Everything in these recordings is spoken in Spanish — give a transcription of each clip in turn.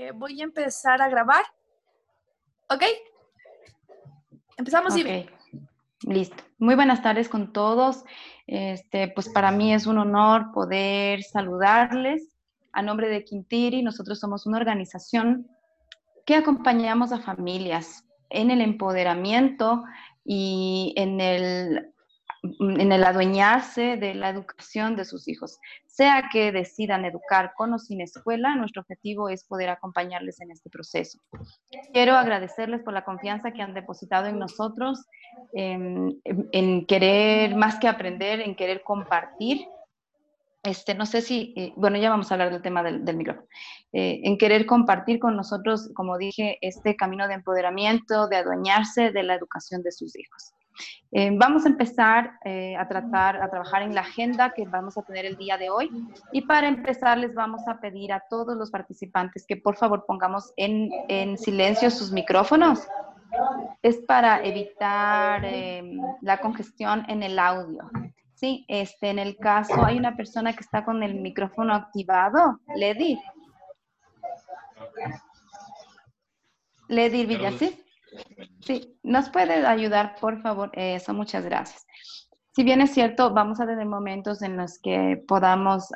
Eh, voy a empezar a grabar. ¿Ok? Empezamos, okay. Listo. Muy buenas tardes con todos. Este, pues para mí es un honor poder saludarles. A nombre de Quintiri, nosotros somos una organización que acompañamos a familias en el empoderamiento y en el en el adueñarse de la educación de sus hijos. Sea que decidan educar con o sin escuela, nuestro objetivo es poder acompañarles en este proceso. Quiero agradecerles por la confianza que han depositado en nosotros, en, querer más que aprender, en querer compartir. Este, no sé si, eh, bueno, ya vamos a hablar del tema del, micrófono, eh, en querer compartir con nosotros, como dije, este camino de empoderamiento, de adueñarse de la educación de sus hijos. Eh, vamos a empezar eh, a tratar, a trabajar en la agenda que vamos a tener el día de hoy. Y para empezar, les vamos a pedir a todos los participantes que por favor pongamos en, en silencio sus micrófonos. Es para evitar em, la congestión en el audio. Sí, este, en el caso hay una persona que está con el micrófono activado. Ledi. Ledi Villasí. Sí, ¿nos puede ayudar, por favor? Eso, muchas gracias. Si bien es cierto, vamos a tener momentos en los que podamos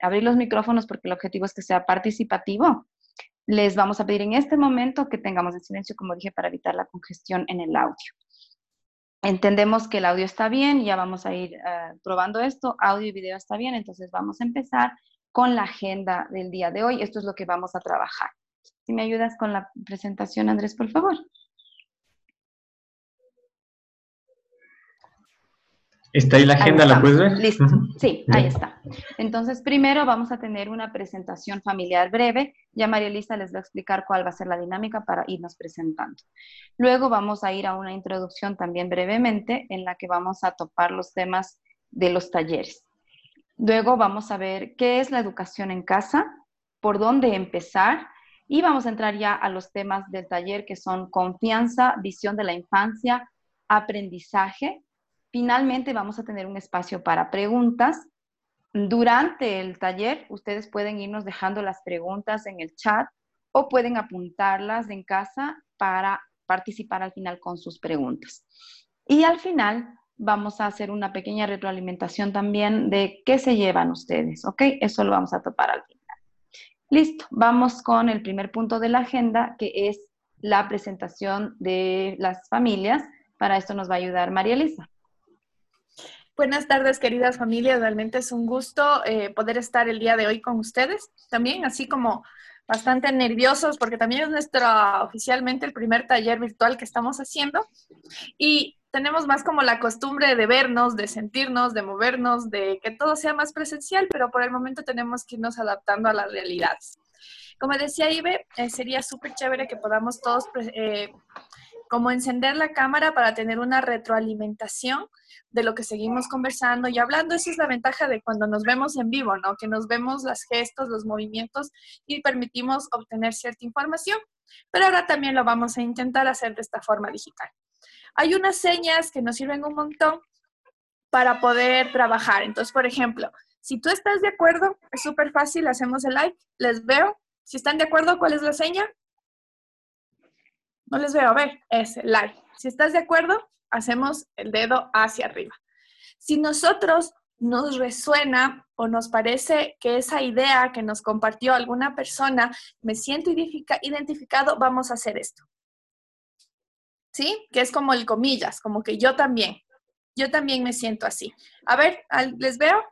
abrir los micrófonos porque el objetivo es que sea participativo. Les vamos a pedir en este momento que tengamos el silencio, como dije, para evitar la congestión en el audio. Entendemos que el audio está bien, ya vamos a ir eh, probando esto. Audio y video está bien, entonces vamos a empezar con la agenda del día de hoy. Esto es lo que vamos a trabajar. Si me ayudas con la presentación, Andrés, por favor. ¿Está ahí la agenda? ¿La puedes ver? Listo. Sí, ahí está. Entonces, primero vamos a tener una presentación familiar breve. Ya María Elisa les va a explicar cuál va a ser la dinámica para irnos presentando. Luego vamos a ir a una introducción también brevemente en la que vamos a topar los temas de los talleres. Luego vamos a ver qué es la educación en casa, por dónde empezar y vamos a entrar ya a los temas del taller que son confianza, visión de la infancia, aprendizaje, Finalmente vamos a tener un espacio para preguntas. Durante el taller ustedes pueden irnos dejando las preguntas en el chat o pueden apuntarlas en casa para participar al final con sus preguntas. Y al final vamos a hacer una pequeña retroalimentación también de qué se llevan ustedes, ¿ok? Eso lo vamos a topar al final. Listo, vamos con el primer punto de la agenda, que es la presentación de las familias. Para esto nos va a ayudar María Elisa. Buenas tardes, queridas familias. Realmente es un gusto eh, poder estar el día de hoy con ustedes. También, así como bastante nerviosos, porque también es nuestro, oficialmente, el primer taller virtual que estamos haciendo. Y tenemos más como la costumbre de vernos, de sentirnos, de movernos, de que todo sea más presencial, pero por el momento tenemos que irnos adaptando a las realidades. Como decía Ibe, eh, sería súper chévere que podamos todos eh, como encender la cámara para tener una retroalimentación de lo que seguimos conversando y hablando. Esa es la ventaja de cuando nos vemos en vivo, ¿no? Que nos vemos las gestos, los movimientos y permitimos obtener cierta información. Pero ahora también lo vamos a intentar hacer de esta forma digital. Hay unas señas que nos sirven un montón para poder trabajar. Entonces, por ejemplo, si tú estás de acuerdo, es súper fácil, hacemos el like, les veo. Si están de acuerdo, ¿cuál es la seña? No les veo. A ver, es like. Si estás de acuerdo, hacemos el dedo hacia arriba. Si nosotros nos resuena o nos parece que esa idea que nos compartió alguna persona, me siento identificado, vamos a hacer esto. ¿Sí? Que es como el comillas, como que yo también, yo también me siento así. A ver, ¿les veo?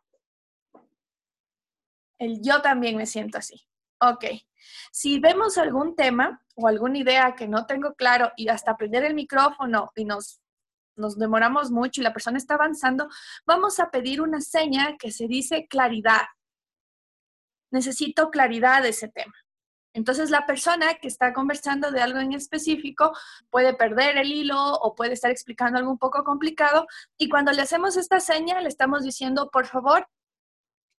El yo también me siento así. Ok. Si vemos algún tema o alguna idea que no tengo claro y hasta prender el micrófono y nos, nos demoramos mucho y la persona está avanzando, vamos a pedir una seña que se dice claridad. Necesito claridad de ese tema. Entonces la persona que está conversando de algo en específico puede perder el hilo o puede estar explicando algo un poco complicado y cuando le hacemos esta seña le estamos diciendo, por favor,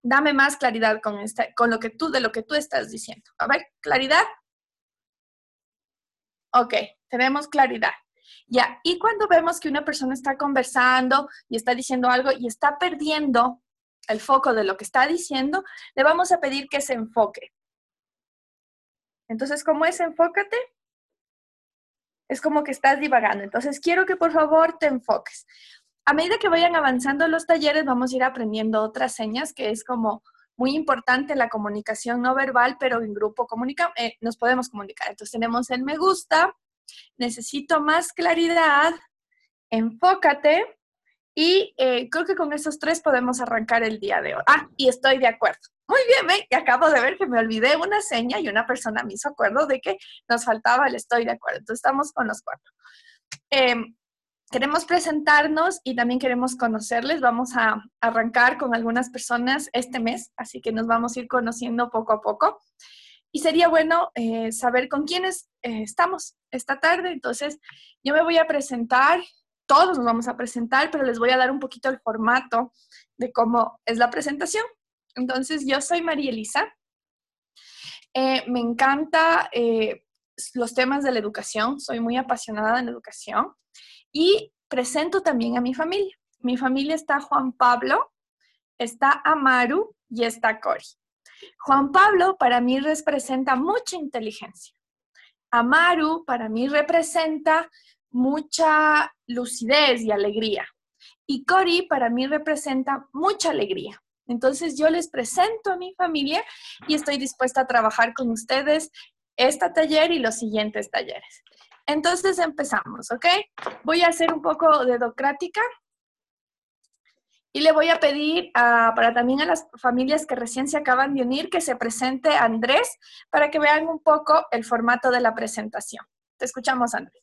dame más claridad con, esta, con lo que tú, de lo que tú estás diciendo. A ver, claridad. Ok, tenemos claridad. Ya, y cuando vemos que una persona está conversando y está diciendo algo y está perdiendo el foco de lo que está diciendo, le vamos a pedir que se enfoque. Entonces, ¿cómo es enfócate? Es como que estás divagando. Entonces, quiero que por favor te enfoques. A medida que vayan avanzando los talleres, vamos a ir aprendiendo otras señas, que es como muy importante la comunicación no verbal, pero en grupo comunica eh, nos podemos comunicar. Entonces, tenemos el me gusta, necesito más claridad, enfócate, y eh, creo que con esos tres podemos arrancar el día de hoy. Ah, y estoy de acuerdo. Muy bien, ¿ve? Y acabo de ver que me olvidé una seña y una persona me hizo acuerdo de que nos faltaba el estoy de acuerdo. Entonces estamos con los cuatro. Em, queremos presentarnos y también queremos conocerles. Vamos a arrancar con algunas personas este mes, así que nos vamos a ir conociendo poco a poco. Y sería bueno eh, saber con quiénes eh, estamos esta tarde. Entonces, yo me voy a presentar todos nos vamos a presentar, pero les voy a dar un poquito el formato de cómo es la presentación. Entonces, yo soy María Elisa. Eh, me encanta eh, los temas de la educación, soy muy apasionada en la educación y presento también a mi familia. Mi familia está Juan Pablo, está Amaru y está Cori. Juan Pablo para mí representa mucha inteligencia. Amaru para mí representa mucha lucidez y alegría. Y Cori para mí representa mucha alegría. Entonces yo les presento a mi familia y estoy dispuesta a trabajar con ustedes este taller y los siguientes talleres. Entonces empezamos, ¿ok? Voy a hacer un poco de docrática y le voy a pedir para también a las familias que recién se acaban de unir que se presente Andrés para que vean un poco el formato de la presentación. Te escuchamos, Andrés.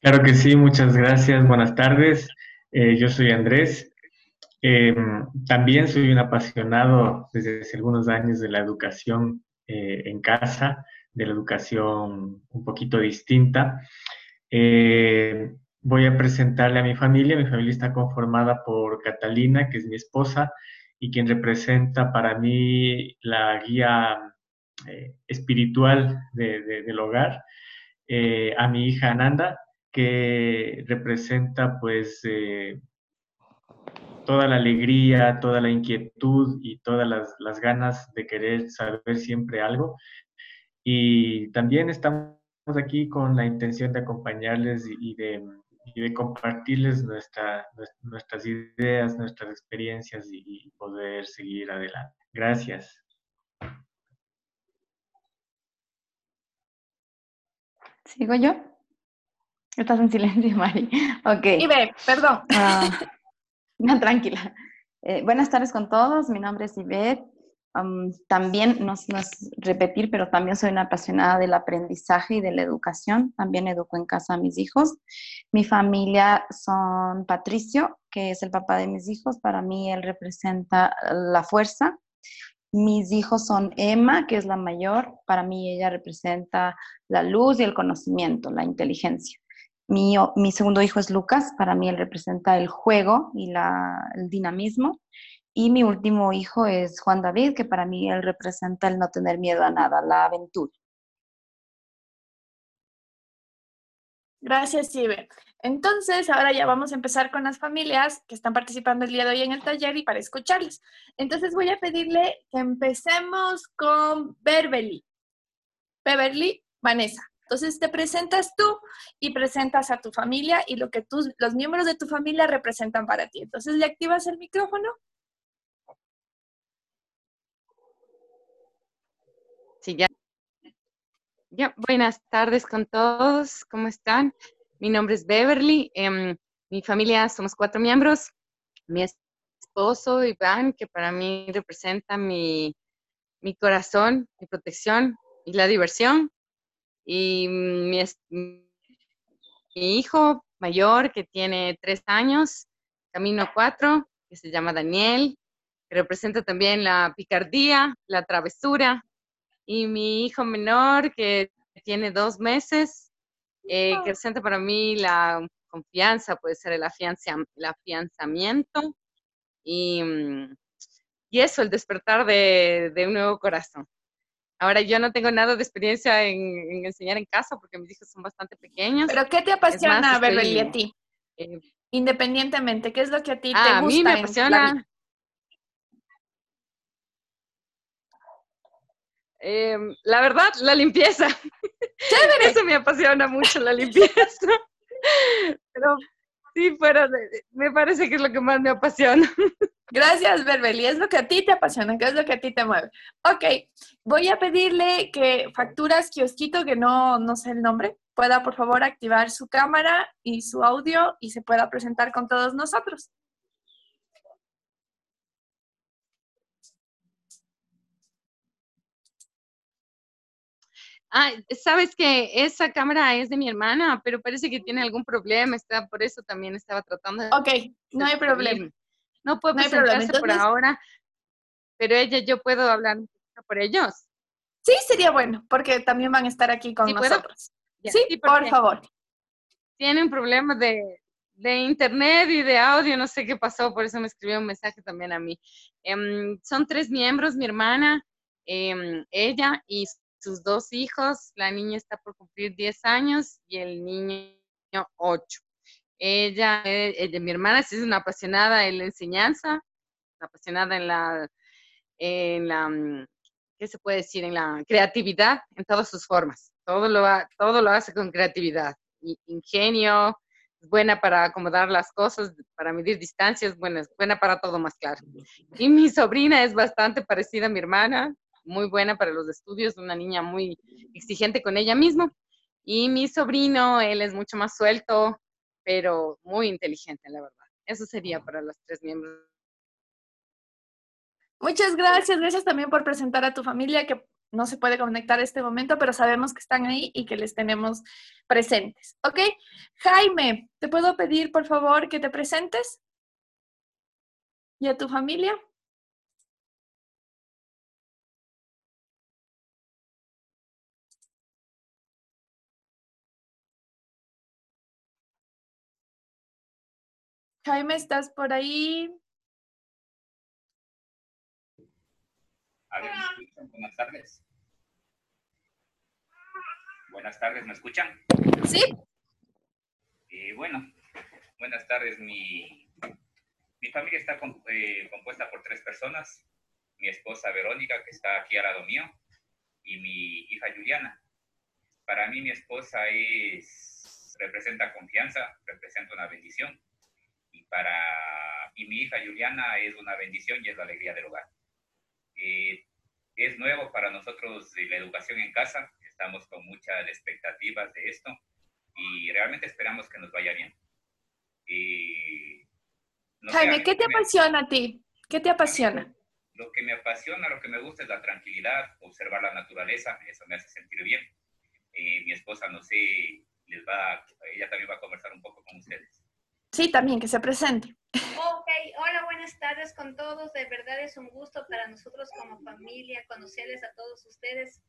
Claro que sí, muchas gracias. Buenas tardes. Eh, yo soy Andrés. Em, también soy un apasionado desde hace algunos años de la educación eh, en casa, de la educación un poquito distinta. Eh, voy a presentarle a mi familia. Mi familia está conformada por Catalina, que es mi esposa, y quien representa para mí la guía espiritual del hogar. a mi hija Ananda, que representa pues eh, toda la alegría, toda la inquietud y todas las, ganas de querer saber siempre algo. Y también estamos aquí con la intención de acompañarles y de, de compartirles nuestra, nuestras ideas, nuestras experiencias y poder seguir adelante. Gracias. ¿Sigo yo? Estás en silencio, Mari. Ok. Ibe, perdón. Ah, no, tranquila. Eh, buenas tardes con todos. Mi nombre es Ivette. También, no, no, es repetir, pero también soy una apasionada del aprendizaje y de la educación. También educo en casa a mis hijos. Mi familia son Patricio, que es el papá de mis hijos. Para mí, él representa la fuerza. Mis hijos son Emma, que es la mayor. Para mí, ella representa la luz y el conocimiento, la inteligencia. Mi, mi, segundo hijo es Lucas, para mí él representa el juego y el dinamismo. Y mi último hijo es Juan David, que para mí él representa el no tener miedo a nada, la aventura. Gracias, Ibe. Entonces, ahora ya vamos a empezar con las familias que están participando el día de hoy en el taller y para escucharles. Entonces, voy a pedirle que empecemos con Beverly. Beverly, Vanessa. Entonces te presentas tú y presentas a tu familia y lo que tus, los miembros de tu familia representan para ti. Entonces le activas el micrófono. Sí, ya. Ya, buenas tardes con todos. ¿Cómo están? Mi nombre es Beverly. Em, mi familia somos cuatro miembros. Mi esposo Iván, que para mí representa mi, mi corazón, mi protección y la diversión y mi, hijo mayor que tiene tres años, camino cuatro, que se llama Daniel, que representa también la picardía, la travesura, y mi hijo menor que tiene dos meses, eh, que representa para mí la confianza, puede ser el, el afianzamiento y, y, eso, el despertar de, de un nuevo corazón. Ahora yo no tengo nada de experiencia en, enseñar en casa porque mis hijos son bastante pequeños. ¿Pero qué te apasiona, Beverly, a ti? Eh, Independientemente, ¿qué es lo que a ti te gusta? A mí me apasiona. Em, la verdad, la limpieza. Eso me apasiona mucho, la limpieza. Pero sí, fuera me parece que es lo que más me apasiona. Gracias, Berbeli. Es lo que a ti te apasiona, que es lo que a ti te mueve. Ok, voy a pedirle que Facturas Kiosquito, que no, no sé el nombre, pueda por favor activar su cámara y su audio y se pueda presentar con todos nosotros. Ah, sabes que esa cámara es de mi hermana, pero parece que tiene algún problema, está, por eso también estaba tratando de... Ok, no hay problema. No puedo presentarse por ahora, pero ella, yo puedo hablar por ellos. Sí, sería bueno, porque también van a estar aquí con nosotros. sí, por favor. Tienen problemas de, de, internet y de audio, no sé qué pasó, por eso me escribió un mensaje también a mí. Em, son tres miembros, mi hermana, em, ella y sus dos hijos, la niña está por cumplir 10 años y el niño 8. Ella, ella, mi hermana es una apasionada en la enseñanza, apasionada en la, en la, mm, ¿qué se puede decir? En la creatividad en todas sus formas. Todo lo, todo lo hace con creatividad, ingenio, buena para acomodar las cosas, para medir distancias, buena, buena para todo más claro. Y mi sobrina es bastante parecida a mi hermana, muy buena para los estudios, una niña muy exigente con ella misma. Y mi sobrino, él es mucho más suelto, pero muy inteligente, la verdad. Eso sería para los tres miembros. Muchas gracias, gracias también por presentar a tu familia que no se puede conectar a este momento, pero sabemos que están ahí y que les tenemos presentes. ¿Ok? Jaime, ¿te puedo pedir por favor que te presentes? ¿Y a tu familia? Jaime, ¿estás por ahí? A ver, ¿me escuchan? Buenas tardes. Buenas tardes, ¿me escuchan? Sí. Eh, bueno, buenas tardes. Mi, mi familia está eh, compuesta por tres personas. Mi esposa Verónica, que está aquí al lado mío, y mi hija Juliana. Para mí mi esposa es, representa confianza, representa una bendición y para y mi hija Juliana es una bendición y es la alegría del hogar. Eh, es nuevo para nosotros la educación en casa, estamos con muchas expectativas de esto y realmente esperamos que nos vaya bien. Jaime, ¿qué te apasiona a ti? ¿Qué te apasiona? Lo que me apasiona, lo que me gusta es la tranquilidad, observar la naturaleza, eso me hace sentir bien. Eh, mi esposa, no sé, les va, ella también va a conversar un poco con ustedes. Sí, también, que se presente. Ok, hola, buenas tardes con todos. De verdad es un gusto para nosotros como familia conocerles a todos ustedes.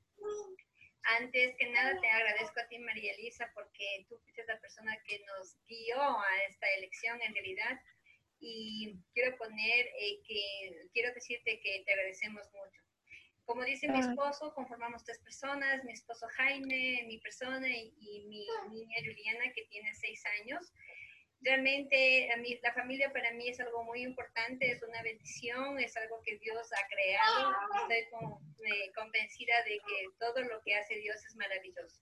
Antes que nada, te agradezco a ti, María Elisa, porque tú fuiste la persona que nos guió a esta elección en realidad. Y quiero poner eh, que, quiero decirte que te agradecemos mucho. Como dice mi esposo, conformamos tres personas, mi esposo Jaime, mi persona y, y mi niña Juliana, que tiene seis años realmente a mí, la familia para mí es algo muy importante, es una bendición, es algo que Dios ha creado. Estoy eh, convencida de que todo lo que hace Dios es maravilloso.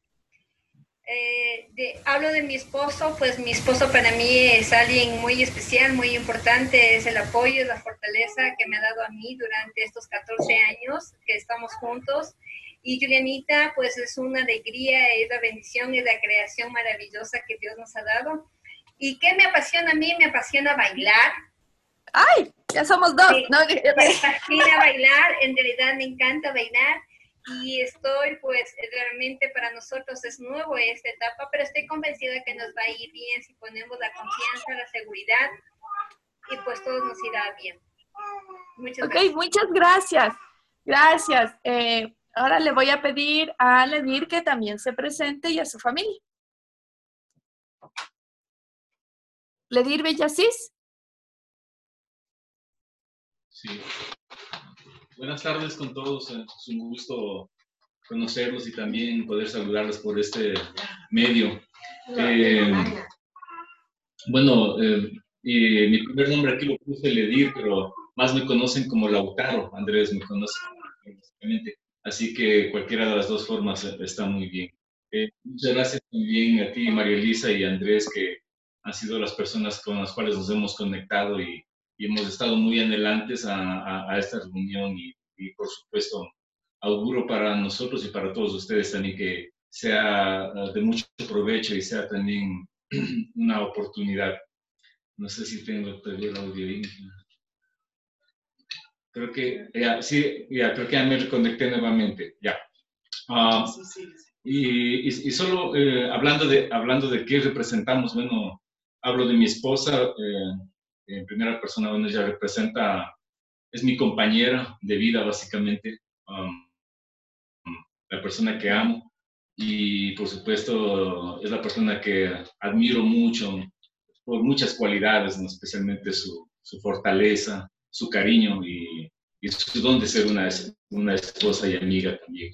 Eh, hablo de mi esposo, pues mi esposo para mí es alguien muy especial, muy importante, es el apoyo, la fortaleza que me ha dado a mí durante estos 14 años que estamos juntos. Y Julianita, pues es una alegría, es la bendición, es la creación maravillosa que Dios nos ha dado ¿Y qué me apasiona a mí? Me apasiona bailar. ¡Ay! Ya somos dos, ¿no? Me fascina bailar, en realidad me encanta bailar y estoy, pues, realmente para nosotros es nuevo esta etapa, pero estoy convencida que nos va a ir bien si ponemos la confianza, la seguridad y pues todo nos irá bien. Muchas ok, muchas gracias. Gracias. Eh, ahora le voy a pedir a Ledir que también se presente y a su familia. Ledir Bellasís. Sí. Buenas tardes con todos. Es un gusto conocerlos y también poder saludarles por este medio. Eh, bueno, eh, mi primer nombre aquí lo puse Ledir, pero más me conocen como Lautaro. Andrés me conoce. Así que cualquiera de las dos formas está muy bien. Eh, muchas gracias también a ti, María Elisa y Andrés, que han sido las personas con las cuales nos hemos conectado y, hemos estado muy adelantes a, a, esta reunión y, y, por supuesto, auguro para nosotros y para todos ustedes también que sea ah, de mucho provecho y sea también una oportunidad. No sé si tengo todavía el audio ahí. Creo que ya, sí, ya, creo que ya me reconecté nuevamente. Ya. Uh, y, y, solo eh, hablando, de, hablando de qué representamos, bueno, hablo de mi esposa eh, en primera persona, bueno, ella representa, es mi compañera de vida básicamente, um, la persona que amo y por supuesto es la persona que admiro mucho por muchas cualidades, especialmente su, su fortaleza, su cariño y, su don de ser una, una esposa y amiga también.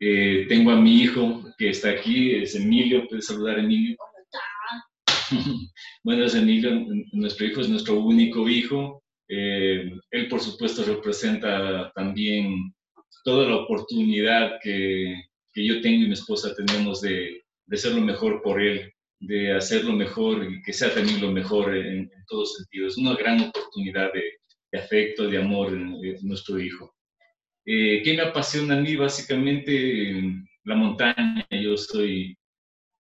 Eh, tengo a mi hijo que está aquí, es Emilio, puedes saludar Emilio. bueno, Emilio, nuestro hijo es nuestro único hijo. Eh, él, por supuesto, representa también toda la oportunidad que, yo tengo y mi esposa tenemos de, ser lo mejor por él, de hacerlo mejor y que sea también lo mejor en, en todos sentidos. Es una gran oportunidad de, afecto, de amor en nuestro hijo. Eh, ¿Qué me apasiona a mí? Básicamente la montaña. Yo soy,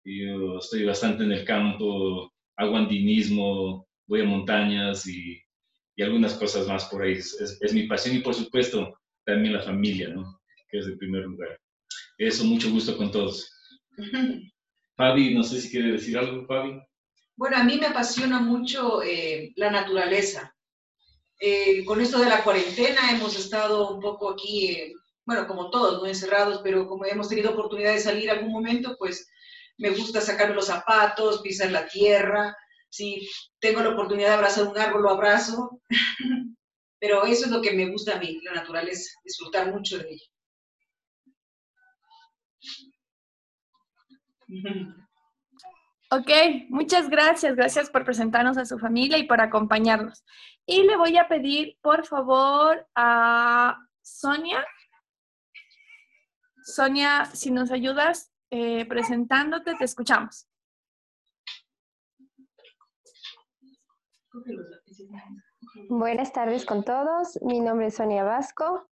yo estoy bastante en el campo, hago andinismo, voy a montañas y, y algunas cosas más por ahí. Es, es, mi pasión y por supuesto también la familia, ¿no? Que es el primer lugar. Eso, mucho gusto con todos. Fabi, no sé si quiere decir algo, Fabi. Bueno, a mí me apasiona mucho eh, la naturaleza. Eh, con esto de la cuarentena hemos estado un poco aquí, eh, bueno, como todos, no encerrados, pero como hemos tenido oportunidad de salir algún momento, pues me gusta sacarme los zapatos, pisar la tierra. Si tengo la oportunidad de abrazar un árbol, lo abrazo. pero eso es lo que me gusta a mí, la naturaleza, disfrutar mucho de ella. Ok, muchas gracias. Gracias por presentarnos a su familia y por acompañarnos. Y le voy a pedir, por favor, a Sonia. Sonia, si nos ayudas eh, presentándote, te escuchamos. Buenas tardes con todos. Mi nombre es Sonia Vasco.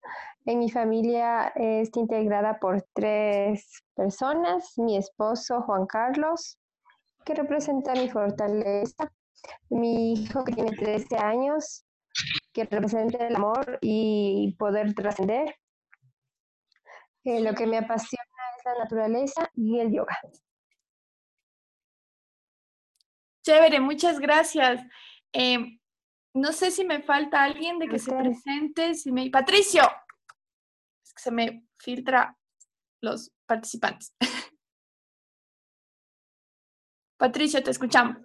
En mi familia está integrada por tres personas. Mi esposo Juan Carlos, que representa mi fortaleza, mi hijo que tiene 13 años, que representa el amor y poder trascender. Eh, lo que me apasiona la naturaleza y el yoga. Chévere, muchas gracias. Eh, no sé si me falta alguien de que se presente. Si me... Patricio, es que se me filtra los participantes. Patricio, te escuchamos.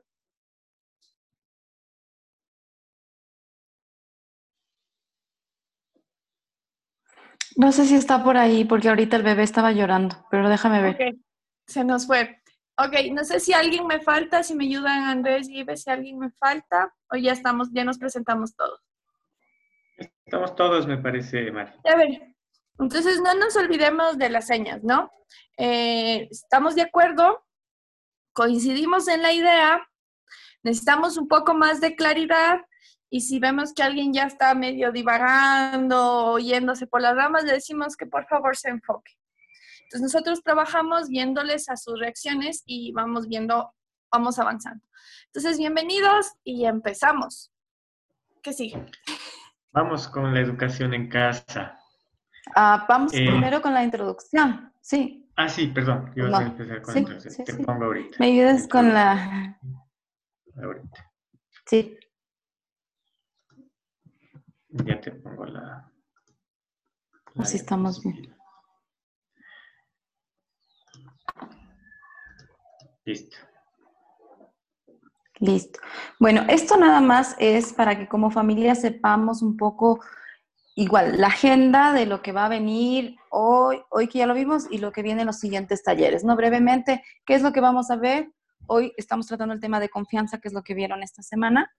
No sé si está por ahí, porque ahorita el bebé estaba llorando, pero déjame ver. Okay. Se nos fue. Ok, no sé si alguien me falta, si me ayudan Andrés y Ives, si alguien me falta, o ya estamos, ya nos presentamos todos. Estamos todos, me parece, Mari. A ver, entonces no nos olvidemos de las señas, ¿no? Eh, estamos de acuerdo coincidimos en la idea, necesitamos un poco más de claridad y si vemos que alguien ya está medio divagando o yéndose por las ramas, le decimos que por favor se enfoque. Entonces nosotros trabajamos viéndoles a sus reacciones y vamos viendo, vamos avanzando. Entonces, bienvenidos y empezamos. ¿Qué sigue? Vamos con la educación en casa. Uh, vamos eh, primero con la introducción, sí. Ah, sí, perdón. Yo no. a empezar con sí, entonces. Sí, te sí. pongo ahorita. ¿Me ayudas con la...? Ahorita. Sí. Ya te pongo la... la Así estamos bien. Listo. Listo. Bueno, esto nada más es para que como familia sepamos un poco igual la agenda de lo que va a venir hoy, hoy que ya lo vimos, y lo que viene en los siguientes talleres. ¿no? Brevemente, ¿qué es lo que vamos a ver? Hoy estamos tratando el tema de confianza, que es lo que vieron esta semana.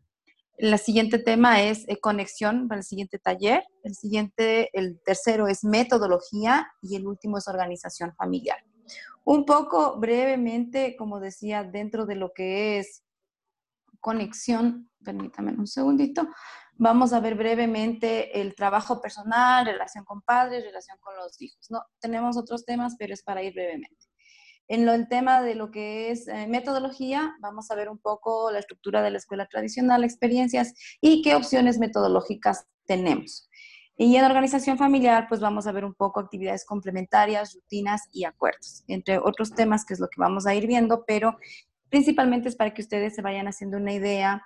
El siguiente tema es eh, conexión para el siguiente taller. El siguiente, el tercero es metodología y el último es organización familiar. Un poco brevemente, como decía, dentro de lo que es conexión, permítame un segundito, vamos a ver brevemente el trabajo personal, relación con padres, relación con los hijos. No, tenemos otros temas, pero es para ir brevemente. En lo, el tema de lo que es eh, metodología, vamos a ver un poco la estructura de la escuela tradicional, experiencias y qué opciones metodológicas tenemos. Y en organización familiar, pues vamos a ver un poco actividades complementarias, rutinas y acuerdos, entre otros temas que es lo que vamos a ir viendo, pero principalmente es para que ustedes se vayan haciendo una idea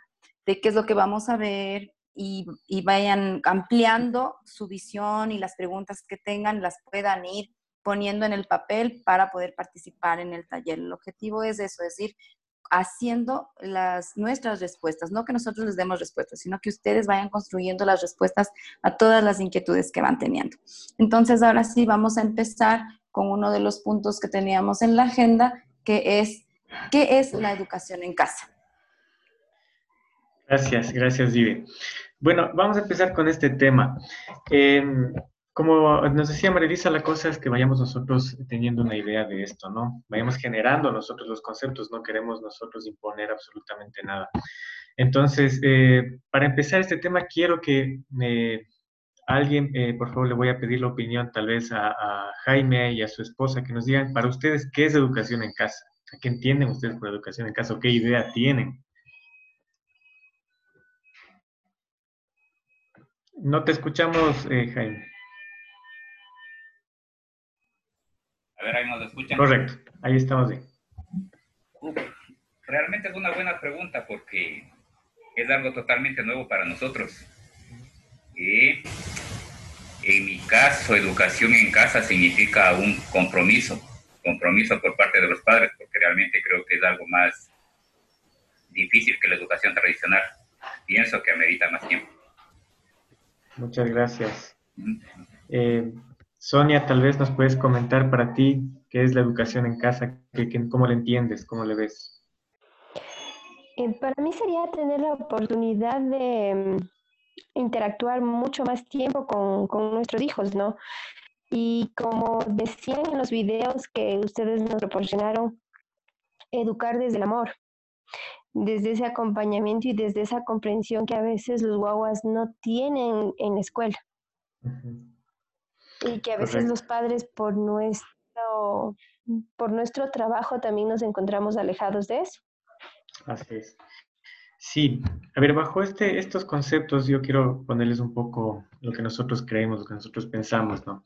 de qué es lo que vamos a ver y, y vayan ampliando su visión y las preguntas que tengan las puedan ir poniendo en el papel para poder participar en el taller. El objetivo es eso, es decir, haciendo las, nuestras respuestas, no que nosotros les demos respuestas, sino que ustedes vayan construyendo las respuestas a todas las inquietudes que van teniendo. Entonces, ahora sí, vamos a empezar con uno de los puntos que teníamos en la agenda, que es, ¿qué es la educación en casa? Gracias, gracias, Vivi. Bueno, vamos a empezar con este tema. Eh, como nos decía Marilisa, la cosa es que vayamos nosotros teniendo una idea de esto, ¿no? Vayamos generando nosotros los conceptos, no queremos nosotros imponer absolutamente nada. Entonces, eh, para empezar este tema, quiero que alguien, eh, por favor, le voy a pedir la opinión tal vez a, a, Jaime y a su esposa, que nos digan para ustedes qué es educación en casa, qué entienden ustedes por educación en casa o qué idea tienen. No te escuchamos, eh, Jaime. A ver, ahí nos escuchan. Correcto, ahí estamos bien. Realmente es una buena pregunta porque es algo totalmente nuevo para nosotros. Y en mi caso, educación en casa significa un compromiso, compromiso por parte de los padres, porque realmente creo que es algo más difícil que la educación tradicional. Pienso que amerita más tiempo. Muchas gracias. Eh, Sonia, tal vez nos puedes comentar para ti qué es la educación en casa, cómo la entiendes, cómo le ves. Eh, para mí sería tener la oportunidad de mm, interactuar mucho más tiempo con, con, nuestros hijos, ¿no? Y como decían en los videos que ustedes nos proporcionaron, educar desde el amor, desde ese acompañamiento y desde esa comprensión que a veces los guaguas no tienen en la escuela. Uh -huh. Y que a veces Correcto. los padres por nuestro, por nuestro trabajo también nos encontramos alejados de eso. Así es. Sí, a ver, bajo este, estos conceptos yo quiero ponerles un poco lo que nosotros creemos, lo que nosotros pensamos, ¿no?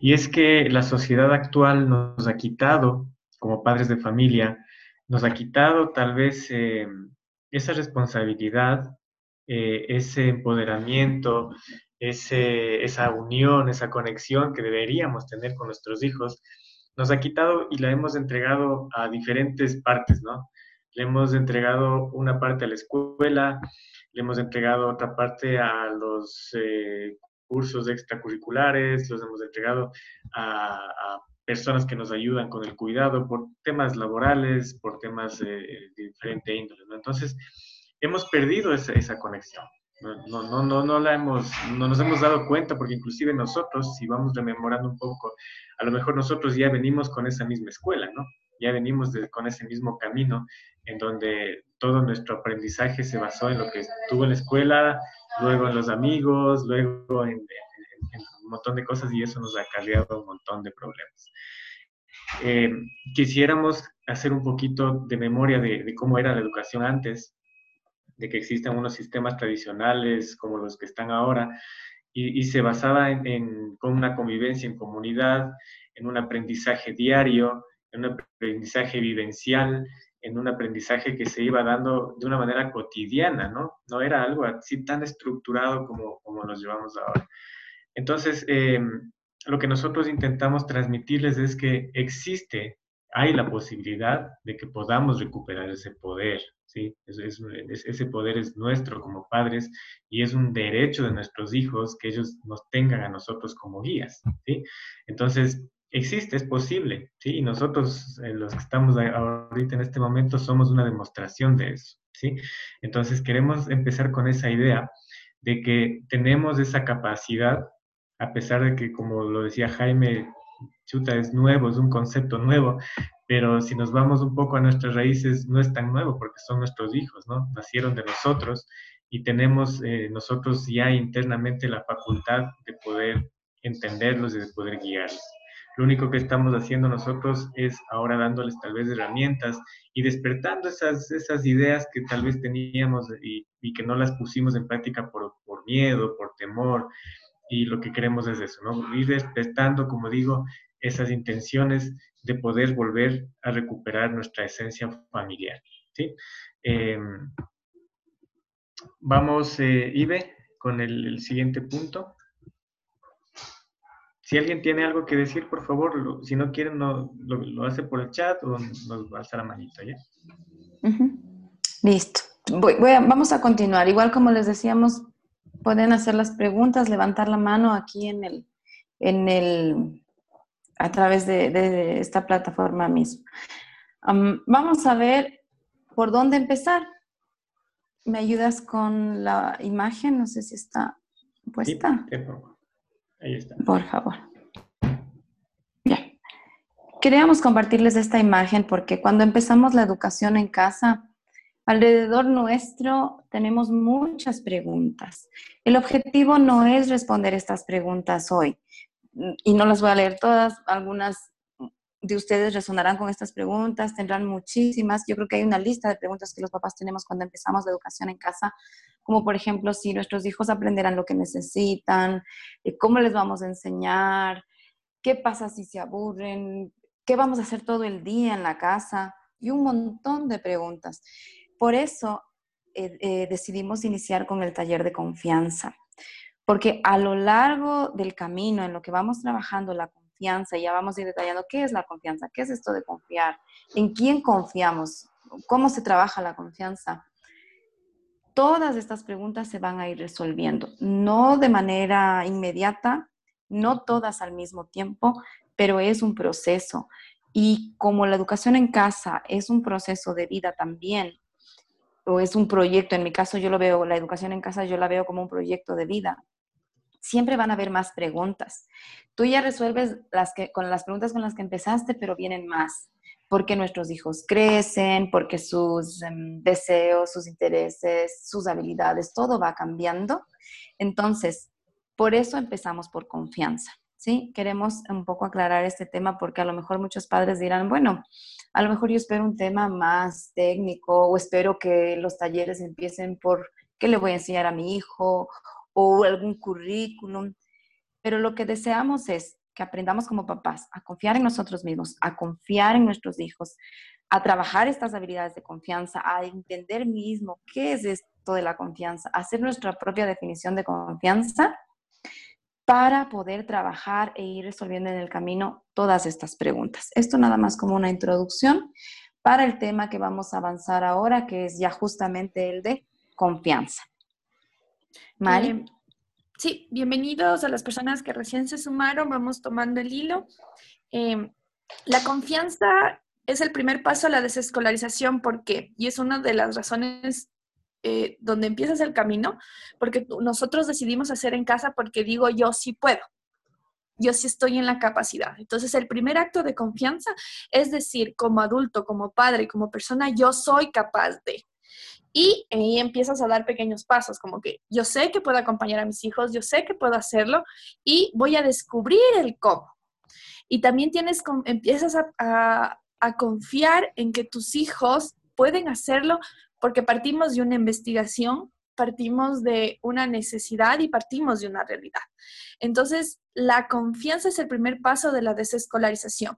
Y es que la sociedad actual nos ha quitado, como padres de familia, nos ha quitado tal vez eh, esa responsabilidad, eh, ese empoderamiento, ese, esa unión, esa conexión que deberíamos tener con nuestros hijos, nos ha quitado y la hemos entregado a diferentes partes, ¿no? Le hemos entregado una parte a la escuela, le hemos entregado otra parte a los eh, cursos extracurriculares, los hemos entregado a, a, personas que nos ayudan con el cuidado por temas laborales, por temas de, de diferente índole, ¿no? Entonces, hemos perdido esa, esa conexión. No, no, no, no, la hemos, no nos hemos dado cuenta porque inclusive nosotros, si vamos rememorando un poco, a lo mejor nosotros ya venimos con esa misma escuela, ¿no? Ya venimos de, con ese mismo camino en donde todo nuestro aprendizaje se basó en lo que estuvo en la escuela, luego en los amigos, luego en, en, un montón de cosas y eso nos ha acarreado un montón de problemas. Eh, quisiéramos hacer un poquito de memoria de cómo era la educación antes, de que existan unos sistemas tradicionales como los que están ahora, y, se basaba en, en, con una convivencia en comunidad, en un aprendizaje diario, en un aprendizaje vivencial, en un aprendizaje que se iba dando de una manera cotidiana, ¿no? No era algo así tan estructurado como, como nos llevamos ahora. Entonces, eh, lo que nosotros intentamos transmitirles es que existe, hay la posibilidad de que podamos recuperar ese poder, ¿sí? Es, es, es, ese poder es nuestro como padres y es un derecho de nuestros hijos que ellos nos tengan a nosotros como guías, ¿sí? Entonces, existe, es posible, ¿sí? Y nosotros, eh, los que estamos ahorita en este momento, somos una demostración de eso. ¿sí? Entonces queremos empezar con esa idea de que tenemos esa capacidad, a pesar de que, como lo decía Jaime, chuta es nuevo, es un concepto nuevo, pero si nos vamos un poco a nuestras raíces, no es tan nuevo porque son nuestros hijos, ¿no? Nacieron de nosotros y tenemos eh, nosotros ya internamente la facultad de poder entenderlos y de poder guiarlos. Lo único que estamos haciendo nosotros es ahora dándoles tal vez herramientas y despertando esas, esas ideas que tal vez teníamos y, y que no las pusimos en práctica por, por miedo, por temor. Y lo que queremos es eso, ¿no? Ir despertando, como digo, esas intenciones de poder volver a recuperar nuestra esencia familiar. ¿sí? Em, vamos, eh, Ibe, con el, siguiente punto. Si alguien tiene algo que decir, por favor, si no quieren, no, lo, hace por el chat o nos a alza la manita, ¿ya? Listo. vamos a continuar. Igual como les decíamos, pueden hacer las preguntas, levantar la mano aquí en el, en el a través de, esta plataforma misma. vamos a ver por dónde empezar. ¿Me ayudas con la imagen? No sé si está puesta. Ahí está. Por favor. Ya. Queríamos compartirles esta imagen porque cuando empezamos la educación en casa, alrededor nuestro tenemos muchas preguntas. El objetivo no es responder estas preguntas hoy y no las voy a leer todas, algunas de ustedes resonarán con estas preguntas, tendrán muchísimas. Yo creo que hay una lista de preguntas que los papás tenemos cuando empezamos la educación en casa, como por ejemplo si nuestros hijos aprenderán lo que necesitan, eh, cómo les vamos a enseñar, qué pasa si se aburren, qué vamos a hacer todo el día en la casa y un montón de preguntas. Por eso eh, eh, decidimos iniciar con el taller de confianza. Porque a lo largo del camino, en lo que vamos trabajando la confianza, ya vamos a ir detallando qué es la confianza, qué es esto de confiar, en quién confiamos, cómo se trabaja la confianza. Todas estas preguntas se van a ir resolviendo, no de manera inmediata, no todas al mismo tiempo, pero es un proceso. Y como la educación en casa es un proceso de vida también, o es un proyecto, en mi caso yo lo veo, la educación en casa yo la veo como un proyecto de vida, siempre van a haber más preguntas. Tú ya resuelves las que, con las preguntas con las que empezaste, pero vienen más, porque nuestros hijos crecen, porque sus em, deseos, sus intereses, sus habilidades, todo va cambiando. Entonces, por eso empezamos por confianza. ¿Sí? Queremos un poco aclarar este tema porque a lo mejor muchos padres dirán, bueno, a lo mejor yo espero un tema más técnico o espero que los talleres empiecen por qué le voy a enseñar a mi hijo o algún currículum, pero lo que deseamos es que aprendamos como papás a confiar en nosotros mismos, a confiar en nuestros hijos, a trabajar estas habilidades de confianza, a entender mismo qué es esto de la confianza, hacer nuestra propia definición de confianza para poder trabajar e ir resolviendo en el camino todas estas preguntas. Esto nada más como una introducción para el tema que vamos a avanzar ahora, que es ya justamente el de confianza. Mari. Eh, sí, bienvenidos a las personas que recién se sumaron. Vamos tomando el hilo. Eh, la confianza es el primer paso a la desescolarización. ¿Por qué? Y es una de las razones eh, donde empiezas el camino, porque nosotros decidimos hacer en casa porque digo yo sí puedo. Yo sí estoy en la capacidad. Entonces, el primer acto de confianza es decir, como adulto, como padre, como persona, yo soy capaz de. Y ahí empiezas a dar pequeños pasos, como que yo sé que puedo acompañar a mis hijos, yo sé que puedo hacerlo y voy a descubrir el cómo. Y también tienes, empiezas a, a confiar en que tus hijos pueden hacerlo porque partimos de una investigación, partimos de una necesidad y partimos de una realidad. Entonces, la confianza es el primer paso de la desescolarización.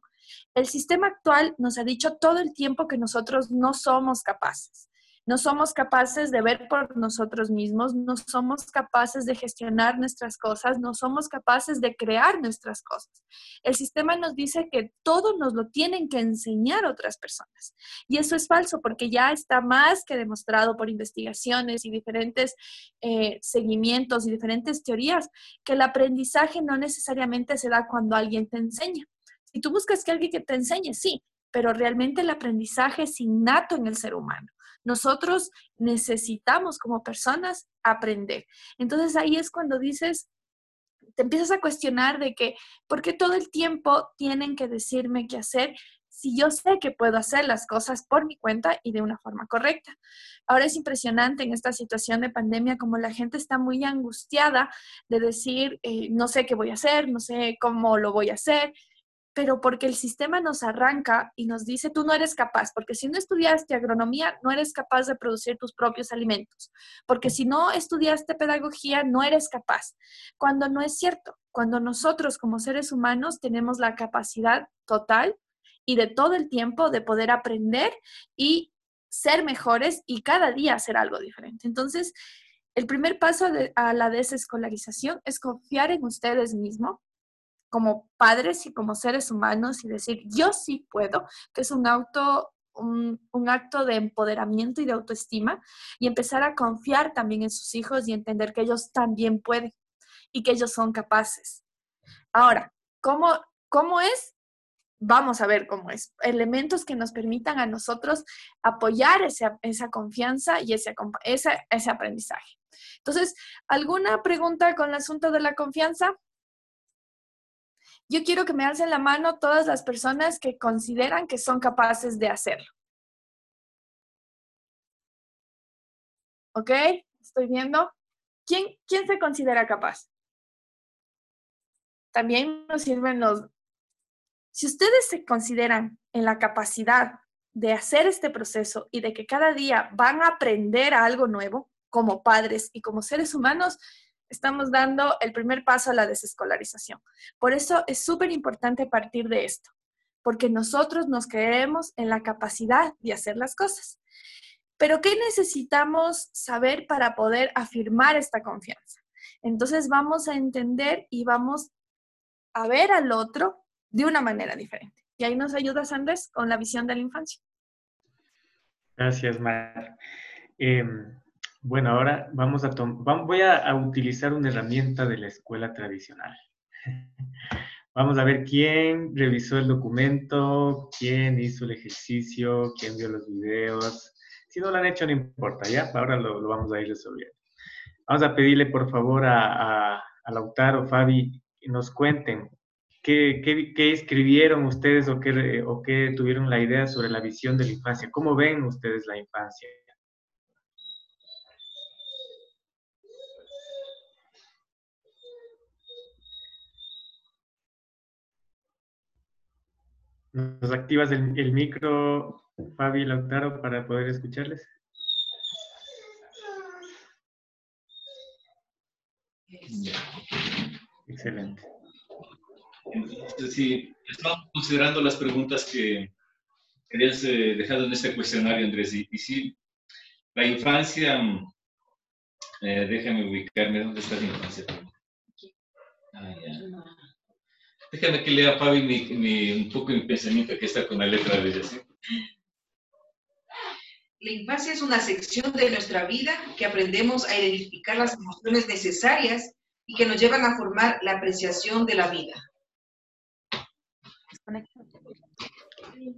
El sistema actual nos ha dicho todo el tiempo que nosotros no somos capaces no somos capaces de ver por nosotros mismos, no somos capaces de gestionar nuestras cosas, no somos capaces de crear nuestras cosas. El sistema nos dice que todo nos lo tienen que enseñar otras personas. Y eso es falso porque ya está más que demostrado por investigaciones y diferentes eh, seguimientos y diferentes teorías que el aprendizaje no necesariamente se da cuando alguien te enseña. Si tú buscas que alguien te enseñe, sí, pero realmente el aprendizaje es innato en el ser humano. Nosotros necesitamos como personas aprender. Entonces ahí es cuando dices, te empiezas a cuestionar de que, ¿por qué todo el tiempo tienen que decirme qué hacer si yo sé que puedo hacer las cosas por mi cuenta y de una forma correcta? Ahora es impresionante en esta situación de pandemia como la gente está muy angustiada de decir, eh, no sé qué voy a hacer, no sé cómo lo voy a hacer, pero porque el sistema nos arranca y nos dice, tú no eres capaz, porque si no estudiaste agronomía, no eres capaz de producir tus propios alimentos, porque si no estudiaste pedagogía, no eres capaz, cuando no es cierto, cuando nosotros como seres humanos tenemos la capacidad total y de todo el tiempo de poder aprender y ser mejores y cada día hacer algo diferente. Entonces, el primer paso a la desescolarización es confiar en ustedes mismos, como padres y como seres humanos y decir, yo sí puedo, que es un auto, un, un, acto de empoderamiento y de autoestima, y empezar a confiar también en sus hijos y entender que ellos también pueden y que ellos son capaces. Ahora, ¿cómo, cómo es? Vamos a ver cómo es. Elementos que nos permitan a nosotros apoyar ese, esa confianza y ese, ese, ese aprendizaje. Entonces, ¿alguna pregunta con el asunto de la confianza? Yo quiero que me alcen la mano todas las personas que consideran que son capaces de hacerlo. ¿Ok? Estoy viendo. ¿Quién, quién se considera capaz? También nos sirven los... Si ustedes se consideran en la capacidad de hacer este proceso y de que cada día van a aprender algo nuevo como padres y como seres humanos, estamos dando el primer paso a la desescolarización. Por eso es súper importante partir de esto, porque nosotros nos creemos en la capacidad de hacer las cosas. Pero ¿qué necesitamos saber para poder afirmar esta confianza? Entonces vamos a entender y vamos a ver al otro de una manera diferente. Y ahí nos ayudas, Andrés, con la visión de la infancia. Gracias, Mar. Em, bueno, ahora vamos a voy a, utilizar una herramienta de la escuela tradicional. Vamos a ver quién revisó el documento, quién hizo el ejercicio, quién vio los videos. Si no lo han hecho, no importa, ¿ya? Ahora lo, vamos a ir resolviendo. Vamos a pedirle, por favor, a, a, Lautaro, Fabi, nos cuenten qué, escribieron ustedes o qué tuvieron la idea sobre la visión de la infancia. ¿Cómo ven ustedes la infancia? ¿Nos activas el, micro, Fabi Lautaro, para poder escucharles? Excelente. Sí, estamos considerando las preguntas que habías eh, dejado en este cuestionario, Andrés. Y, sí, la infancia, eh, déjame ubicarme, ¿dónde está la infancia? Ah, ya. Déjame que lea, Fabi, mi, un poco mi pensamiento que está con la letra de ella. La infancia es una sección de nuestra vida que aprendemos a identificar las emociones necesarias y que nos llevan a formar la apreciación de la vida.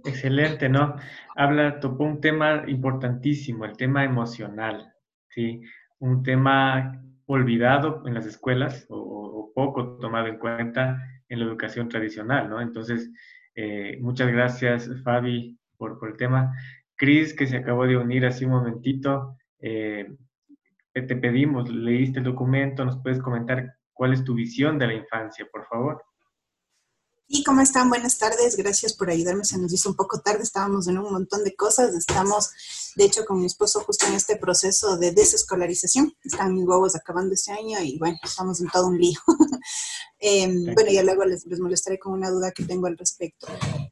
Excelente, ¿no? Habla, topó un tema importantísimo, el tema emocional, ¿sí? Un tema olvidado en las escuelas o, o poco tomado en cuenta en la educación tradicional, ¿no? Entonces, eh, muchas gracias, Fabi, por, el tema. Cris, que se acabó de unir hace un momentito, eh, te pedimos, leíste el documento, nos puedes comentar cuál es tu visión de la infancia, por favor. ¿Y cómo están? Buenas tardes. Gracias por ayudarme. Se nos hizo un poco tarde. Estábamos en un montón de cosas. Estamos, de hecho, con mi esposo justo en este proceso de desescolarización. Están mis huevos acabando este año y bueno, estamos en todo un lío. Em, bueno, ya luego les, molestaré con una duda que tengo al respecto.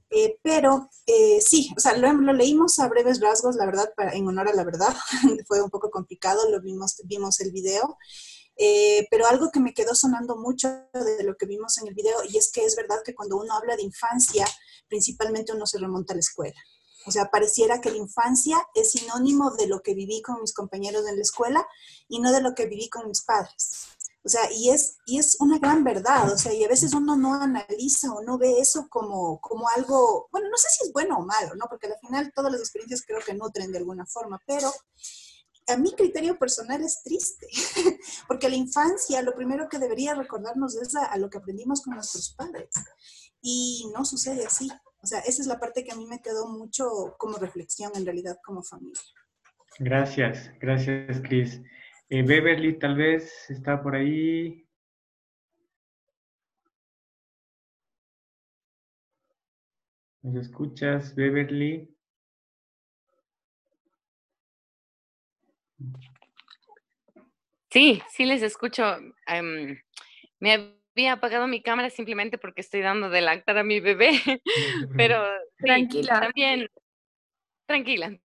Eh, pero eh, sí, o sea, lo, lo, leímos a breves rasgos, la verdad, para, en honor a la verdad. Fue un poco complicado. Lo vimos, vimos el video. Eh, pero algo que me quedó sonando mucho de lo que vimos en el video, y es que es verdad que cuando uno habla de infancia, principalmente uno se remonta a la escuela. O sea, pareciera que la infancia es sinónimo de lo que viví con mis compañeros en la escuela y no de lo que viví con mis padres. O sea, y es, y es una gran verdad, o sea, y a veces uno no analiza o no ve eso como, como algo, bueno, no sé si es bueno o malo, ¿no? Porque al final todas las experiencias creo que nutren de alguna forma, pero a mi criterio personal es triste, porque la infancia lo primero que debería recordarnos es a, lo que aprendimos con nuestros padres, y no sucede así. O sea, esa es la parte que a mí me quedó mucho como reflexión en realidad como familia. Gracias, gracias, Cris. Eh, Beverly tal vez está por ahí. ¿Nos escuchas, Beverly? Sí, sí les escucho. Em, me había apagado mi cámara simplemente porque estoy dando de lactar a mi bebé, pero tranquila. también, tranquila.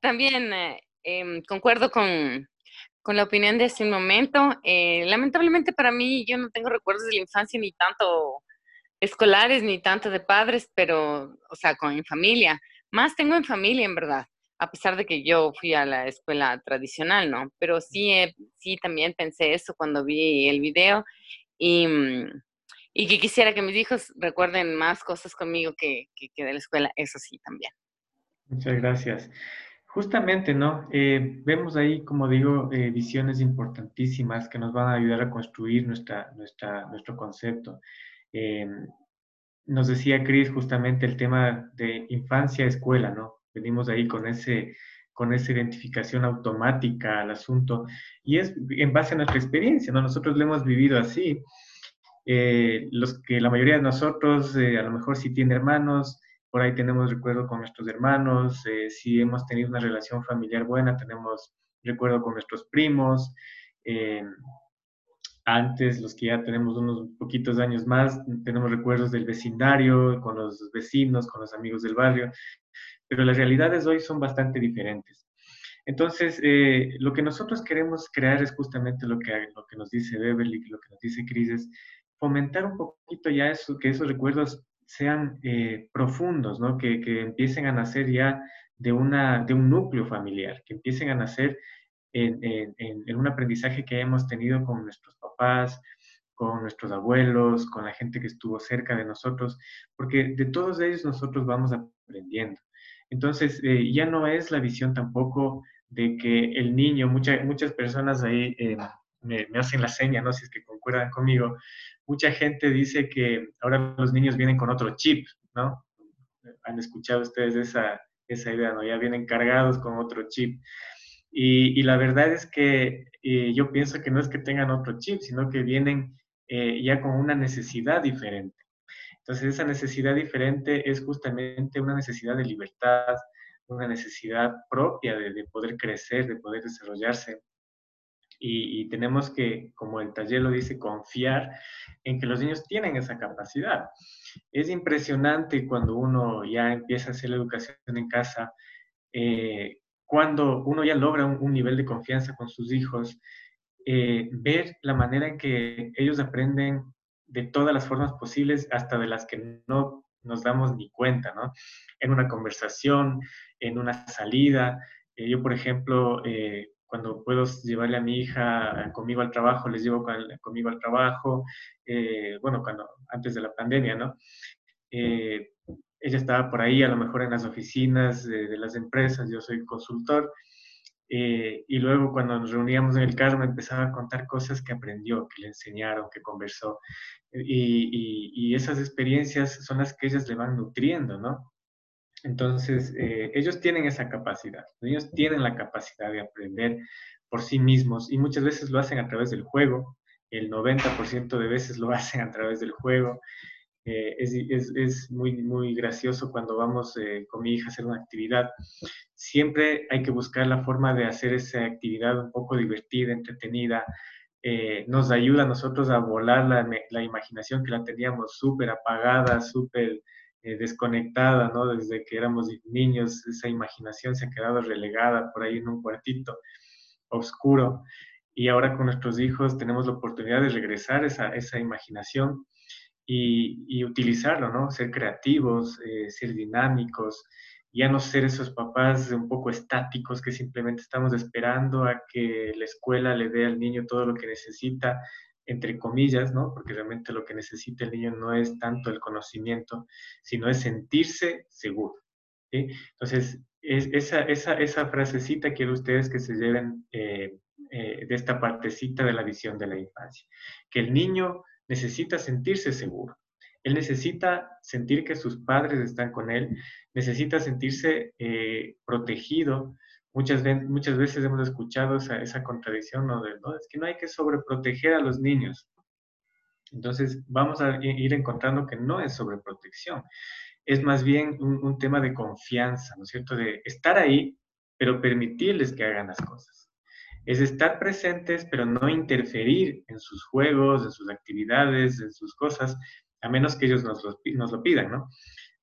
También eh, Em, concuerdo con, la opinión de hace un momento. Eh, lamentablemente para mí yo no tengo recuerdos de la infancia ni tanto escolares ni tanto de padres, pero, o sea, con mi familia. Más tengo en familia, en verdad, a pesar de que yo fui a la escuela tradicional, ¿no? Pero sí, sí también pensé eso cuando vi el video y, mm, y, que quisiera que mis hijos recuerden más cosas conmigo que, que de la escuela, eso sí también. Muchas gracias. Justamente, ¿no? Eh, vemos ahí, como digo, eh, visiones importantísimas que nos van a ayudar a construir nuestra, nuestra, nuestro concepto. Eh, nos decía Cris justamente el tema de infancia-escuela, ¿no? Venimos ahí con, ese, con esa identificación automática al asunto y es en base a nuestra experiencia, ¿no? Nosotros lo hemos vivido así. los que la mayoría de nosotros, a lo mejor sí tiene hermanos, por ahí tenemos recuerdo con nuestros hermanos, eh, si hemos tenido una relación familiar buena, tenemos recuerdo con nuestros primos. Eh, antes, los que ya tenemos unos poquitos años más, tenemos recuerdos del vecindario, con los vecinos, con los amigos del barrio, pero las realidades hoy son bastante diferentes. Entonces, eh, lo que nosotros queremos crear es justamente lo que, lo que nos dice Beverly, lo que nos dice Cris, es fomentar un poquito ya eso, que esos recuerdos sean eh, profundos, ¿no? Que, que, empiecen a nacer ya de, una, de un núcleo familiar, que empiecen a nacer en, en, en, un aprendizaje que hemos tenido con nuestros papás, con nuestros abuelos, con la gente que estuvo cerca de nosotros, porque de todos ellos nosotros vamos aprendiendo. Entonces, eh, ya no es la visión tampoco de que el niño, muchas personas ahí eh, me, hacen la seña, no si es que concuerdan conmigo, mucha gente dice que ahora los niños vienen con otro chip, ¿no? Han escuchado ustedes esa, esa idea, ¿no? Ya vienen cargados con otro chip. Y, y la verdad es que eh, yo pienso que no es que tengan otro chip, sino que vienen ya con una necesidad diferente. Entonces, esa necesidad diferente es justamente una necesidad de libertad, una necesidad propia de, de poder crecer, de poder desarrollarse y, tenemos que, como el taller lo dice, confiar en que los niños tienen esa capacidad. Es impresionante cuando uno ya empieza a hacer la educación en casa, eh, cuando uno ya logra un, nivel de confianza con sus hijos, eh, ver la manera en que ellos aprenden de todas las formas posibles, hasta de las que no nos damos ni cuenta, ¿no? En una conversación, en una salida. Eh, yo, por ejemplo, cuando puedo llevarle a mi hija conmigo al trabajo, les llevo conmigo al trabajo, eh, bueno, cuando, antes de la pandemia, ¿no? Eh, ella estaba por ahí, a lo mejor en las oficinas de, las empresas, yo soy consultor, eh, y luego cuando nos reuníamos en el carro empezaba a contar cosas que aprendió, que le enseñaron, que conversó, y, y esas experiencias son las que ellas le van nutriendo, ¿no? Entonces, eh, ellos tienen esa capacidad, ellos tienen la capacidad de aprender por sí mismos y muchas veces lo hacen a través del juego, el 90% de veces lo hacen a través del juego. Eh, es, es, es, muy, muy gracioso cuando vamos eh, con mi hija a hacer una actividad. Siempre hay que buscar la forma de hacer esa actividad un poco divertida, entretenida. nos ayuda a nosotros a volar la, la imaginación que la teníamos súper apagada, súper eh, desconectada, ¿no? Desde que éramos niños, esa imaginación se ha quedado relegada por ahí en un cuartito oscuro. Y ahora con nuestros hijos tenemos la oportunidad de regresar esa, esa imaginación y, utilizarlo, ¿no? Ser creativos, eh, ser dinámicos ya no ser esos papás un poco estáticos que simplemente estamos esperando a que la escuela le dé al niño todo lo que necesita, entre comillas, ¿no? Porque realmente lo que necesita el niño no es tanto el conocimiento, sino es sentirse seguro. Entonces, es, esa, esa, esa frasecita quiero ustedes que se lleven eh, eh, de esta partecita de la visión de la infancia, que el niño necesita sentirse seguro. Él necesita sentir que sus padres están con él, necesita sentirse eh, protegido. Muchas, veces hemos escuchado esa, contradicción, ¿no? De. Es que no hay que sobreproteger a los niños. Entonces vamos a ir encontrando que no es sobreprotección, es más bien un, un tema de confianza, ¿no es cierto? De estar ahí, pero permitirles que hagan las cosas es estar presentes, pero no interferir en sus juegos, en sus actividades, en sus cosas, a menos que ellos nos lo, pidan, ¿no?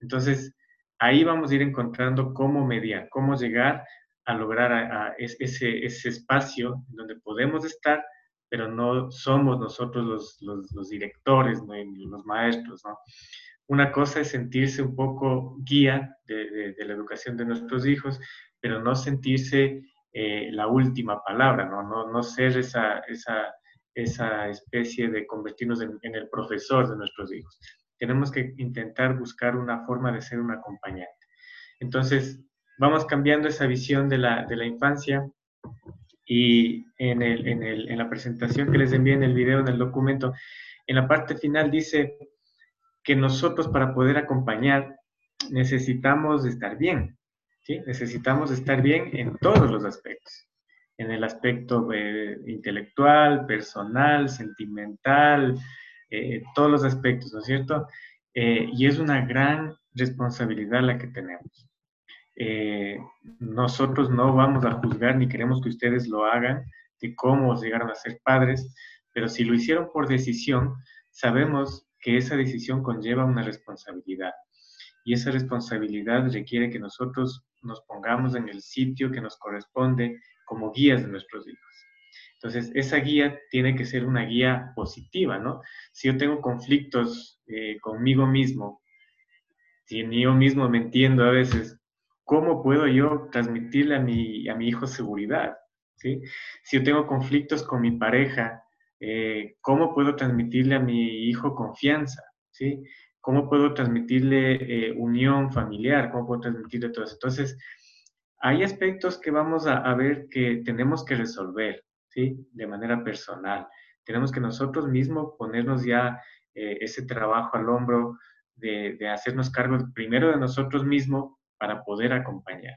Entonces, ahí vamos a ir encontrando cómo mediar, cómo llegar a lograr ese, ese espacio donde podemos estar, pero no somos nosotros los, los, directores, ¿no? los maestros, ¿no? Una cosa es sentirse un poco guía de, la educación de nuestros hijos, pero no sentirse eh, la última palabra, ¿no? No, no ser esa, esa, esa especie de convertirnos en, el profesor de nuestros hijos. Tenemos que intentar buscar una forma de ser un acompañante. Entonces, vamos cambiando esa visión de la, de la infancia y en, el, en, el, en la presentación que les envié en el video, en el documento, en la parte final dice que nosotros para poder acompañar necesitamos estar bien, ¿sí? Necesitamos estar bien en todos los aspectos en el aspecto eh, intelectual, personal, sentimental, eh, todos los aspectos, ¿no es cierto? Eh, y es una gran responsabilidad la que tenemos. nosotros no vamos a juzgar ni queremos que ustedes lo hagan de cómo llegaron a ser padres, pero si lo hicieron por decisión, sabemos que esa decisión conlleva una responsabilidad. Y esa responsabilidad requiere que nosotros nos pongamos en el sitio que nos corresponde como guías de nuestros hijos. Entonces, esa guía tiene que ser una guía positiva, ¿no? Si yo tengo conflictos eh, conmigo mismo, si ni yo mismo me entiendo a veces, ¿cómo puedo yo transmitirle a mi, a mi hijo seguridad? ¿sí? Si yo tengo conflictos con mi pareja, eh, ¿cómo puedo transmitirle a mi hijo confianza? ¿sí? ¿Cómo puedo transmitirle eh, unión familiar? ¿Cómo puedo transmitirle todo eso? Entonces, hay aspectos que vamos a, ver que tenemos que resolver, ¿sí? De manera personal. Tenemos que nosotros mismos ponernos ya eh, ese trabajo al hombro de, hacernos cargo primero de nosotros mismos para poder acompañar.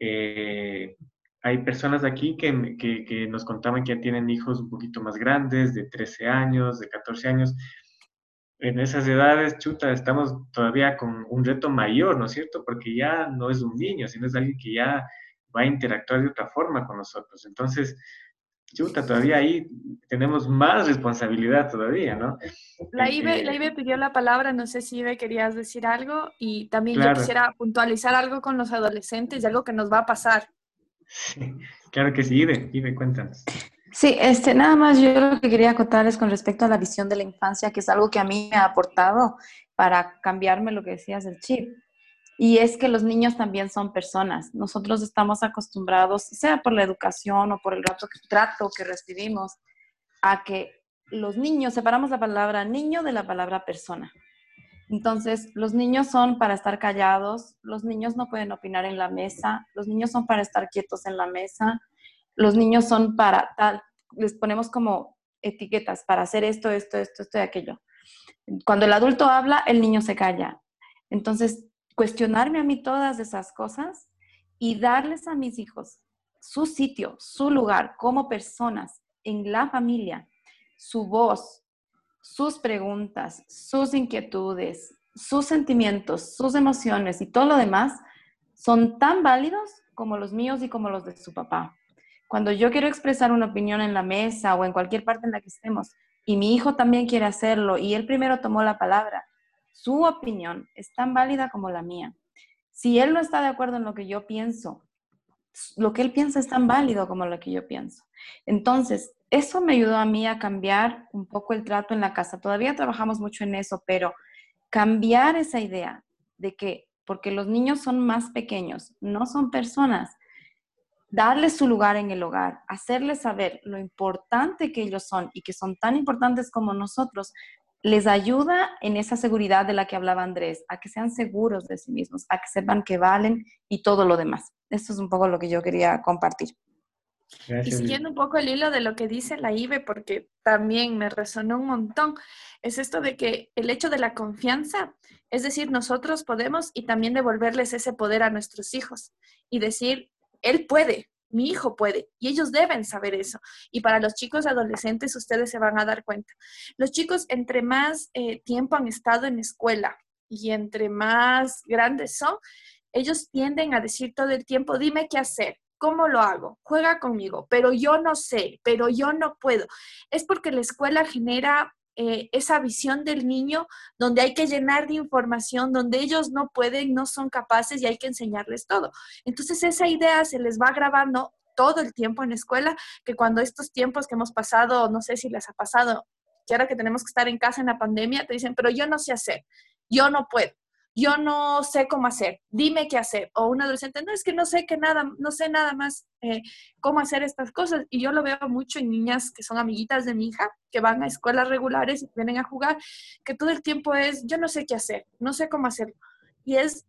Eh, hay personas aquí que, que, nos contaban que ya tienen hijos un poquito más grandes, de 13 años, de 14 años, en esas edades, chuta, estamos todavía con un reto mayor, ¿no es cierto? Porque ya no es un niño, sino es alguien que ya va a interactuar de otra forma con nosotros. Entonces, chuta, todavía ahí tenemos más responsabilidad todavía, ¿no? La IBE, la IBE pidió la palabra, no sé si IBE querías decir algo y también yo quisiera puntualizar algo con los adolescentes y algo que nos va a pasar. Sí, claro que sí, IBE, IBE, cuéntanos. Sí, este, nada más yo lo que quería contarles con respecto a la visión de la infancia, que es algo que a mí me ha aportado para cambiarme lo que decías del chip. Y es que los niños también son personas. Nosotros estamos acostumbrados, sea por la educación o por el trato que recibimos, a que los niños, separamos la palabra niño de la palabra persona. Entonces, los niños son para estar callados, los niños no pueden opinar en la mesa, los niños son para estar quietos en la mesa, los niños son para tal, les ponemos como etiquetas para hacer esto, esto, esto, esto y aquello. Cuando el adulto habla, el niño se calla. Entonces, cuestionarme a mí todas esas cosas y darles a mis hijos su sitio, su lugar como personas en la familia, su voz, sus preguntas, sus inquietudes, sus sentimientos, sus emociones y todo lo demás son tan válidos como los míos y como los de su papá. Cuando yo quiero expresar una opinión en la mesa o en cualquier parte en la que estemos y mi hijo también quiere hacerlo y él primero tomó la palabra, su opinión es tan válida como la mía. Si él no está de acuerdo en lo que yo pienso, lo que él piensa es tan válido como lo que yo pienso. Entonces, eso me ayudó a mí a cambiar un poco el trato en la casa. Todavía trabajamos mucho en eso, pero cambiar esa idea de que porque los niños son más pequeños, no son personas. Darles su lugar en el hogar, hacerles saber lo importante que ellos son y que son tan importantes como nosotros, les ayuda en esa seguridad de la que hablaba Andrés, a que sean seguros de sí mismos, a que sepan que valen y todo lo demás. Esto es un poco lo que yo quería compartir. Y siguiendo un poco el hilo de lo que dice la IBE, porque también me resonó un montón, es esto de que el hecho de la confianza, es decir, nosotros podemos y también devolverles ese poder a nuestros hijos y decir, él puede, mi hijo puede, y ellos deben saber eso. Y para los chicos adolescentes, ustedes se van a dar cuenta. Los chicos, entre más eh, tiempo han estado en escuela y entre más grandes son, ellos tienden a decir todo el tiempo, dime qué hacer, ¿Cómo lo hago? Juega conmigo, pero yo no sé, pero yo no puedo. Es porque la escuela genera eh, esa visión del niño donde hay que llenar de información, donde ellos no pueden, no son capaces y hay que enseñarles todo. Entonces esa idea se les va grabando todo el tiempo en la escuela, que cuando estos tiempos que hemos pasado, no sé si les ha pasado, que ahora que tenemos que estar en casa en la pandemia, te dicen, pero yo no sé hacer, yo no puedo yo no sé cómo hacer, dime qué hacer. O un adolescente, no es que no sé que nada, no sé nada más eh, cómo hacer estas cosas. Y yo lo veo mucho en niñas que son amiguitas de mi hija, que van a escuelas regulares y vienen a jugar, que todo el tiempo es, yo no sé qué hacer, no sé cómo hacerlo. Y es,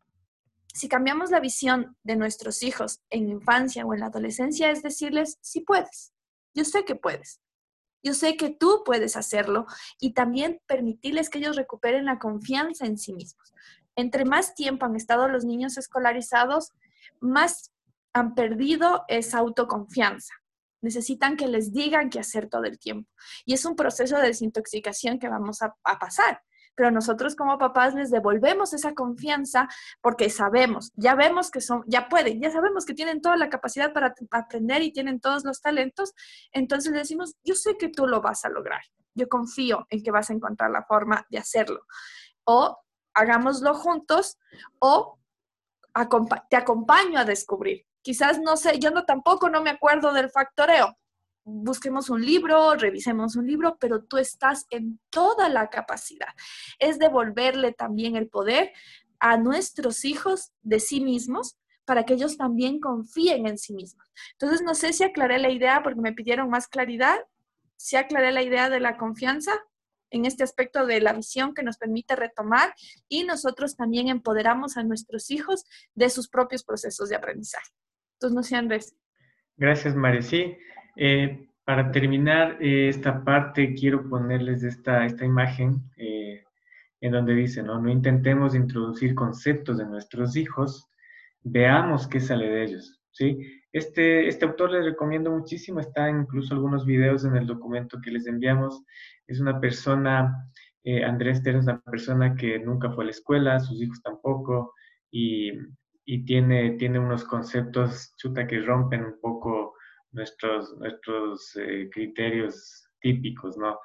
si cambiamos la visión de nuestros hijos en infancia o en la adolescencia, es decirles, sí puedes, yo sé que puedes. Yo sé que tú puedes hacerlo y también permitirles que ellos recuperen la confianza en sí mismos entre más tiempo han estado los niños escolarizados, más han perdido esa autoconfianza. Necesitan que les digan qué hacer todo el tiempo. Y es un proceso de desintoxicación que vamos a, pasar. Pero nosotros como papás les devolvemos esa confianza porque sabemos, ya vemos que son, ya pueden, ya sabemos que tienen toda la capacidad para aprender y tienen todos los talentos. Entonces le decimos, yo sé que tú lo vas a lograr. Yo confío en que vas a encontrar la forma de hacerlo. O hagámoslo juntos o te acompaño a descubrir. Quizás no sé, yo no tampoco no me acuerdo del factoreo. Busquemos un libro, revisemos un libro, pero tú estás en toda la capacidad. Es devolverle también el poder a nuestros hijos de sí mismos para que ellos también confíen en sí mismos. Entonces, no sé si aclaré la idea porque me pidieron más claridad. Si aclaré la idea de la confianza, en este aspecto de la visión que nos permite retomar y nosotros también empoderamos a nuestros hijos de sus propios procesos de aprendizaje. Entonces, no sé, Andrés. Gracias, María. Eh, para terminar eh, esta parte, quiero ponerles esta, esta imagen eh, en donde dice, ¿no? no intentemos introducir conceptos de nuestros hijos, veamos qué sale de ellos. ¿sí? Este, este autor les recomiendo muchísimo, está incluso algunos videos en el documento que les enviamos es una persona, eh, Andrés Ter es una persona que nunca fue a la escuela, sus hijos tampoco, y, tiene, tiene unos conceptos, chuta, que rompen un poco nuestros, nuestros eh, criterios típicos, ¿no?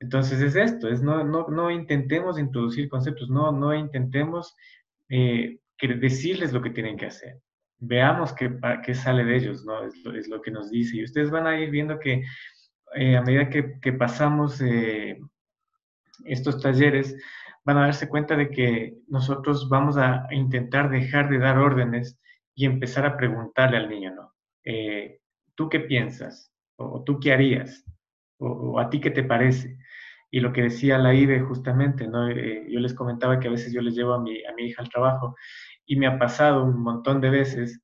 Entonces es esto, es no, no, no intentemos introducir conceptos, no, no intentemos eh, decirles lo que tienen que hacer. Veamos qué, qué sale de ellos, ¿no? Es lo, es lo que nos dice. Y ustedes van a ir viendo que eh, a medida que, pasamos eh, estos talleres, van a darse cuenta de que nosotros vamos a intentar dejar de dar órdenes y empezar a preguntarle al niño, ¿no? Eh, ¿Tú qué piensas? ¿O, tú qué harías? O, a ti qué te parece? Y lo que decía la IBE justamente, ¿no? yo les comentaba que a veces yo les llevo a mi, a mi hija al trabajo y me ha pasado un montón de veces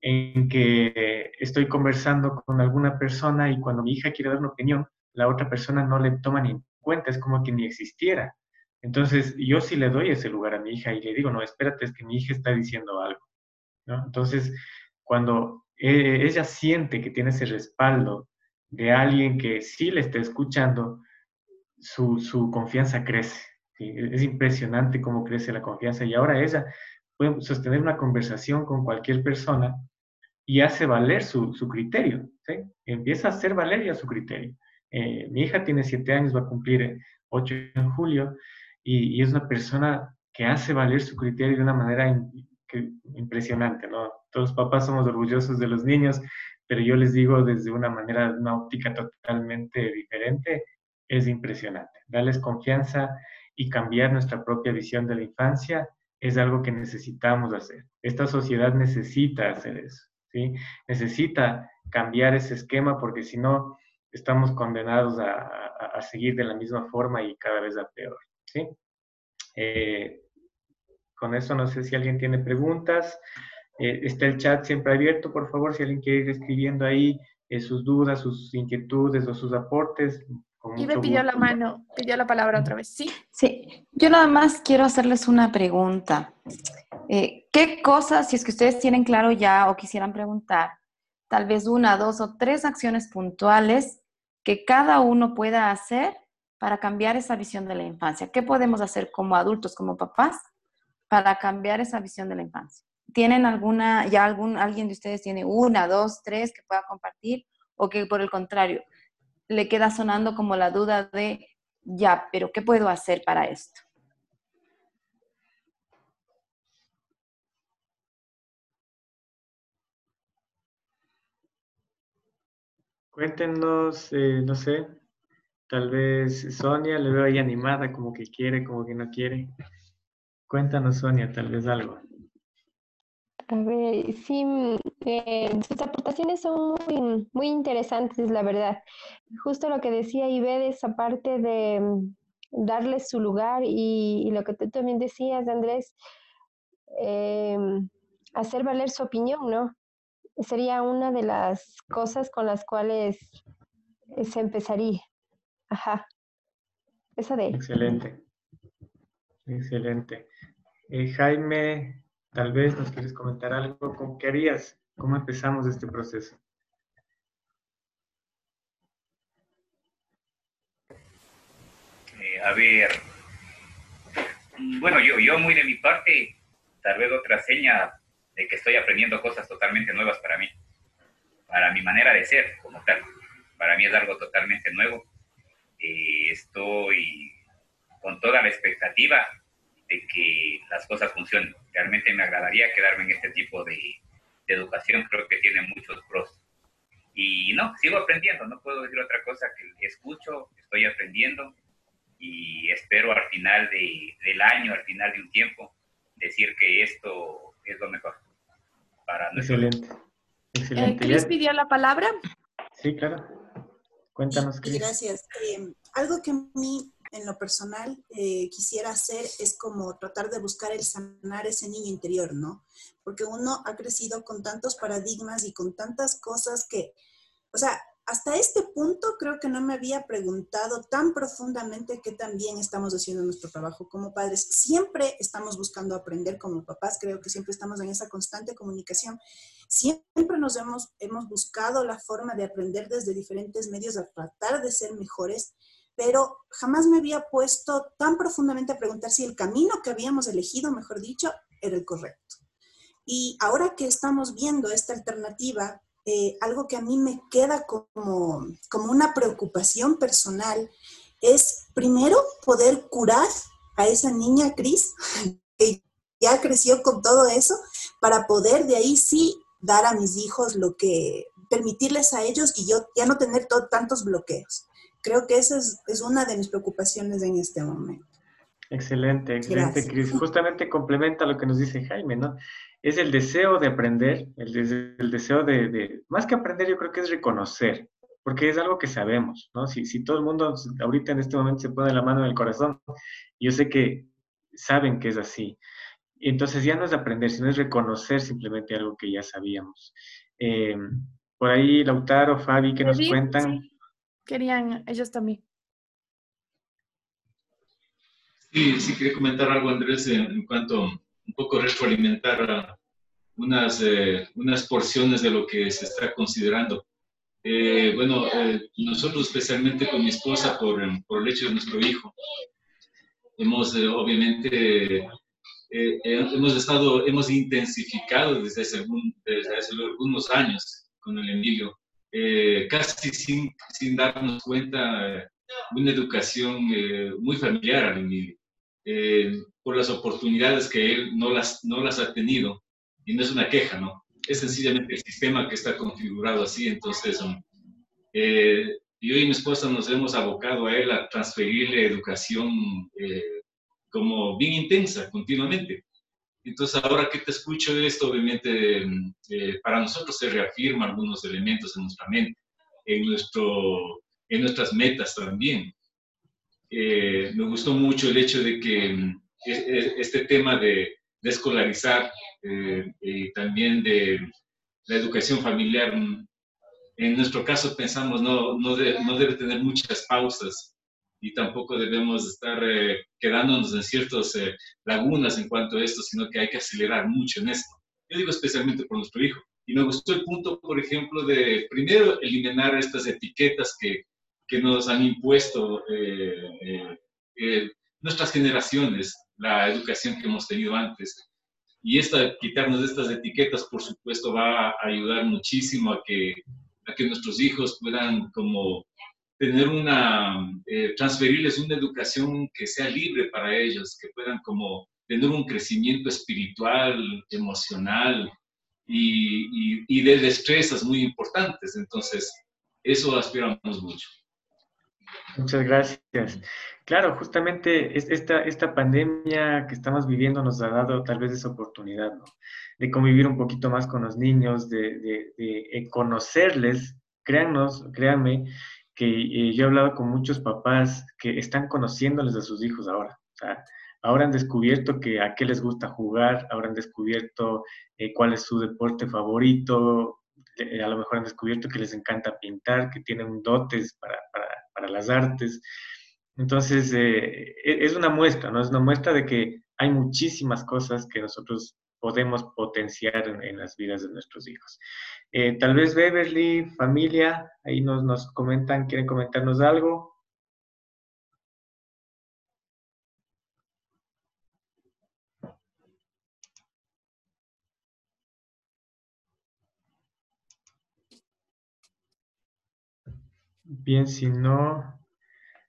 en que estoy conversando con alguna persona y cuando mi hija quiere dar una opinión, la otra persona no le toma ni en cuenta, es como que ni existiera. Entonces, yo sí le doy ese lugar a mi hija y le digo, no, espérate, es que mi hija está diciendo algo. Entonces, cuando e, ella siente que tiene ese respaldo de alguien que sí le está escuchando, su, su confianza crece. Es impresionante cómo crece la confianza y ahora ella puede sostener una conversación con cualquier persona y hace valer su, su criterio, ¿sí? Empieza a hacer valer ya su criterio. Eh, mi hija tiene siete años, va a cumplir ocho en julio, y, y, es una persona que hace valer su criterio de una manera impresionante, ¿no? Todos los papás somos orgullosos de los niños, pero yo les digo desde una manera, una óptica totalmente diferente, es impresionante. Darles confianza y cambiar nuestra propia visión de la infancia es algo que necesitamos hacer. Esta sociedad necesita hacer eso, ¿sí? Necesita cambiar ese esquema porque si no, estamos condenados a, seguir de la misma forma y cada vez a peor, ¿sí? Eh, con eso no sé si alguien tiene preguntas. Eh, está el chat siempre abierto, por favor, si alguien quiere ir escribiendo ahí eh, sus dudas, sus inquietudes o sus aportes, y me pidió la mano, pidió la palabra otra vez, ¿sí? Sí, yo nada más quiero hacerles una pregunta. Eh, ¿Qué cosas, si es que ustedes tienen claro ya o quisieran preguntar, tal vez una, dos o tres acciones puntuales que cada uno pueda hacer para cambiar esa visión de la infancia? ¿Qué podemos hacer como adultos, como papás, para cambiar esa visión de la infancia? ¿Tienen alguna, ya algún, alguien de ustedes tiene una, dos, tres que pueda compartir? ¿O que por el contrario, le queda sonando como la duda de, ya, pero ¿qué puedo hacer para esto? Cuéntenos, eh, no sé, tal vez Sonia le veo ahí animada, como que quiere, como que no quiere. Cuéntanos, Sonia, tal vez algo. A ver, sí, mm, eh, sus aportaciones son muy, muy interesantes, la verdad. Justo lo que decía Ibedes, aparte de mm, darle su lugar y, lo que tú también decías, Andrés, eh, hacer valer su opinión, ¿no? Sería una de las cosas con las cuales se empezaría. Ajá. Esa de. Excelente. Excelente. Eh, Jaime, Tal vez nos quieres comentar algo, ¿cómo, ¿qué harías? ¿Cómo empezamos este proceso? Eh, a ver, bueno, yo, yo muy de mi parte, tal vez otra seña de que estoy aprendiendo cosas totalmente nuevas para mí, para mi manera de ser como tal. Para mí es algo totalmente nuevo. Eh, estoy con toda la expectativa de que las cosas funcionen. Realmente me agradaría quedarme en este tipo de, educación, creo que tiene muchos pros. Y no, sigo aprendiendo, no puedo decir otra cosa que escucho, estoy aprendiendo y espero al final del año, al final de un tiempo, decir que esto es lo mejor para Excelente. Excelente. Eh, ¿Cris pidió la palabra? Sí, claro. Cuéntanos, Cris. Gracias. Eh, algo que a mí en lo personal eh, quisiera hacer es como tratar de buscar el sanar ese niño interior, ¿no? Porque uno ha crecido con tantos paradigmas y con tantas cosas que, o sea, hasta este punto creo que no me había preguntado tan profundamente qué también estamos haciendo nuestro trabajo como padres. Siempre estamos buscando aprender como papás, creo que siempre estamos en esa constante comunicación. Siempre nos hemos, hemos buscado la forma de aprender desde diferentes medios a tratar de ser mejores pero jamás me había puesto tan profundamente a preguntar si el camino que habíamos elegido, mejor dicho, era el correcto. Y ahora que estamos viendo esta alternativa, eh, algo que a mí me queda como, como una preocupación personal es primero poder curar a esa niña Cris, que ya creció con todo eso, para poder de ahí sí dar a mis hijos lo que, permitirles a ellos y yo ya no tener tantos bloqueos creo que esa es, una de mis preocupaciones en este momento. Excelente, excelente, Cris. Justamente complementa lo que nos dice Jaime, ¿no? Es el deseo de aprender, el, el deseo de, más que aprender, yo creo que es reconocer, porque es algo que sabemos, ¿no? Si, si todo el mundo ahorita en este momento se pone la mano en el corazón, yo sé que saben que es así. Entonces ya no es aprender, sino es reconocer simplemente algo que ya sabíamos. Eh, por ahí Lautaro, Fabi, que nos cuentan querían ellos también. Sí, sí quería comentar algo, Andrés, en, cuanto un poco retroalimentar unas, eh, unas porciones de lo que se está considerando. Eh, bueno, eh, nosotros especialmente con mi esposa por, por el hecho de nuestro hijo, hemos obviamente hemos estado, hemos intensificado desde hace, desde hace algunos años con el Emilio eh, casi sin, sin, darnos cuenta, eh, una educación eh, muy familiar al niño, por las oportunidades que él no las, no las ha tenido. Y no es una queja, ¿no? Es sencillamente el sistema que está configurado así. Entonces, um, yo y mi esposa nos hemos abocado a él a transferirle educación como bien intensa, continuamente. Entonces, ahora que te escucho esto, obviamente, eh, para nosotros se reafirman algunos elementos en nuestra mente, en, nuestro, en nuestras metas también. Eh, me gustó mucho el hecho de que mm, este tema de, de escolarizar eh, y también de la educación familiar, mm, en nuestro caso pensamos no, no, no debe tener muchas pausas, y tampoco debemos estar eh, quedándonos en ciertas eh, lagunas en cuanto a esto, sino que hay que acelerar mucho en esto. Yo digo especialmente por nuestro hijo. Y me gustó el punto, por ejemplo, de primero eliminar estas etiquetas que, que nos han impuesto eh, nuestras generaciones, la educación que hemos tenido antes. Y esta, quitarnos estas etiquetas, por supuesto, va a ayudar muchísimo a que, a que nuestros hijos puedan como tener una, eh, transferirles una educación que sea libre para ellos, que puedan como tener un crecimiento espiritual, emocional y, y, de destrezas muy importantes. Entonces, eso aspiramos mucho. Muchas gracias. Claro, justamente esta, esta pandemia que estamos viviendo nos ha dado tal vez esa oportunidad, ¿no? De convivir un poquito más con los niños, de, de, de conocerles, créannos, créanme, que eh, yo he hablado con muchos papás que están conociéndoles a sus hijos ahora. O sea, ahora han descubierto que a qué les gusta jugar, ahora han descubierto eh, cuál es su deporte favorito, eh, a lo mejor han descubierto que les encanta pintar, que tienen dotes para, para, para las artes. Entonces, e, es una muestra, ¿no? Es una muestra de que hay muchísimas cosas que nosotros podemos potenciar en, las vidas de nuestros hijos. Eh, tal vez Beverly, familia, ahí nos, comentan, quieren comentarnos algo. Bien, si no,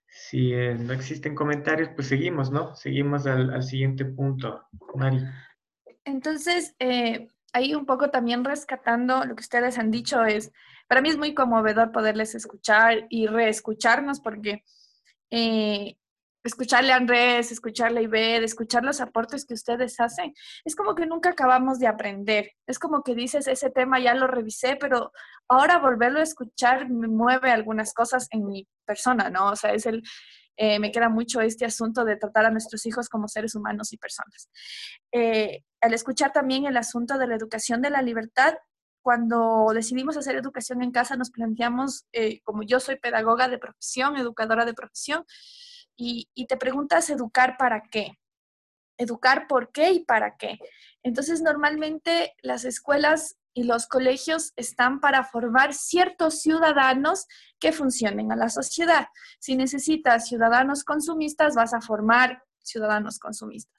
si eh, no existen comentarios, pues seguimos, ¿no? Seguimos al siguiente punto. Mari. Entonces, eh, ahí un poco también rescatando lo que ustedes han dicho es, para mí es muy conmovedor poderles escuchar y reescucharnos porque eh, escucharle a Andrés, escucharle a Ibed, escuchar los aportes que ustedes hacen, es como que nunca acabamos de aprender. Es como que dices, ese tema ya lo revisé, pero ahora volverlo a escuchar me mueve algunas cosas en mi persona, ¿no? O sea, es el, eh, me queda mucho este asunto de tratar a nuestros hijos como seres humanos y personas. Al escuchar también el asunto de la educación de la libertad, cuando decidimos hacer educación en casa, nos planteamos, eh, como yo soy pedagoga de profesión, educadora de profesión, y, y te preguntas, ¿educar para qué? Educar por qué y para qué. Entonces, normalmente las escuelas y los colegios están para formar ciertos ciudadanos que funcionen a la sociedad. Si necesitas ciudadanos consumistas, vas a formar ciudadanos consumistas.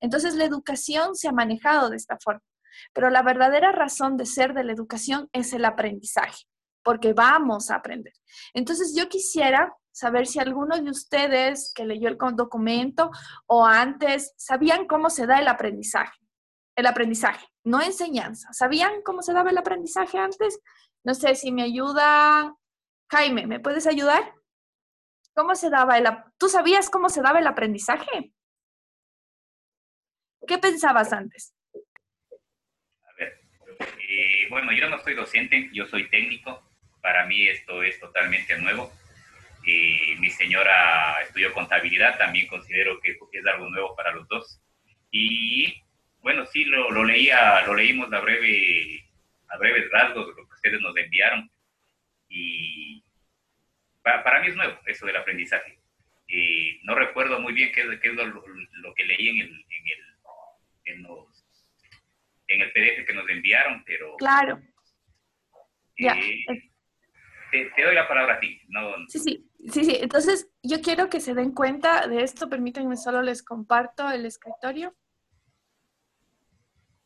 Entonces, la educación se ha manejado de esta forma, pero la verdadera razón de ser de la educación es el aprendizaje, porque vamos a aprender. Entonces, yo quisiera saber si alguno de ustedes que leyó el documento o antes sabían cómo se da el aprendizaje el aprendizaje, no enseñanza. ¿Sabían cómo se daba el aprendizaje antes? No sé si me ayuda Jaime, ¿me puedes ayudar? ¿Cómo se daba el ¿Tú sabías cómo se daba el aprendizaje? ¿Qué pensabas antes? A ver, eh, bueno, yo no soy docente, yo soy técnico. Para mí esto es totalmente nuevo. Eh, mi señora estudió contabilidad, también considero que es algo nuevo para los dos. Y bueno, sí, lo, lo, leía, lo leímos a, breve, a breves rasgos, lo que ustedes nos enviaron. Y para, mí es nuevo eso del aprendizaje. Eh, no recuerdo muy bien qué, qué es lo, que leí en el, en, los, en el PDF que nos enviaron, pero... Claro. Eh, te, te, doy la palabra a ti. No, sí, sí, sí, sí. Entonces, yo quiero que se den cuenta de esto. Permítanme, solo les comparto el escritorio.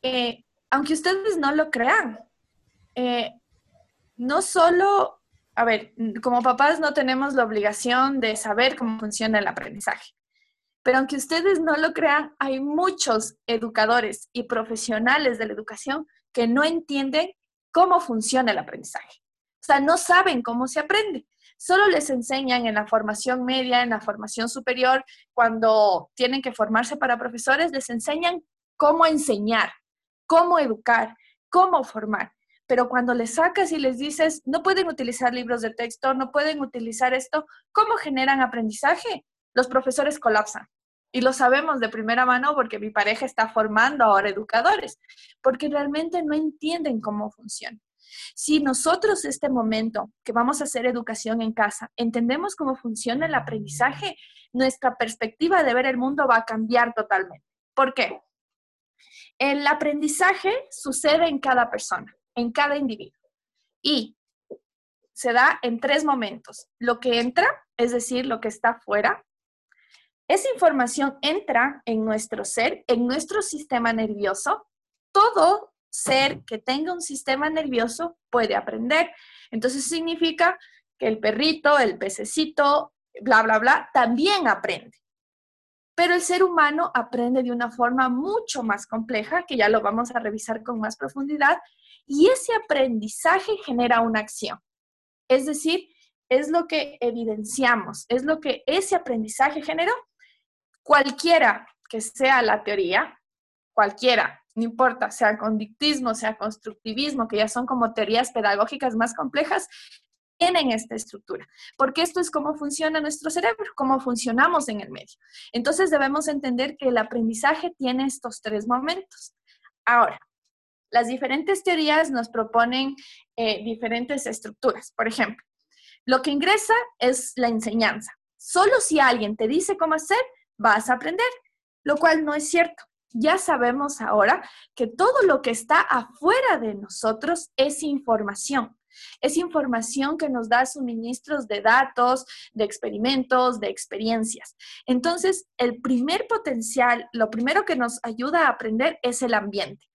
Eh, aunque ustedes no lo crean, eh, no solo, a ver, como papás no tenemos la obligación de saber cómo funciona el aprendizaje, pero aunque ustedes no lo crean, hay muchos educadores y profesionales de la educación que no entienden cómo funciona el aprendizaje. O sea, no saben cómo se aprende. Solo les enseñan en la formación media, en la formación superior, cuando tienen que formarse para profesores, les enseñan cómo enseñar, cómo educar, cómo formar. Pero cuando les sacas y les dices, no pueden utilizar libros de texto, no pueden utilizar esto, ¿cómo generan aprendizaje? Los profesores colapsan. Y lo sabemos de primera mano porque mi pareja está formando ahora educadores, porque realmente no entienden cómo funciona. Si nosotros este momento que vamos a hacer educación en casa, entendemos cómo funciona el aprendizaje, nuestra perspectiva de ver el mundo va a cambiar totalmente. ¿Por qué? El aprendizaje sucede en cada persona, en cada individuo. Y se da en tres momentos. Lo que entra, es decir, lo que está fuera. Esa información entra en nuestro ser, en nuestro sistema nervioso. Todo ser que tenga un sistema nervioso puede aprender. Entonces significa que el perrito, el pececito, bla, bla, bla, también aprende. Pero el ser humano aprende de una forma mucho más compleja, que ya lo vamos a revisar con más profundidad, y ese aprendizaje genera una acción. Es decir, es lo que evidenciamos, es lo que ese aprendizaje generó. Cualquiera que sea la teoría, cualquiera no importa, sea conductismo, sea constructivismo, que ya son como teorías pedagógicas más complejas, tienen esta estructura, porque esto es cómo funciona nuestro cerebro, cómo funcionamos en el medio. Entonces debemos entender que el aprendizaje tiene estos tres momentos. Ahora, las diferentes teorías nos proponen eh, diferentes estructuras. Por ejemplo, lo que ingresa es la enseñanza. Solo si alguien te dice cómo hacer, vas a aprender, lo cual no es cierto ya sabemos ahora que todo lo que está afuera de nosotros es información. Es información que nos da suministros de datos, de experimentos, de experiencias. Entonces, el primer potencial, lo primero que nos ayuda a aprender es el ambiente.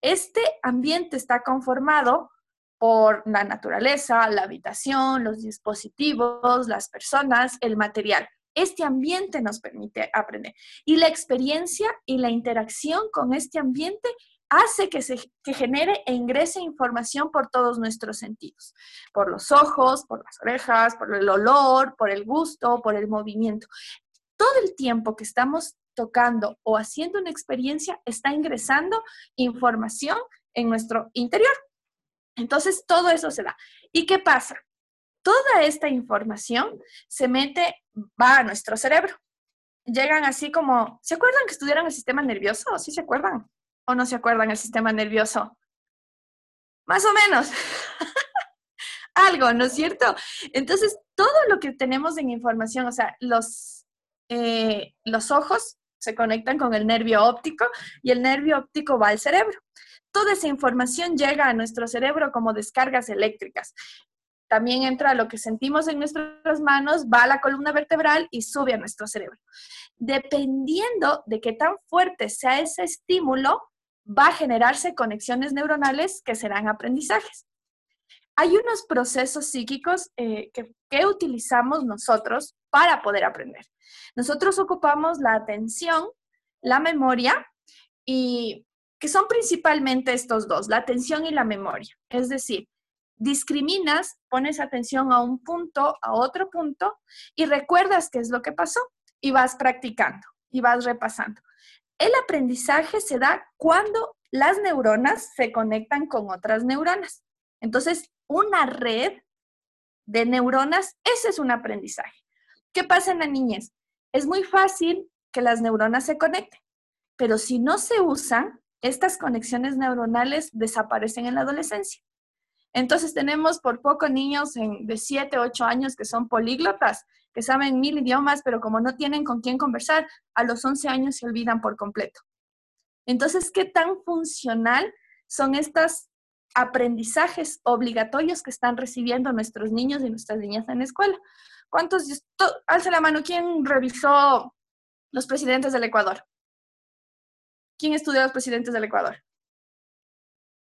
Este ambiente está conformado por la naturaleza, la habitación, los dispositivos, las personas, el material. Este ambiente nos permite aprender. Y la experiencia y la interacción con este ambiente hace que se genere e ingrese información por todos nuestros sentidos, por los ojos, por las orejas, por el olor, por el gusto, por el movimiento. Todo el tiempo que estamos tocando o haciendo una experiencia está ingresando información en nuestro interior. Entonces, todo eso se da. ¿Y qué pasa? Toda esta información se mete, va a nuestro cerebro. Llegan así como, ¿se acuerdan que estudiaron el sistema nervioso? ¿Sí se acuerdan? ¿O no se acuerdan el sistema nervioso? Más o menos. Algo, ¿no es cierto? Entonces, todo lo que tenemos en información, o sea, los, eh, los ojos se conectan con el nervio óptico y el nervio óptico va al cerebro. Toda esa información llega a nuestro cerebro como descargas eléctricas también entra lo que sentimos en nuestras manos, va a la columna vertebral y sube a nuestro cerebro. Dependiendo de qué tan fuerte sea ese estímulo, va a generarse conexiones neuronales que serán aprendizajes. Hay unos procesos psíquicos eh, que, que utilizamos nosotros para poder aprender. Nosotros ocupamos la atención, la memoria y que son principalmente estos dos, la atención y la memoria. Es decir, discriminas, pones atención a un punto, a otro punto y recuerdas qué es lo que pasó y vas practicando y vas repasando. El aprendizaje se da cuando las neuronas se conectan con otras neuronas. Entonces, una red de neuronas, ese es un aprendizaje. ¿Qué pasa en la niñez? Es muy fácil que las neuronas se conecten, pero si no se usan, estas conexiones neuronales desaparecen en la adolescencia. Entonces tenemos por poco niños de 7, 8 años que son políglotas, que saben mil idiomas, pero como no tienen con quién conversar, a los 11 años se olvidan por completo. Entonces, ¿qué tan funcional son estos aprendizajes obligatorios que están recibiendo nuestros niños y nuestras niñas en la escuela? ¿Cuántos? Alce la mano, ¿quién revisó los presidentes del Ecuador? ¿Quién estudió los presidentes del Ecuador?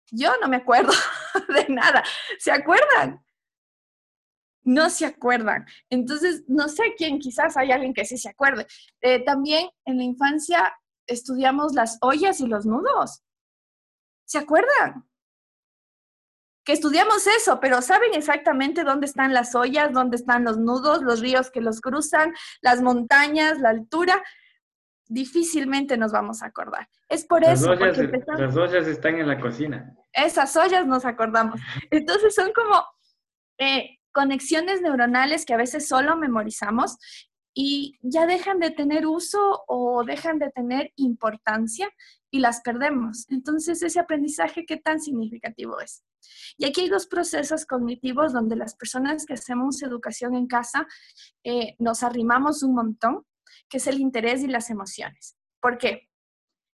Yo no me acuerdo. de nada. ¿Se acuerdan? No se acuerdan. Entonces, no sé quién, quizás hay alguien que sí se acuerde. Eh, también en la infancia estudiamos las ollas y los nudos. ¿Se acuerdan? Que estudiamos eso, pero ¿saben exactamente dónde están las ollas, dónde están los nudos, los ríos que los cruzan, las montañas, la altura? Difícilmente nos vamos a acordar. Es por eso. las ollas están en la cocina. Esas ollas nos acordamos. Entonces son como eh, conexiones neuronales que a veces solo memorizamos y ya dejan de tener uso o dejan de tener importancia y las perdemos. Entonces, ese aprendizaje, ¿qué tan significativo es? Y aquí hay dos procesos cognitivos donde las personas que hacemos educación en casa eh, nos arrimamos un montón, que es el interés y las emociones. ¿Por qué?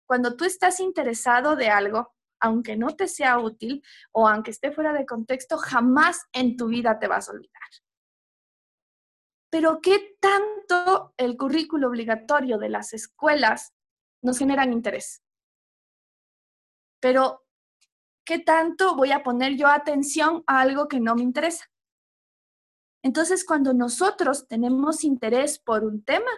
Cuando tú estás interesado de algo, aunque no te sea útil o aunque esté fuera de contexto, jamás en tu vida te vas a olvidar. Pero ¿qué tanto el currículo obligatorio de las escuelas nos generan interés? Pero ¿qué tanto voy a poner yo atención a algo que no me interesa? Entonces, cuando nosotros tenemos interés por un tema,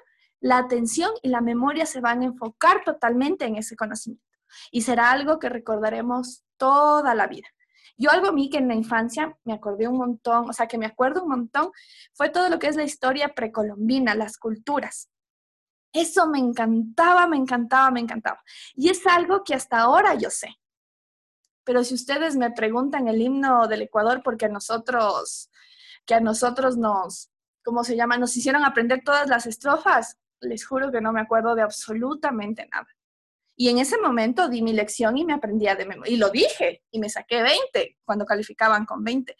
la atención y la memoria se van a enfocar totalmente en ese conocimiento y será algo que recordaremos toda la vida. Yo algo a mí que en la infancia me acordé un montón, o sea, que me acuerdo un montón, fue todo lo que es la historia precolombina, las culturas. Eso me encantaba, me encantaba, me encantaba. Y es algo que hasta ahora yo sé. Pero si ustedes me preguntan el himno del Ecuador, porque a nosotros, que a nosotros nos, ¿cómo se llama? Nos hicieron aprender todas las estrofas, les juro que no me acuerdo de absolutamente nada. Y en ese momento di mi lección y me aprendía de memoria. Y lo dije y me saqué 20 cuando calificaban con 20.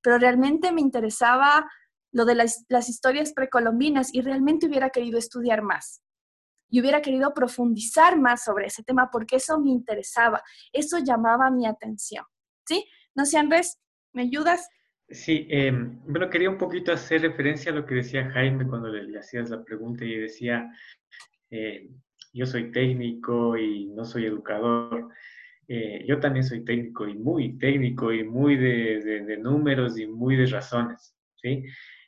Pero realmente me interesaba lo de las, historias precolombinas y realmente hubiera querido estudiar más. Y hubiera querido profundizar más sobre ese tema porque eso me interesaba. Eso llamaba mi atención. ¿Sí? No sé, Andrés, ¿me ayudas? Sí, eh, bueno, quería un poquito hacer referencia a lo que decía Jaime cuando le, hacías la pregunta y decía, eh, yo soy técnico y no soy educador. Eh, yo también soy técnico y muy técnico y muy de, números y muy de razones, ¿sí?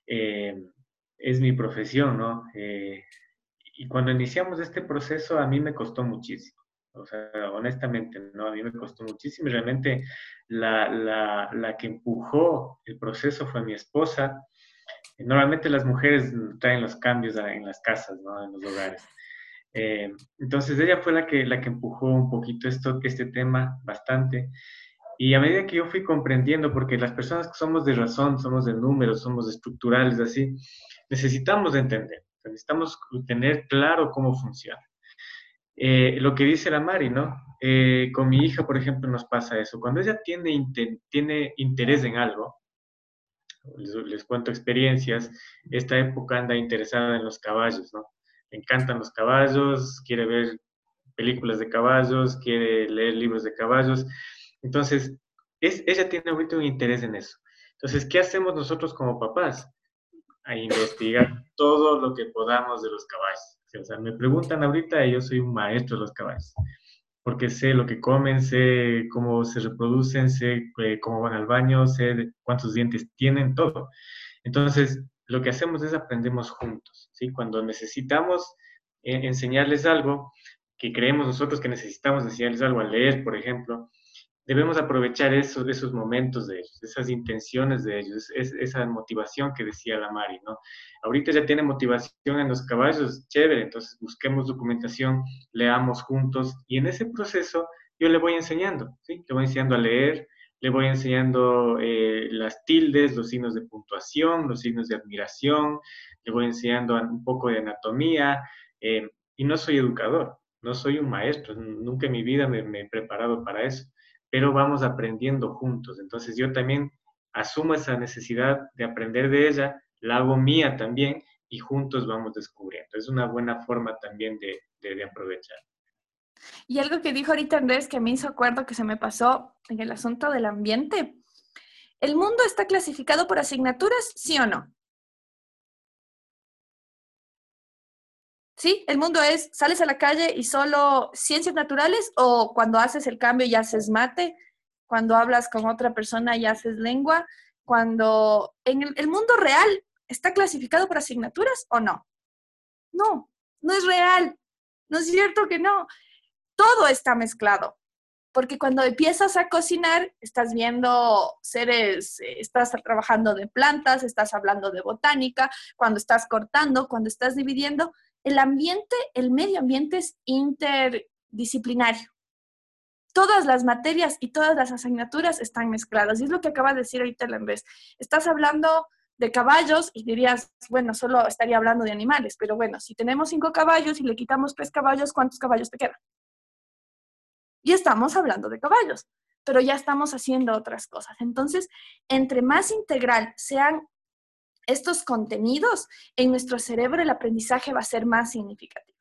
Eh, es mi profesión, ¿no? Eh, y cuando iniciamos este proceso a mí me costó muchísimo, o sea, honestamente, ¿no? A mí me costó muchísimo realmente la, la, la que empujó el proceso fue mi esposa. Normalmente las mujeres traen los cambios en las casas, ¿no? En los hogares. Eh, entonces ella fue la que, la que empujó un poquito esto, este tema bastante. Y a medida que yo fui comprendiendo, porque las personas que somos de razón, somos de números, somos estructurales, así, necesitamos entender, necesitamos tener claro cómo funciona. Eh, lo que dice la Mari, ¿no? Eh, con mi hija, por ejemplo, nos pasa eso. Cuando ella tiene, tiene interés en algo, les, cuento experiencias, esta época anda interesada en los caballos, ¿no? le encantan los caballos, quiere ver películas de caballos, quiere leer libros de caballos. Entonces, es, ella tiene ahorita un interés en eso. Entonces, ¿qué hacemos nosotros como papás? A investigar todo lo que podamos de los caballos. O sea, me preguntan ahorita y yo soy un maestro de los caballos, porque sé lo que comen, sé cómo se reproducen, sé eh, cómo van al baño, sé cuántos dientes tienen, todo. Entonces, lo que hacemos es aprendemos juntos, ¿sí? Cuando necesitamos eh, enseñarles algo, que creemos nosotros que necesitamos enseñarles algo a leer, por ejemplo, debemos aprovechar esos, esos momentos de ellos, esas intenciones de ellos, esa motivación que decía la Mari, ¿no? Ahorita ya tiene motivación en los caballos, chévere, entonces busquemos documentación, leamos juntos y en ese proceso yo le voy enseñando, ¿sí? Le voy enseñando a leer, le voy enseñando eh, las tildes, los signos de puntuación, los signos de admiración, le voy enseñando un poco de anatomía, eh, y no soy educador, no soy un maestro, nunca en mi vida me, he preparado para eso, pero vamos aprendiendo juntos. Entonces yo también asumo esa necesidad de aprender de ella, la hago mía también y juntos vamos descubriendo. Es una buena forma también de, de aprovechar. Y algo que dijo ahorita Andrés que me hizo acuerdo que se me pasó en el asunto del ambiente. ¿El mundo está clasificado por asignaturas, sí o no? Sí, el mundo es, sales a la calle y solo ciencias naturales o cuando haces el cambio ya haces mate, cuando hablas con otra persona ya haces lengua, cuando en el, el mundo real está clasificado por asignaturas o no? No, no es real. No es cierto que no todo está mezclado. Porque cuando empiezas a cocinar, estás viendo seres, eh, estás trabajando de plantas, estás hablando de botánica, cuando estás cortando, cuando estás dividiendo, el ambiente, el medio ambiente es interdisciplinario. Todas las materias y todas las asignaturas están mezcladas. Y es lo que acaba de decir ahorita la vez. Estás hablando de caballos y dirías, bueno, solo estaría hablando de animales, pero bueno, si tenemos cinco caballos y le quitamos tres caballos, ¿cuántos caballos te quedan? Y estamos hablando de caballos, pero ya estamos haciendo otras cosas. Entonces, entre más integral sean estos contenidos, en nuestro cerebro el aprendizaje va a ser más significativo.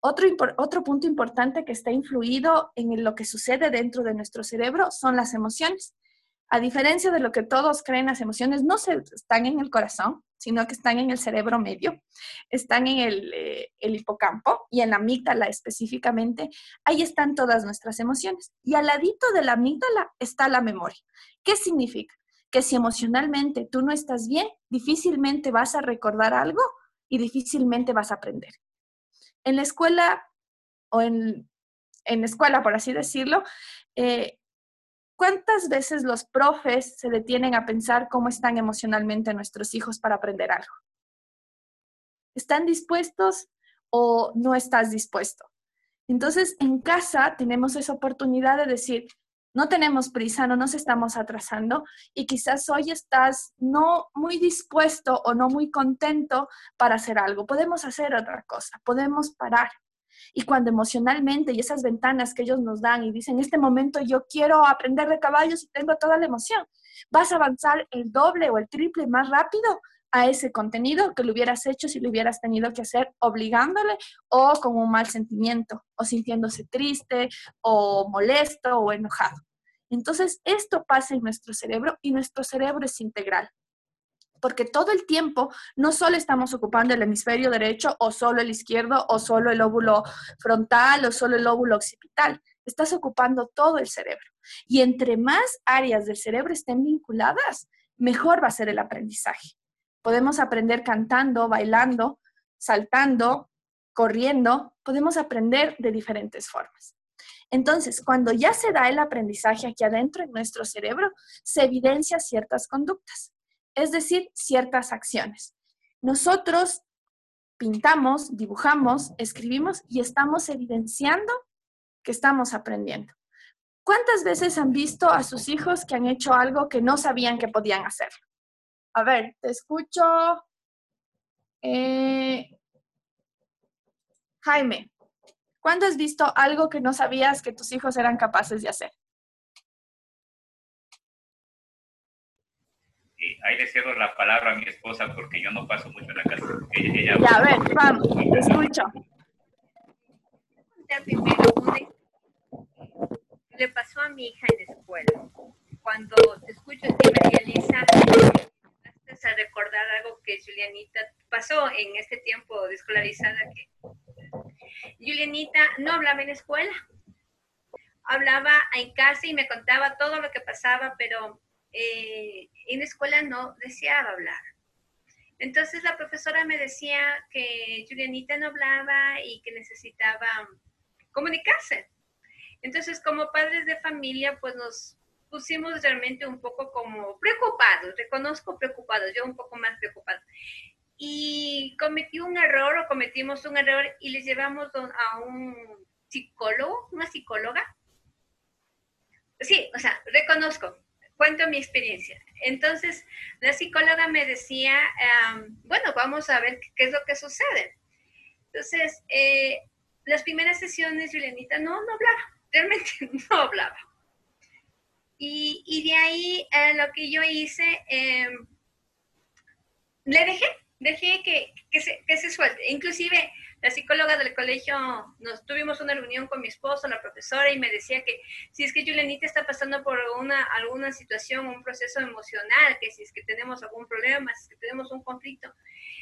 Otro, otro punto importante que está influido en lo que sucede dentro de nuestro cerebro son las emociones. A diferencia de lo que todos creen, las emociones no se, están en el corazón, sino que están en el cerebro medio, están en el, eh, hipocampo y en la amígdala específicamente. Ahí están todas nuestras emociones. Y al ladito de la amígdala está la memoria. ¿Qué significa? Que si emocionalmente tú no estás bien, difícilmente vas a recordar algo y difícilmente vas a aprender. En la escuela, o en, en la escuela, por así decirlo, eh, ¿cuántas veces los profes se detienen a pensar cómo están emocionalmente nuestros hijos para aprender algo? ¿Están dispuestos o no estás dispuesto? Entonces, en casa tenemos esa oportunidad de decir, no tenemos prisa, no nos estamos atrasando y quizás hoy estás no muy dispuesto o no muy contento para hacer algo. Podemos hacer otra cosa, podemos parar. Y cuando emocionalmente y esas ventanas que ellos nos dan y dicen, en este momento yo quiero aprender de caballos y tengo toda la emoción, vas a avanzar el doble o el triple más rápido a ese contenido que lo hubieras hecho si lo hubieras tenido que hacer obligándole o con un mal sentimiento o sintiéndose triste o molesto o enojado. Entonces, esto pasa en nuestro cerebro y nuestro cerebro es integral. Porque todo el tiempo no solo estamos ocupando el hemisferio derecho o solo el izquierdo o solo el óvulo frontal o solo el óvulo occipital. Estás ocupando todo el cerebro. Y entre más áreas del cerebro estén vinculadas, mejor va a ser el aprendizaje. Podemos aprender cantando, bailando, saltando, corriendo, podemos aprender de diferentes formas. Entonces, cuando ya se da el aprendizaje aquí adentro en nuestro cerebro, se evidencia ciertas conductas, es decir, ciertas acciones. Nosotros pintamos, dibujamos, escribimos y estamos evidenciando que estamos aprendiendo. ¿Cuántas veces han visto a sus hijos que han hecho algo que no sabían que podían hacer? A ver, te escucho. Eh, Jaime, ¿cuándo has visto algo que no sabías que tus hijos eran capaces de hacer? ahí le cedo la palabra a mi esposa porque yo no paso mucho en la casa. Ella, ya, a ver, vamos, te escucho. Le pasó a mi hija en la escuela. Cuando te escucho a María Elisa, a recordar algo que Julianita pasó en este tiempo de escolarizada que Julianita no hablaba en escuela, hablaba en casa y me contaba todo lo que pasaba, pero eh, en la escuela no deseaba hablar. Entonces la profesora me decía que Julianita no hablaba y que necesitaba comunicarse. Entonces, como padres de familia, pues nos pusimos realmente un poco como preocupados, reconozco preocupados, yo un poco más preocupado. Y cometí un error o cometimos un error y le llevamos a un psicólogo, una psicóloga. Sí, o sea, reconozco, cuento mi experiencia. Entonces, la psicóloga me decía, bueno, vamos a ver qué es lo que sucede. Entonces, eh, las primeras sesiones, Julianita no, no hablaba, realmente no hablaba. Y, de ahí eh, lo que yo hice, em, le dejé, dejé que, que se suelte. Inclusive la psicóloga del colegio, nos tuvimos una reunión con mi esposo, la profesora, y me decía que si es que Julianita está pasando por una, alguna situación, un proceso emocional, que si es que tenemos algún problema, si es que tenemos un conflicto.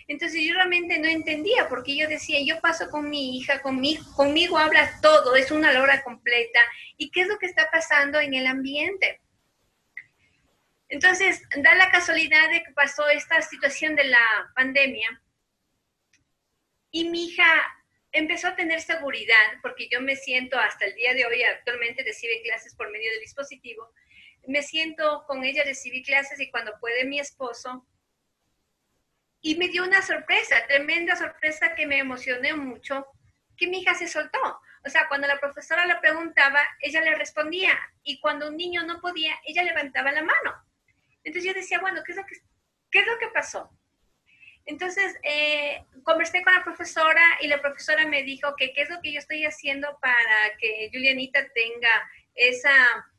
Entonces yo realmente no entendía, porque yo decía, yo paso con mi hija, conmigo, conmigo habla todo, es una hora completa, ¿y qué es lo que está pasando en el ambiente? Entonces, da la casualidad de que pasó esta situación de la pandemia y mi hija empezó a tener seguridad, porque yo me siento hasta el día de hoy, actualmente recibe clases por medio del dispositivo, me siento con ella, recibí clases y cuando puede mi esposo, y me dio una sorpresa, tremenda sorpresa que me emocioné mucho, que mi hija se soltó. O sea, cuando la profesora le preguntaba, ella le respondía. Y cuando un niño no podía, ella levantaba la mano. Entonces yo decía, bueno, ¿qué es lo qué es lo que pasó? Entonces, eh, conversé con la profesora y la profesora me dijo que qué es lo que yo estoy haciendo para que Julianita tenga esa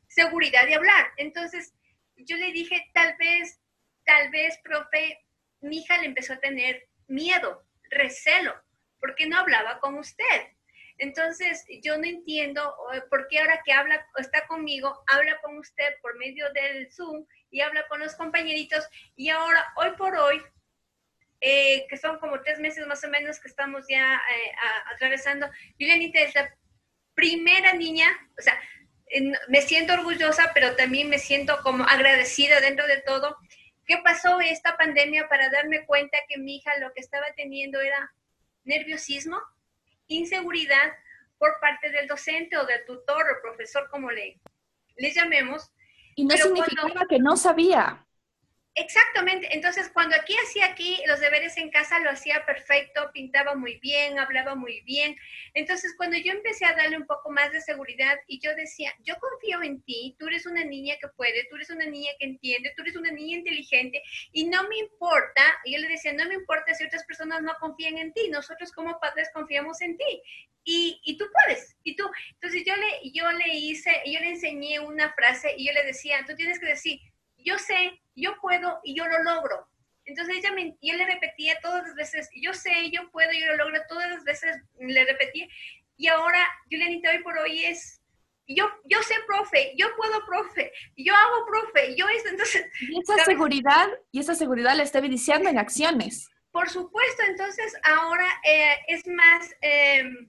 seguridad de hablar. Entonces, yo le dije, tal vez, tal vez, profe, mi hija le empezó a tener miedo, recelo, porque no hablaba con usted. Entonces, yo no entiendo eh, por qué ahora que habla, está conmigo, habla con usted por medio del Zoom y habla con los compañeritos y ahora, hoy por hoy, eh, que son como tres meses más o menos que estamos ya eh, atravesando, Julianita es la primera niña, o sea, me siento orgullosa, pero también me siento como agradecida dentro de todo. ¿Qué pasó esta pandemia para darme cuenta que mi hija lo que estaba teniendo era nerviosismo, inseguridad por parte del docente o del tutor o profesor, como le, le llamemos. Y no significaba que no sabía. Exactamente. Entonces, cuando aquí hacía aquí los deberes en casa, lo hacía perfecto, pintaba muy bien, hablaba muy bien. Entonces, cuando yo empecé a darle un poco más de seguridad y yo decía, yo confío en ti, tú eres una niña que puede, tú eres una niña que entiende, tú eres una niña inteligente y no me importa, y yo le decía, no me importa si otras personas no confían en ti, nosotros como padres confiamos en ti. Y, y, tú puedes, y tú. Entonces yo le, yo le hice, yo le enseñé una frase y yo le decía, tú tienes que decir, yo sé, yo puedo y yo lo logro. Entonces ella me, yo le repetía todas las veces, yo sé, yo puedo, yo lo logro, todas las veces le repetía. Y ahora, Julianita, hoy por hoy es, yo, yo sé, profe, yo puedo, profe, yo hago, profe, yo esto, entonces... Y esa seguridad, y esa seguridad la está evidenciando en acciones. Por supuesto, entonces ahora eh, es más, em,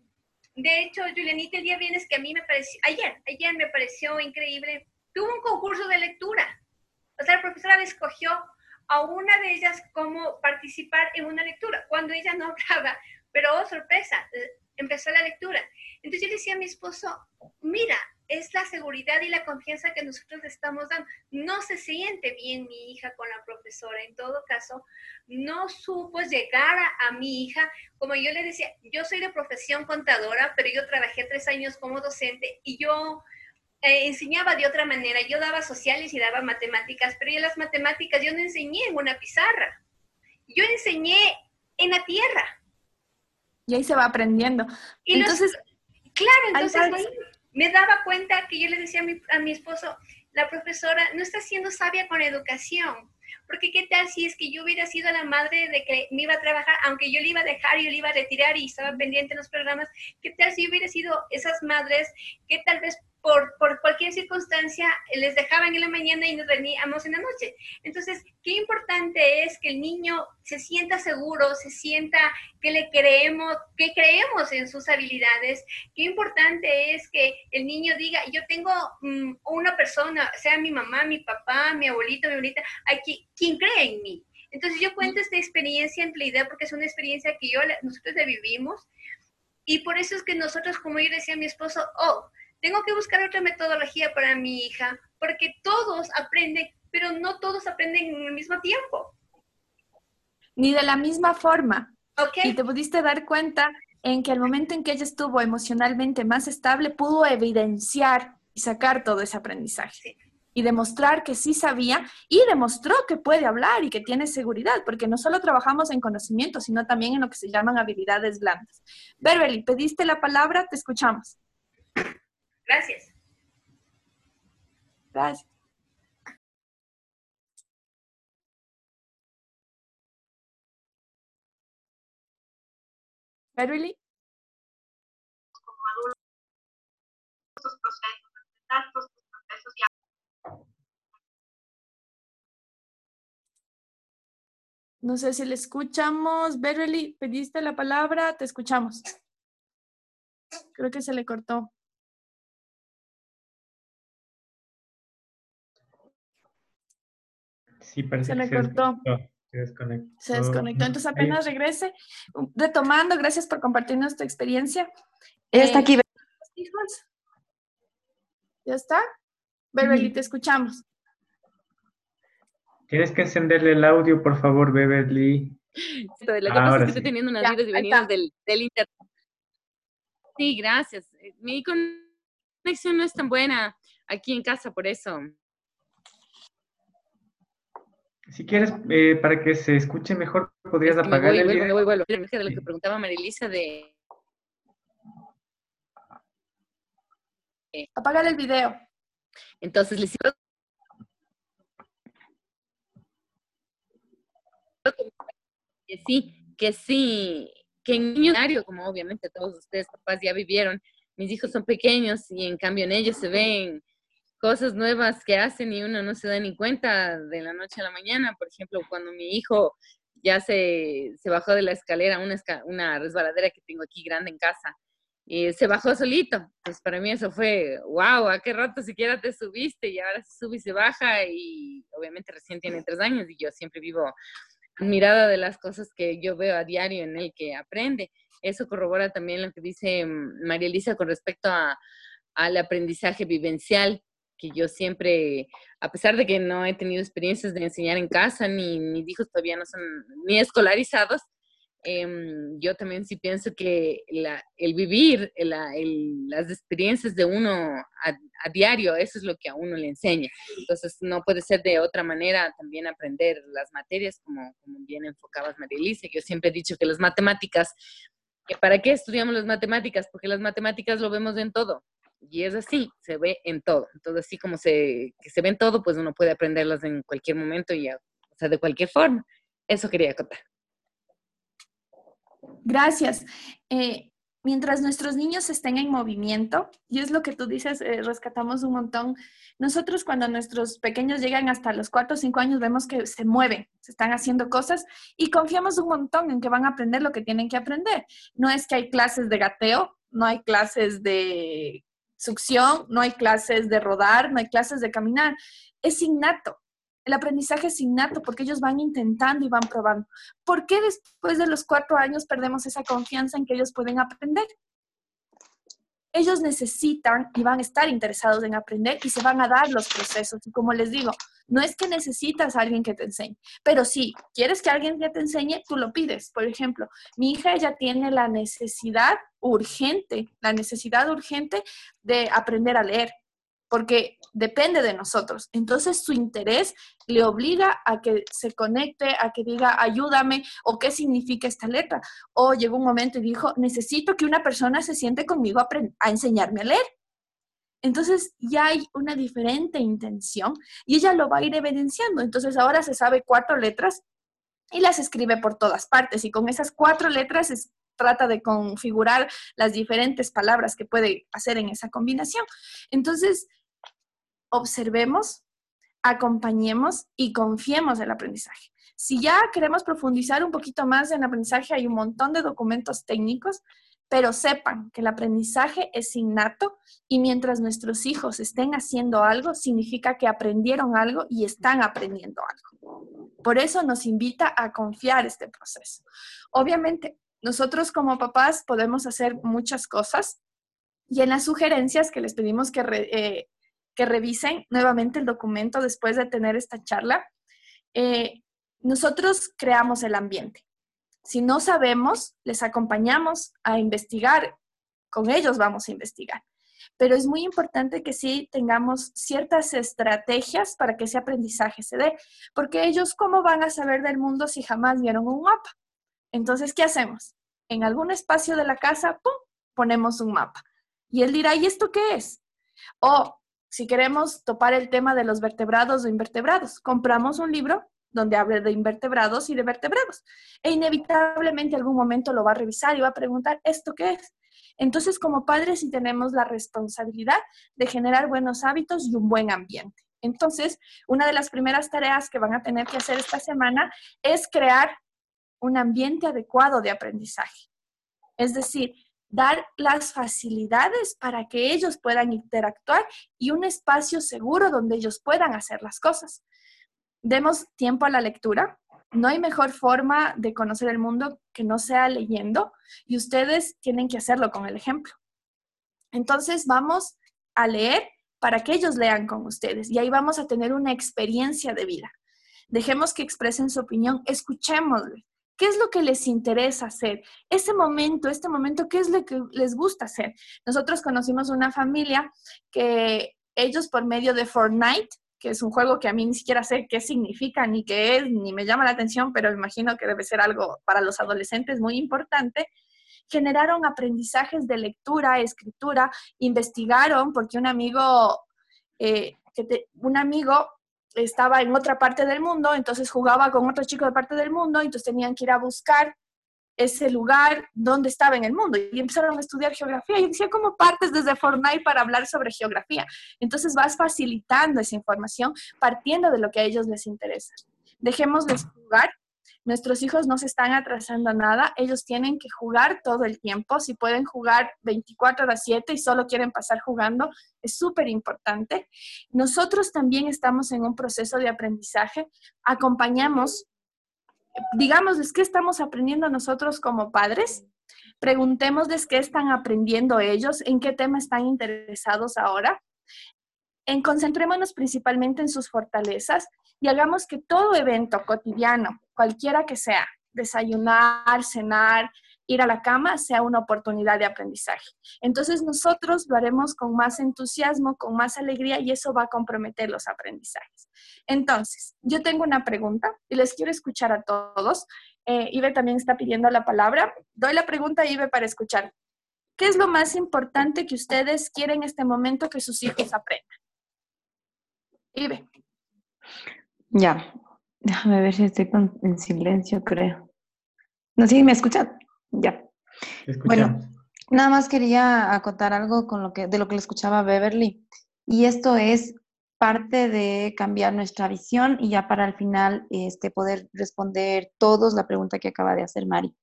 de hecho, Julianita, el día viernes que a mí me pareció, ayer, ayer me pareció increíble, tuvo un concurso de lectura o sea, la profesora escogió a una de ellas como participar en una lectura, cuando ella no hablaba, pero oh, sorpresa, empezó la lectura. Entonces yo le decía a mi esposo, mira, es la seguridad y la confianza que nosotros le estamos dando. No se siente bien mi hija con la profesora. En todo caso, no supo llegar a, a, mi hija. Como yo le decía, yo soy de profesión contadora, pero yo trabajé tres años como docente y yo eh, enseñaba de otra manera. Yo daba sociales y daba matemáticas, pero yo las matemáticas yo no enseñé en una pizarra. Yo enseñé en la tierra. Y ahí se va aprendiendo. Y entonces, claro, entonces me daba cuenta que yo le decía a mi, a mi esposo, la profesora no está siendo sabia con educación. Porque qué tal si es que yo hubiera sido la madre de que me iba a trabajar, aunque yo le iba a dejar y yo le iba a retirar y estaba pendiente en los programas, qué tal si yo hubiera sido esas madres que tal vez por, por, cualquier circunstancia les dejaban en la mañana y nos veníamos en la noche. Entonces, qué importante es que el niño se sienta seguro, se sienta que le creemos, que creemos en sus habilidades. Qué importante es que el niño diga, yo tengo mm, una persona, sea mi mamá, mi papá, mi abuelito, mi abuelita, aquí, quien cree en mí. Entonces yo cuento esta experiencia en Playdead porque es una experiencia que yo, nosotros la vivimos y por eso es que nosotros, como yo decía a mi esposo, oh, tengo que buscar otra metodología para mi hija, porque todos aprenden, pero no todos aprenden en el mismo tiempo. Ni de la misma forma. Okay. Y te pudiste dar cuenta en que al momento en que ella estuvo emocionalmente más estable, pudo evidenciar y sacar todo ese aprendizaje. Y demostrar que sí sabía y demostró que puede hablar y que tiene seguridad, porque no solo trabajamos en conocimiento, sino también en lo que se llaman habilidades blandas. Beverly, pediste la palabra, te escuchamos. Gracias. Gracias. Verily? Como procesos. No sé si le escuchamos. Verily, pediste la palabra, te escuchamos. Creo que se le cortó. Sí, parece se le cortó. Se desconectó. Se desconectó. Entonces apenas regrese. Retomando, gracias por compartirnos tu experiencia. Ella está aquí. Hijos? ¿Ya está? Beverly, te escuchamos. Tienes que encenderle el audio, por favor, Beverly. Lo que pasa es que estoy teniendo unas idas y venidas del, del internet. Sí, gracias. Eh, mi conexión no es tan buena aquí en casa, por eso. Si quieres, eh, para que se escuche mejor, podrías apagar el video. Me voy, vuelvo. De lo que preguntaba Marilisa de... Apagar el video. Entonces, les que sí, que sí, que en niño como obviamente todos ustedes papás ya vivieron, mis hijos son pequeños y en cambio en ellos se ven cosas nuevas que hacen y uno no se da ni cuenta de la noche a la mañana. Por ejemplo, cuando mi hijo ya se, se bajó de la escalera, una, una resbaladera que tengo aquí grande en casa, y se bajó solito. Pues para mí eso fue, wow, ¿a qué rato siquiera te subiste? Y ahora se sube y se baja y obviamente recién tiene tres años y yo siempre vivo mirada de las cosas que yo veo a diario en el que aprende. Eso corrobora también lo que dice mm, María Elisa con respecto a, al aprendizaje vivencial, que yo siempre, a pesar de que no he tenido experiencias de enseñar en casa, ni mis hijos todavía no son ni escolarizados, Em, yo también sí pienso que el vivir las experiencias de uno a, diario, eso es lo que a uno le enseña. Entonces, no puede ser de otra manera también aprender las materias, como, como bien enfocabas, María Elisa. Yo siempre he dicho que las matemáticas, ¿para qué estudiamos las matemáticas? Porque las matemáticas lo vemos en todo. Y es así, se ve en todo. Entonces, así como se, que se ve en todo, pues uno puede aprenderlas en cualquier momento y, o sea, de cualquier forma. Eso quería contar. Gracias. Eh, mientras nuestros niños estén en movimiento, y es lo que tú dices, eh, rescatamos un montón. Nosotros cuando nuestros pequeños llegan hasta los 4 o 5 años vemos que se mueven, se están haciendo cosas y confiamos un montón en que van a aprender lo que tienen que aprender. No es que hay clases de gateo, no hay clases de succión, no hay clases de rodar, no hay clases de caminar. Es innato. El aprendizaje es innato porque ellos van intentando y van probando. ¿Por qué después de los cuatro años perdemos esa confianza en que ellos pueden aprender? Ellos necesitan y van a estar interesados en aprender y se van a dar los procesos. Y como les digo, no es que necesitas a alguien que te enseñe, pero si quieres que alguien te enseñe, tú lo pides. Por ejemplo, mi hija ya tiene la necesidad urgente, la necesidad urgente de aprender a leer porque depende de nosotros. Entonces su interés le obliga a que se conecte, a que diga, ayúdame, o qué significa esta letra. O llegó un momento y dijo, necesito que una persona se siente conmigo a, a enseñarme a leer. Entonces ya hay una diferente intención y ella lo va a ir evidenciando. Entonces ahora se sabe cuatro letras y las escribe por todas partes y con esas cuatro letras trata de configurar las diferentes palabras que puede hacer en esa combinación. Entonces, observemos, acompañemos y confiemos en el aprendizaje. Si ya queremos profundizar un poquito más en el aprendizaje, hay un montón de documentos técnicos, pero sepan que el aprendizaje es innato y mientras nuestros hijos estén haciendo algo, significa que aprendieron algo y están aprendiendo algo. Por eso nos invita a confiar este proceso. Obviamente, nosotros como papás podemos hacer muchas cosas y en las sugerencias que les pedimos que eh, que revisen nuevamente el documento después de tener esta charla. Eh, nosotros creamos el ambiente. Si no sabemos, les acompañamos a investigar. Con ellos vamos a investigar. Pero es muy importante que sí tengamos ciertas estrategias para que ese aprendizaje se dé, porque ellos cómo van a saber del mundo si jamás vieron un mapa. Entonces, ¿qué hacemos? En algún espacio de la casa, ¡pum!, ponemos un mapa. Y él dirá, ¿y esto qué es? O si queremos topar el tema de los vertebrados o invertebrados, compramos un libro donde hable de invertebrados y de vertebrados. E inevitablemente algún momento lo va a revisar y va a preguntar, ¿esto qué es? Entonces, como padres sí tenemos la responsabilidad de generar buenos hábitos y un buen ambiente. Entonces, una de las primeras tareas que van a tener que hacer esta semana es crear un ambiente adecuado de aprendizaje. Es decir, dar las facilidades para que ellos puedan interactuar y un espacio seguro donde ellos puedan hacer las cosas. Demos tiempo a la lectura. No hay mejor forma de conocer el mundo que no sea leyendo y ustedes tienen que hacerlo con el ejemplo. Entonces vamos a leer para que ellos lean con ustedes y ahí vamos a tener una experiencia de vida. Dejemos que expresen su opinión, escuchémosles ¿Qué es lo que les interesa hacer? Ese momento, este momento, ¿qué es lo que les gusta hacer? Nosotros conocimos una familia que ellos por medio de Fortnite, que es un juego que a mí ni siquiera sé qué significa, ni qué es, ni me llama la atención, pero imagino que debe ser algo para los adolescentes muy importante, generaron aprendizajes de lectura, escritura, investigaron, porque un amigo, eh, que un amigo estaba en otra parte del mundo, entonces jugaba con otro chico de parte del mundo, entonces tenían que ir a buscar ese lugar donde estaba en el mundo y empezaron a estudiar geografía. Y decía, ¿cómo partes desde Fortnite para hablar sobre geografía? Entonces vas facilitando esa información partiendo de lo que a ellos les interesa. Dejemos de jugar Nuestros hijos no se están atrasando nada, ellos tienen que jugar todo el tiempo. Si pueden jugar 24 horas 7 y solo quieren pasar jugando, es súper importante. Nosotros también estamos en un proceso de aprendizaje. Acompañamos, digamos, ¿qué estamos aprendiendo nosotros como padres? Preguntémosles qué están aprendiendo ellos, en qué tema están interesados ahora. En concentrémonos principalmente en sus fortalezas y hagamos que todo evento cotidiano, cualquiera que sea, desayunar, cenar, ir a la cama, sea una oportunidad de aprendizaje. Entonces nosotros lo haremos con más entusiasmo, con más alegría y eso va a comprometer los aprendizajes. Entonces, yo tengo una pregunta y les quiero escuchar a todos. Eh, Ibe también está pidiendo la palabra. Doy la pregunta a Ibe para escuchar. ¿Qué es lo más importante que ustedes quieren en este momento que sus hijos aprendan? Ibe. Ya, déjame ver si estoy en silencio, creo. No, sí, ¿me escuchan? Ya. Bueno, nada más quería acotar algo con lo que, de lo que le escuchaba a Beverly. Y esto es parte de cambiar nuestra visión y ya para el final este, poder responder todos la pregunta que acaba de hacer Mari.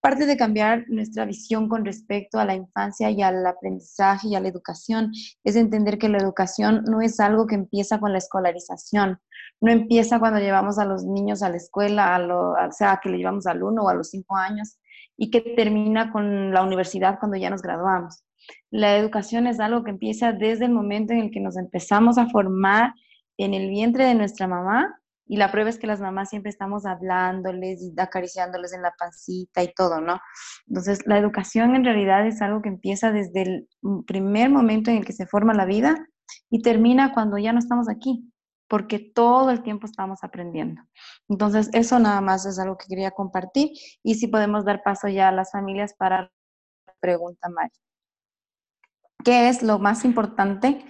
Parte de cambiar nuestra visión con respecto a la infancia y al aprendizaje y a la educación es entender que la educación no es algo que empieza con la escolarización, no empieza cuando llevamos a los niños a la escuela, a lo, o sea, que le llevamos al uno o a los cinco años, y que termina con la universidad cuando ya nos graduamos. La educación es algo que empieza desde el momento en el que nos empezamos a formar en el vientre de nuestra mamá, y la prueba es que las mamás siempre estamos hablándoles y acariciándoles en la pancita y todo, ¿no? Entonces, la educación en realidad es algo que empieza desde el primer momento en el que se forma la vida y termina cuando ya no estamos aquí porque todo el tiempo estamos aprendiendo. Entonces, eso nada más es algo que quería compartir y si podemos dar paso ya a las familias para la pregunta, Mari. ¿Qué es lo más importante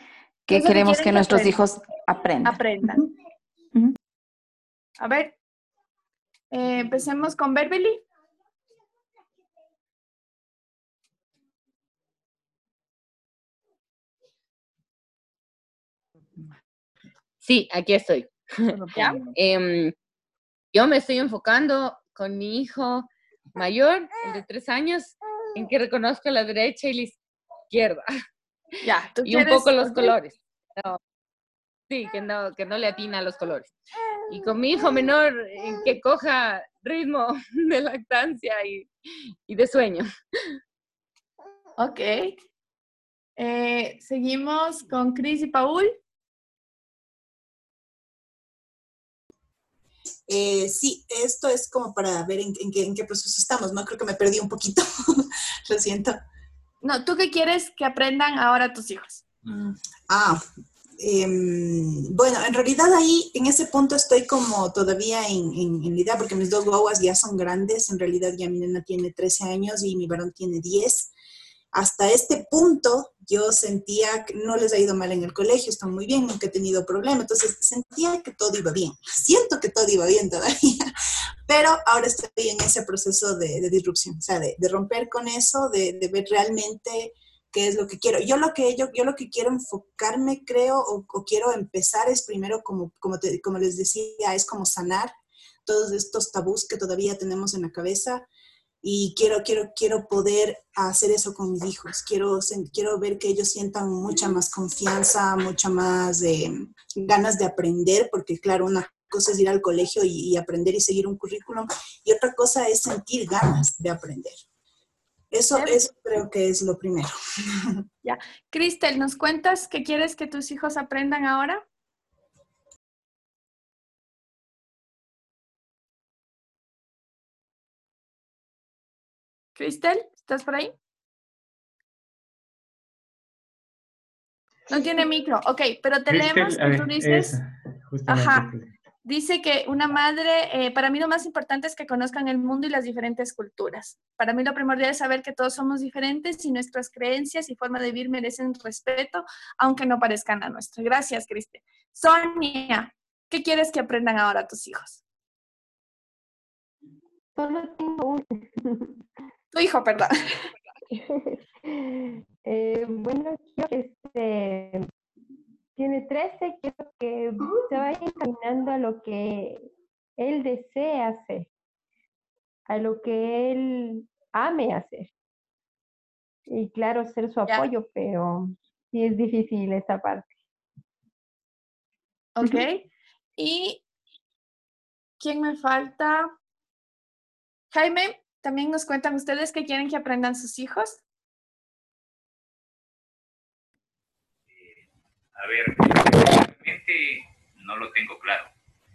que queremos que, nuestros hijos aprendan? Aprendan. A ver, eh, empecemos con Berbeli. Sí, aquí estoy. Em, yo me estoy enfocando con mi hijo mayor, el de tres años, en que reconozco la derecha y la izquierda. Ya, y un poco los colores. sí, que no, que no le atina a los colores. Y con mi hijo menor, en que coja ritmo de lactancia y, y de sueño. Ok. Eh, seguimos con Cris y Paul. Eh, sí, esto es como para ver en, qué, proceso estamos, ¿no? Creo que me perdí un poquito, lo siento. No, ¿tú qué quieres que aprendan ahora tus hijos? Mm, ah, em, bueno, en realidad ahí, en ese punto estoy como todavía en, en, la idea, porque mis dos guaguas ya son grandes, en realidad ya mi nena tiene 13 años y mi varón tiene 10 hasta este punto yo sentía que no les ha ido mal en el colegio, están muy bien, nunca he tenido problema, entonces sentía que todo iba bien, siento que todo iba bien todavía, pero ahora estoy en ese proceso de, disrupción, o sea, de, romper con eso, de, ver realmente qué es lo que quiero. Yo lo que, yo, lo que quiero enfocarme, creo, o, quiero empezar es primero, como, como, como les decía, es como sanar todos estos tabús que todavía tenemos en la cabeza, y quiero, quiero, quiero poder hacer eso con mis hijos. Quiero, quiero ver que ellos sientan mucha más confianza, mucha más ganas de aprender, porque claro, una cosa es ir al colegio y, aprender y seguir un currículum, y otra cosa es sentir ganas de aprender. Eso, eso creo que es lo primero. Ya. Cristel, ¿nos cuentas qué quieres que tus hijos aprendan ahora? Cristel, ¿estás por ahí? No tiene micro, ok, pero tenemos, tú dices, ajá, dice que una madre, eh, para mí lo más importante es que conozcan el mundo y las diferentes culturas. Para mí lo primordial es saber que todos somos diferentes y nuestras creencias y forma de vivir merecen respeto, aunque no parezcan a nuestra. Gracias, Cristel. Sonia, ¿qué quieres que aprendan ahora tus hijos? Solo tengo un. Tu hijo, perdón. Eh, bueno, este, tiene 13, quiero que se vaya encaminando a lo que él desea hacer, a lo que él ame hacer. Y claro, ser su apoyo, pero sí es difícil esa parte. Ok. ¿Y quién me falta? Jaime, ¿también nos cuentan ustedes qué quieren que aprendan sus hijos? A ver, realmente no lo tengo claro,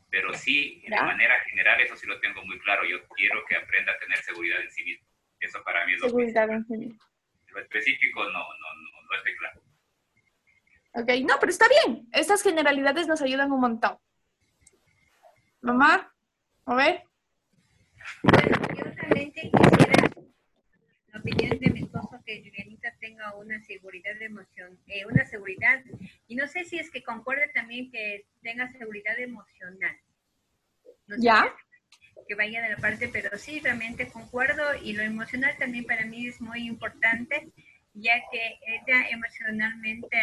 pero sí, de manera general, eso sí lo tengo muy claro. Yo quiero que aprenda a tener seguridad en sí mismo. Eso para mí es lo Seguridad en sí mismo. Lo específico no, no, no, no estoy claro. Ok, no, pero está bien. Estas generalidades nos ayudan un montón. Mamá, a ver. Realmente quisiera la opinión de mi esposo que Julianita tenga una seguridad de emoción, eh, una seguridad, y no sé si es que concuerde también que tenga seguridad emocional. ¿Ya? Que vaya de la parte, pero sí, realmente concuerdo, y lo emocional también para mí es muy importante, ya que ella emocionalmente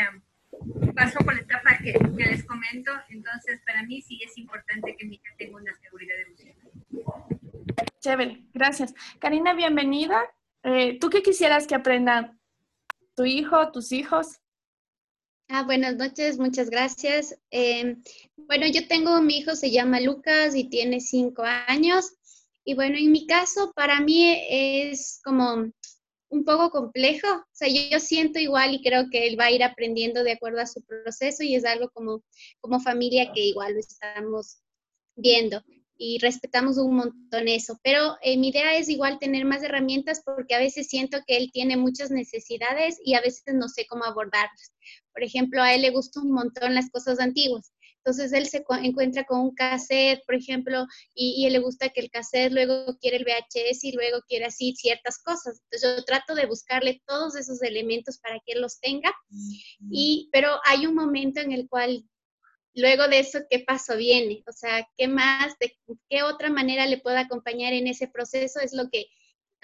pasó por la etapa que, les comento, entonces para mí sí es importante que mi hija tenga una seguridad emocional. Chévere, gracias. Karina, bienvenida. Eh, ¿Tú qué quisieras que aprendan tu hijo, tus hijos? Ah, buenas noches, muchas gracias. Em, bueno, yo tengo, mi hijo se llama Lucas y tiene cinco años. Y bueno, en mi caso, para mí es como un poco complejo. O sea, yo, siento igual y creo que él va a ir aprendiendo de acuerdo a su proceso y es algo como, como familia que igual lo estamos viendo y respetamos un montón eso. Pero eh, mi idea es igual tener más herramientas porque a veces siento que él tiene muchas necesidades y a veces no sé cómo abordarlas. Por ejemplo, a él le gustan un montón las cosas antiguas. Entonces él se encuentra con un cassette, por ejemplo, y, y, él le gusta que el cassette luego quiere el VHS y luego quiere así ciertas cosas. Entonces yo trato de buscarle todos esos elementos para que él los tenga. Y, pero hay un momento en el cual luego de eso, ¿qué paso viene? O sea, ¿qué más, de qué otra manera le puedo acompañar en ese proceso? Es lo que,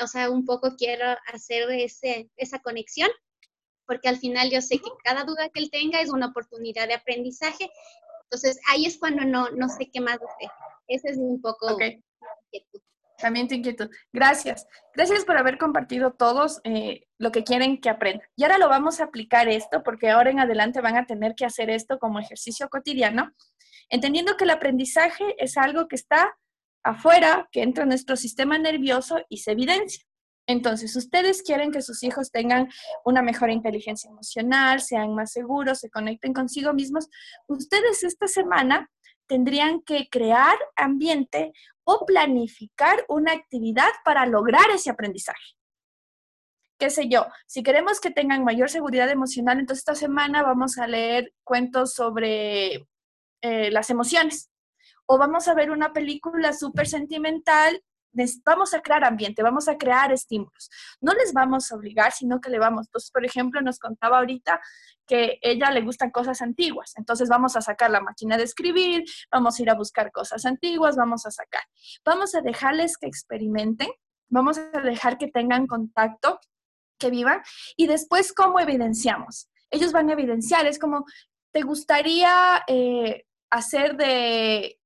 o sea, un poco quiero hacer ese, esa conexión porque al final yo sé que cada duda que él tenga es una oportunidad de aprendizaje entonces, ahí es cuando no, no sé qué más hacer. Ese es un poco... Okay. También te inquieto. Gracias. Gracias por haber compartido todos eh, lo que quieren que aprendan. Y ahora lo vamos a aplicar esto, porque ahora en adelante van a tener que hacer esto como ejercicio cotidiano, entendiendo que el aprendizaje es algo que está afuera, que entra en nuestro sistema nervioso y se evidencia. Entonces, ustedes quieren que sus hijos tengan una mejor inteligencia emocional, sean más seguros, se conecten consigo mismos. Ustedes esta semana tendrían que crear ambiente o planificar una actividad para lograr ese aprendizaje. ¿Qué sé yo? Si queremos que tengan mayor seguridad emocional, entonces esta semana vamos a leer cuentos sobre eh, las emociones. O vamos a ver una película súper sentimental vamos a crear ambiente, vamos a crear estímulos. No les vamos a obligar, sino que le vamos. Entonces, por ejemplo, nos contaba ahorita que ella le gustan cosas antiguas. Entonces, vamos a sacar la máquina de escribir, vamos a ir a buscar cosas antiguas, vamos a sacar. Vamos a dejarles que experimenten, vamos a dejar que tengan contacto, que vivan. Y después, ¿cómo evidenciamos? Ellos van a evidenciar, es como, ¿te gustaría eh, hacer de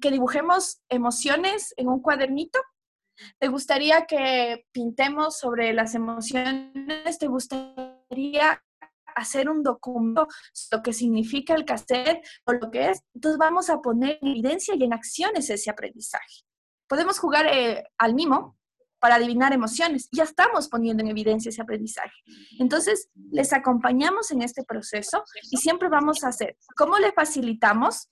que dibujemos emociones en un cuadernito? ¿Te gustaría que pintemos sobre las emociones? ¿Te gustaría hacer un documento, lo que significa el cassette o lo que es? Entonces vamos a poner en evidencia y en acciones ese aprendizaje. Podemos jugar eh, al mimo para adivinar emociones. Ya estamos poniendo en evidencia ese aprendizaje. Entonces, les acompañamos en este proceso y siempre vamos a hacer, ¿cómo le facilitamos?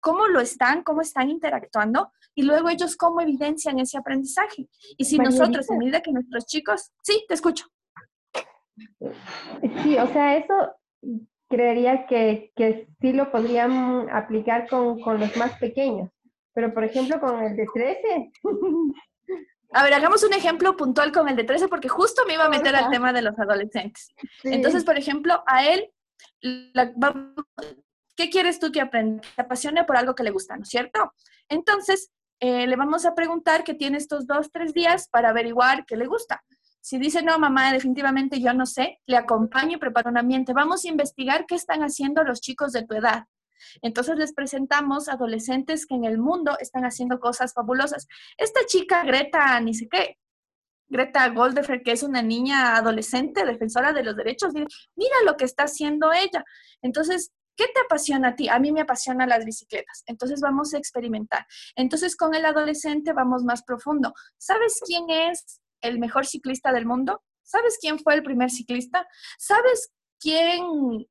Cómo lo están, cómo están interactuando y luego ellos cómo evidencian ese aprendizaje. Y si nosotros, en medida que nuestros chicos, sí, te escucho. Sí, o sea, eso creería que, que sí lo podrían aplicar con, con los más pequeños, pero por ejemplo con el de 13. A ver, hagamos un ejemplo puntual con el de 13 porque justo me iba a meter al tema de los adolescentes. Entonces, por ejemplo, a él, ¿qué quieres tú que aprenda? Que apasione por algo que le gusta, ¿no es cierto? Entonces, eh, le vamos a preguntar que tiene estos dos, tres días para averiguar qué le gusta. Si dice, no, mamá, definitivamente yo no sé, le acompaño y preparo un ambiente. Vamos a investigar qué están haciendo los chicos de tu edad. Entonces les presentamos adolescentes que en el mundo están haciendo cosas fabulosas. Esta chica, Greta, ni sé qué, Greta Goldefer, que es una niña adolescente defensora de los derechos, mira lo que está haciendo ella. Entonces, ¿qué te apasiona a ti? A mí me apasionan las bicicletas. Entonces vamos a experimentar. Entonces con el adolescente vamos más profundo. ¿Sabes quién es el mejor ciclista del mundo? ¿Sabes quién fue el primer ciclista? ¿Sabes quién,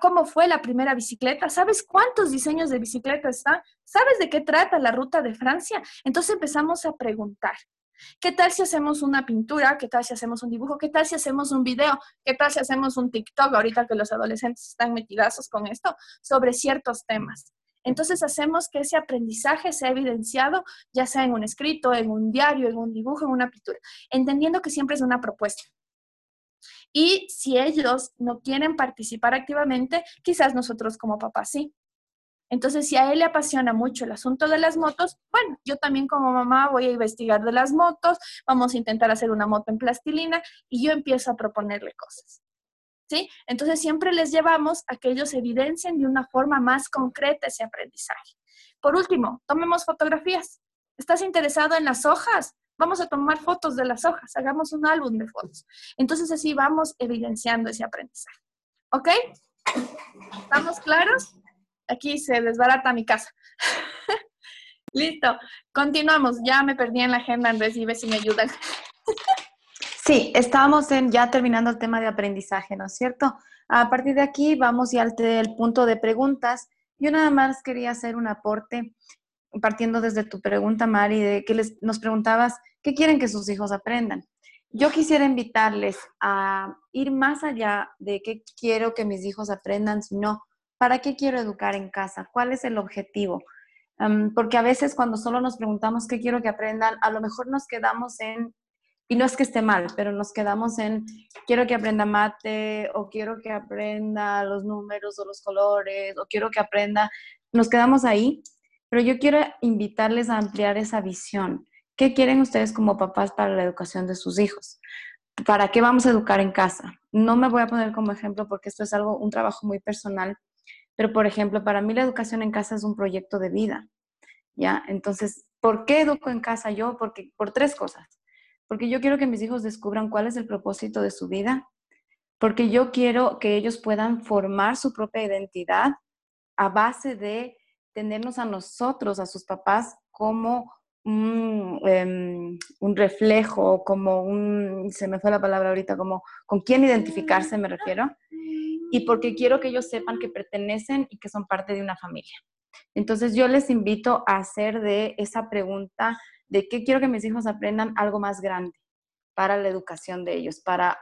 cómo fue la primera bicicleta? ¿Sabes cuántos diseños de bicicleta están? ¿Sabes de qué trata la ruta de Francia? Entonces empezamos a preguntar. ¿Qué tal si hacemos una pintura? ¿Qué tal si hacemos un dibujo? ¿Qué tal si hacemos un video? ¿Qué tal si hacemos un TikTok ahorita que los adolescentes están metidazos con esto sobre ciertos temas? Entonces hacemos que ese aprendizaje sea evidenciado, ya sea en un escrito, en un diario, en un dibujo, en una pintura, entendiendo que siempre es una propuesta. Y si ellos no quieren participar activamente, quizás nosotros como papás sí. Entonces, si a él le apasiona mucho el asunto de las motos, bueno, yo también como mamá voy a investigar de las motos, vamos a intentar hacer una moto en plastilina y yo empiezo a proponerle cosas. ¿sí? Entonces siempre les llevamos a que ellos evidencien de una forma más concreta ese aprendizaje. Por último, tomemos fotografías. ¿Estás interesado en las hojas? Vamos a tomar fotos de las hojas, hagamos un álbum de fotos. Entonces así vamos evidenciando ese aprendizaje. ¿Ok? ¿Estamos claros? Aquí se desbarata mi casa. Listo, continuamos. Ya me perdí en la agenda, Andrés, y ve si me ayudan. Sí, estamos en, ya terminando el tema de aprendizaje, ¿no es cierto? A partir de aquí vamos ya al punto de preguntas. Yo nada más quería hacer un aporte, partiendo desde tu pregunta, Mari, de que les, nos preguntabas, ¿qué quieren que sus hijos aprendan? Yo quisiera invitarles a ir más allá de qué quiero que mis hijos aprendan, sino para qué quiero educar en casa, cuál es el objetivo. porque a veces cuando solo nos preguntamos qué quiero que aprendan, a lo mejor nos quedamos en y no es que esté mal, pero nos quedamos en quiero que aprenda mate o quiero que aprenda los números o los colores o quiero que aprenda, nos quedamos ahí, pero yo quiero invitarles a ampliar esa visión. ¿Qué quieren ustedes como papás para la educación de sus hijos? ¿Para qué vamos a educar en casa? No me voy a poner como ejemplo porque esto es algo, un trabajo muy personal, pero por ejemplo, para mí la educación en casa es un proyecto de vida, ¿ya? Entonces, ¿por qué educo en casa yo? Porque por tres cosas porque yo quiero que mis hijos descubran cuál es el propósito de su vida, porque yo quiero que ellos puedan formar su propia identidad a base de tenernos a nosotros, a sus papás, como un, em, un, reflejo, como un, se me fue la palabra ahorita, como con quién identificarse me refiero, y porque quiero que ellos sepan que pertenecen y que son parte de una familia. Entonces yo les invito a hacer de esa pregunta de qué quiero que mis hijos aprendan algo más grande para la educación de ellos, para,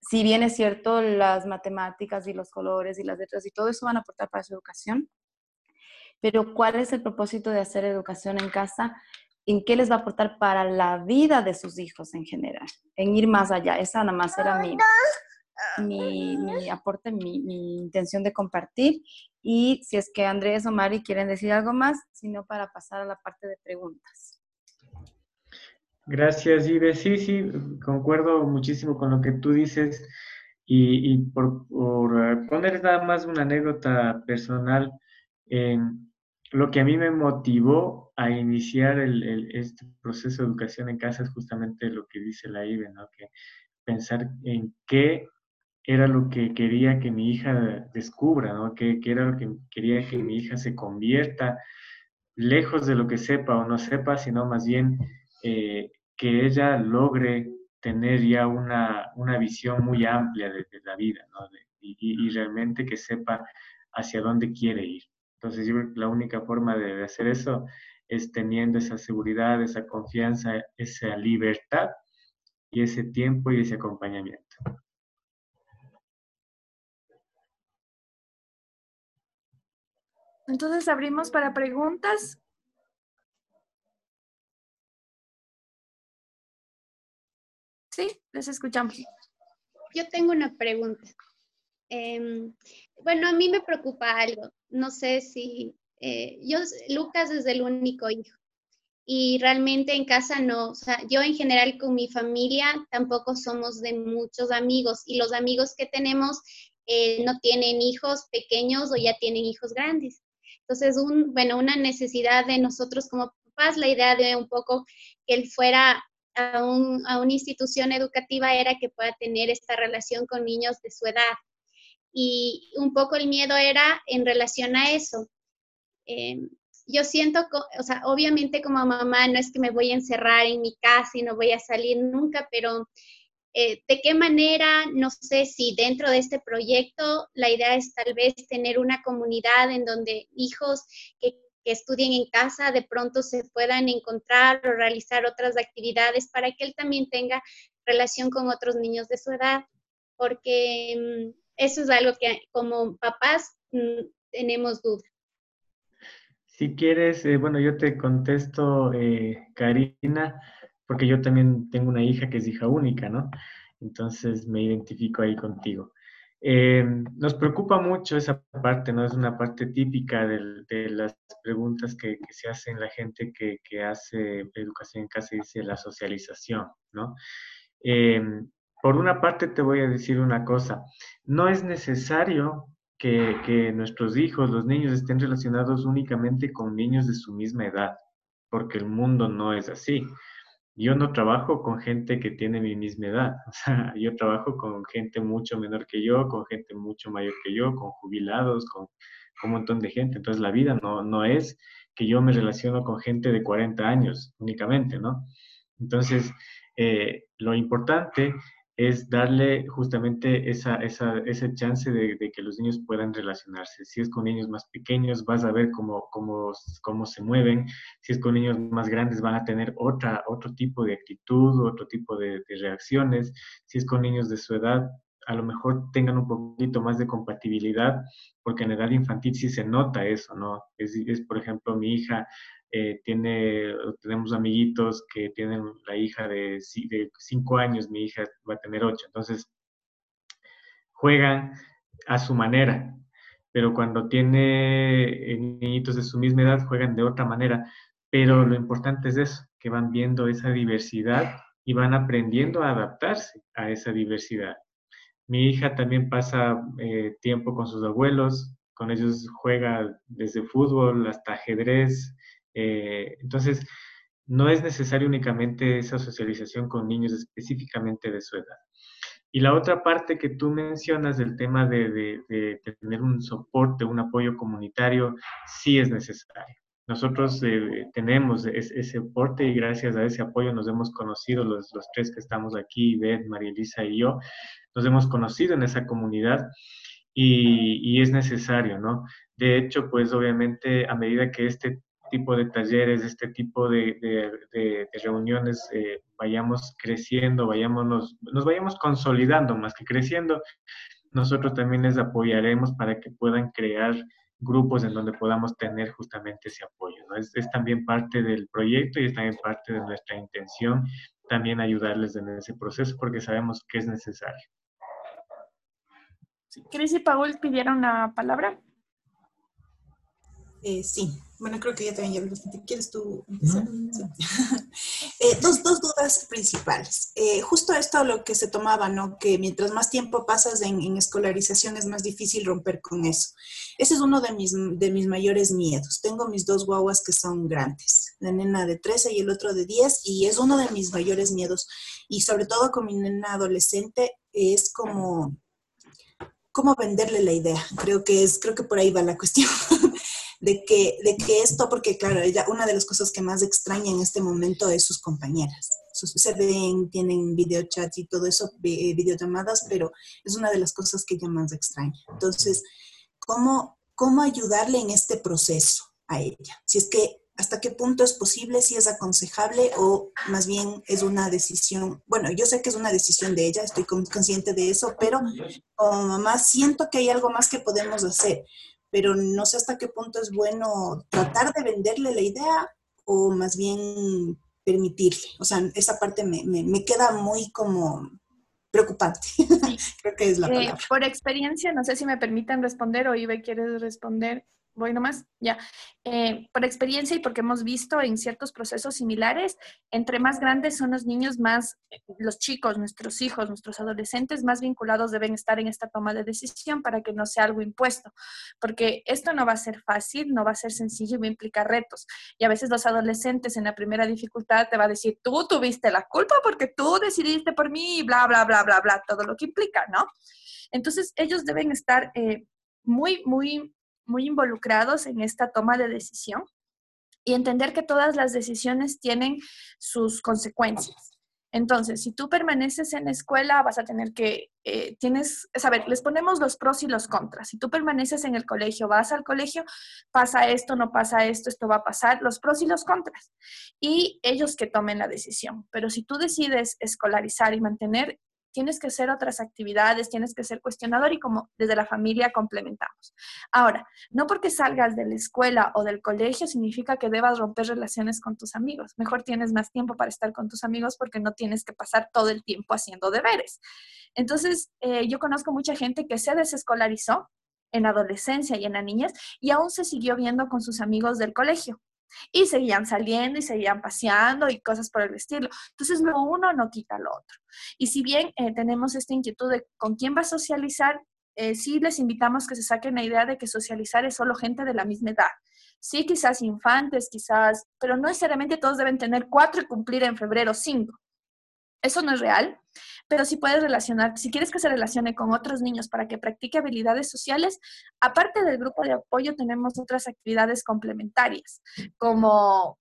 si bien es cierto, las matemáticas y los colores y las letras y todo eso van a aportar para su educación, pero ¿cuál es el propósito de hacer educación en casa? ¿En qué les va a aportar para la vida de sus hijos en general? En ir más allá. Esa nada más era mi, mi, aporte, mi, mi, intención de compartir. Y si es que Andrés o Mari quieren decir algo más, sino para pasar a la parte de preguntas. Gracias, Ives. Sí, sí, concuerdo muchísimo con lo que tú dices. Y, por, eh, poner nada más una anécdota personal, en lo que a mí me motivó a iniciar el, este proceso de educación en casa es justamente lo que dice la IBE, ¿no? Que pensar en qué era lo que quería que mi hija descubra, ¿no? ¿Qué, qué era lo que quería que mi hija se convierta, lejos de lo que sepa o no sepa, sino más bien eh, que ella logre tener ya una, visión muy amplia de, la vida, ¿no? y, realmente que sepa hacia dónde quiere ir. Entonces yo creo que la única forma de hacer eso es teniendo esa seguridad, esa confianza, esa libertad y ese tiempo y ese acompañamiento. Entonces abrimos para preguntas. Sí, les escuchamos. Yo tengo una pregunta. Em, bueno, a mí me preocupa algo. No sé si eh, yo, Lucas es el único hijo y realmente en casa no, o sea, yo en general con mi familia tampoco somos de muchos amigos y los amigos que tenemos eh, no tienen hijos pequeños o ya tienen hijos grandes. Entonces, bueno, una necesidad de nosotros como papás, la idea de un poco que él fuera a, un, a una institución educativa era que pueda tener esta relación con niños de su edad. Y un poco el miedo era en relación a eso. Eh, yo siento, o sea, obviamente como mamá no es que me voy a encerrar en mi casa y no voy a salir nunca, pero eh, de qué manera, no sé si dentro de este proyecto la idea es tal vez tener una comunidad en donde hijos que, estudien en casa de pronto se puedan encontrar o realizar otras actividades para que él también tenga relación con otros niños de su edad, porque mm, eso es algo que como papás mm, tenemos duda. Si quieres, eh, bueno, yo te contesto, eh, Karina, porque yo también tengo una hija que es hija única, ¿no? Entonces me identifico ahí contigo. Eh, nos preocupa mucho esa parte, ¿no? Es una parte típica de, las preguntas que, se hacen la gente que, hace educación en casa y dice la socialización, ¿no? por una parte te voy a decir una cosa, no es necesario que, nuestros hijos, los niños, estén relacionados únicamente con niños de su misma edad, porque el mundo no es así. Yo no trabajo con gente que tiene mi misma edad, o sea, yo trabajo con gente mucho menor que yo, con gente mucho mayor que yo, con jubilados, con, un montón de gente. Entonces la vida no, no es que yo me relaciono con gente de 40 años únicamente, ¿no? Entonces, eh, lo importante es darle justamente esa, esa, ese chance de, que los niños puedan relacionarse. Si es con niños más pequeños, vas a ver cómo, cómo, cómo se mueven. Si es con niños más grandes, van a tener otra, otro tipo de actitud, otro tipo de, reacciones. Si es con niños de su edad, a lo mejor tengan un poquito más de compatibilidad, porque en edad infantil sí se nota eso, ¿no? Es, es por ejemplo, mi hija eh, tiene, tenemos amiguitos que tienen la hija de, de cinco años, mi hija va a tener ocho, entonces juegan a su manera, pero cuando tiene eh, niñitos de su misma edad juegan de otra manera, pero lo importante es eso, que van viendo esa diversidad y van aprendiendo a adaptarse a esa diversidad. Mi hija también pasa eh, tiempo con sus abuelos, con ellos juega desde fútbol hasta ajedrez, eh, entonces, no es necesario únicamente esa socialización con niños específicamente de su edad. Y la otra parte que tú mencionas del tema de, tener un soporte, un apoyo comunitario, sí es necesario. Nosotros eh, tenemos ese, soporte y gracias a ese apoyo nos hemos conocido, los, los tres que estamos aquí, Beth, María Elisa y yo, nos hemos conocido en esa comunidad y, y es necesario, ¿no? De hecho, pues obviamente a medida que este tipo de talleres, este tipo de, reuniones eh, vayamos creciendo, vayamos, nos, vayamos consolidando más que creciendo, nosotros también les apoyaremos para que puedan crear grupos en donde podamos tener justamente ese apoyo. Es, también parte del proyecto y es también parte de nuestra intención también ayudarles en ese proceso porque sabemos que es necesario. Cris y Paul pidieron la palabra. Eh, sí, bueno, creo que ya también ya bastante. ¿Quieres tú empezar? Eh, dos, dos, dudas principales. Eh, justo esto lo que se tomaba, ¿no? Que mientras más tiempo pasas en, en, escolarización es más difícil romper con eso. Ese es uno de mis, de mis mayores miedos. Tengo mis dos guaguas que son grandes, la nena de 13 y el otro de 10, y es uno de mis mayores miedos. Y sobre todo con mi nena adolescente, es como cómo venderle la idea. Creo que es, creo que por ahí va la cuestión. de que, de que esto, porque claro, ella, una de las cosas que más extraña en este momento es sus compañeras. se ven, tienen videochats y todo eso, videollamadas, pero es una de las cosas que ella más extraña. Entonces, ¿cómo cómo ayudarle en este proceso a ella. Si es que hasta qué punto es posible, si es aconsejable o más bien es una decisión, bueno, yo sé que es una decisión de ella, estoy consciente de eso, pero como mamá siento que hay algo más que podemos hacer, pero no sé hasta qué punto es bueno tratar de venderle la idea o más bien permitirle. O sea, esa parte me, me, queda muy como preocupante. Creo que es la eh, palabra. por experiencia, no sé si me permiten responder o Ibe quiere responder voy nomás, ya. Eh, por experiencia y porque hemos visto en ciertos procesos similares, entre más grandes son los niños, más eh, los chicos, nuestros hijos, nuestros adolescentes, más vinculados deben estar en esta toma de decisión para que no sea algo impuesto. Porque esto no va a ser fácil, no va a ser sencillo y va a implicar retos. Y a veces los adolescentes en la primera dificultad te va a decir, tú tuviste la culpa porque tú decidiste por mí, bla, bla, bla, bla, bla, todo lo que implica, ¿no? Entonces ellos deben estar eh, muy, muy muy involucrados en esta toma de decisión y entender que todas las decisiones tienen sus consecuencias. Entonces, si tú permaneces en la escuela, vas a tener que, eh, tienes, a ver, les ponemos los pros y los contras. Si tú permaneces en el colegio, vas al colegio, pasa esto, no pasa esto, esto va a pasar, los pros y los contras. Y ellos que tomen la decisión. Pero si tú decides escolarizar y mantener tienes que hacer otras actividades, tienes que ser cuestionador y como desde la familia complementamos. Ahora, no porque salgas de la escuela o del colegio significa que debas romper relaciones con tus amigos. Mejor tienes más tiempo para estar con tus amigos porque no tienes que pasar todo el tiempo haciendo deberes. Entonces, eh, yo conozco mucha gente que se desescolarizó en adolescencia y en la niñez y aún se siguió viendo con sus amigos del colegio. Y seguían saliendo y seguían paseando y cosas por el estilo. Entonces, lo uno no quita lo otro. Y si bien eh, tenemos esta inquietud de con quién va a socializar, eh, sí les invitamos que se saquen la idea de que socializar es solo gente de la misma edad. Sí, quizás infantes, quizás, pero no necesariamente todos deben tener cuatro y cumplir en febrero cinco. Eso no es real, pero si puedes relacionar, si quieres que se relacione con otros niños para que practique habilidades sociales, aparte del grupo de apoyo tenemos otras actividades complementarias, como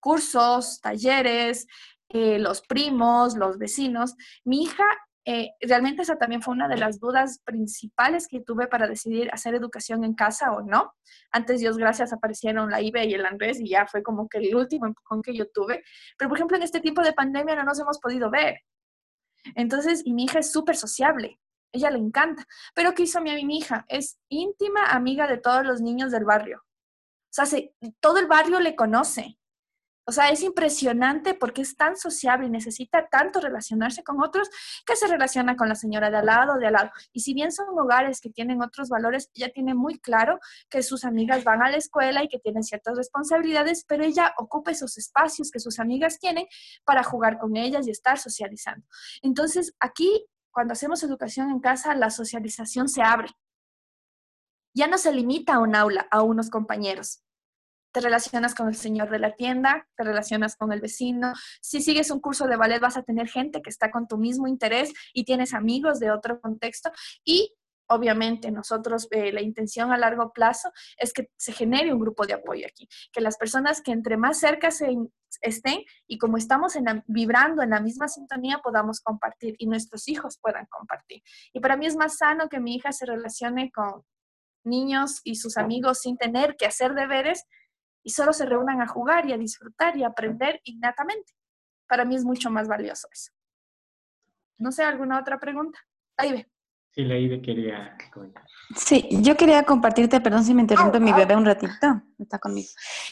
cursos, talleres, eh, los primos, los vecinos. Mi hija eh, realmente esa también fue una de las dudas principales que tuve para decidir hacer educación en casa o no. Antes, Dios gracias, aparecieron la IBE y el Andrés y ya fue como que el último empujón que yo tuve. Pero, por ejemplo, en este tiempo de pandemia no nos hemos podido ver. Entonces, y mi hija es súper sociable. Ella le encanta. Pero ¿qué hizo mi, mi hija? Es íntima amiga de todos los niños del barrio. O sea, todo el barrio le conoce. O sea, es impresionante porque es tan sociable y necesita tanto relacionarse con otros que se relaciona con la señora de al lado, de al lado. Y si bien son hogares que tienen otros valores, ella tiene muy claro que sus amigas van a la escuela y que tienen ciertas responsabilidades, pero ella ocupa esos espacios que sus amigas tienen para jugar con ellas y estar socializando. Entonces, aquí, cuando hacemos educación en casa, la socialización se abre. Ya no se limita a un aula, a unos compañeros te relacionas con el señor de la tienda, te relacionas con el vecino. Si sigues un curso de ballet vas a tener gente que está con tu mismo interés y tienes amigos de otro contexto y obviamente nosotros eh, la intención a largo plazo es que se genere un grupo de apoyo aquí, que las personas que entre más cerca se, estén y como estamos en vibrando en la misma sintonía podamos compartir y nuestros hijos puedan compartir. Y para mí es más sano que mi hija se relacione con niños y sus amigos sin tener que hacer deberes y solo se reúnan a jugar y a disfrutar y a aprender innatamente. Para mí es mucho más valioso eso. No sé, ¿alguna otra pregunta? Ahí ve. Sí, la Ibe quería Sí, yo quería compartirte, perdón si me interrumpe mi bebé un ratito, está conmigo.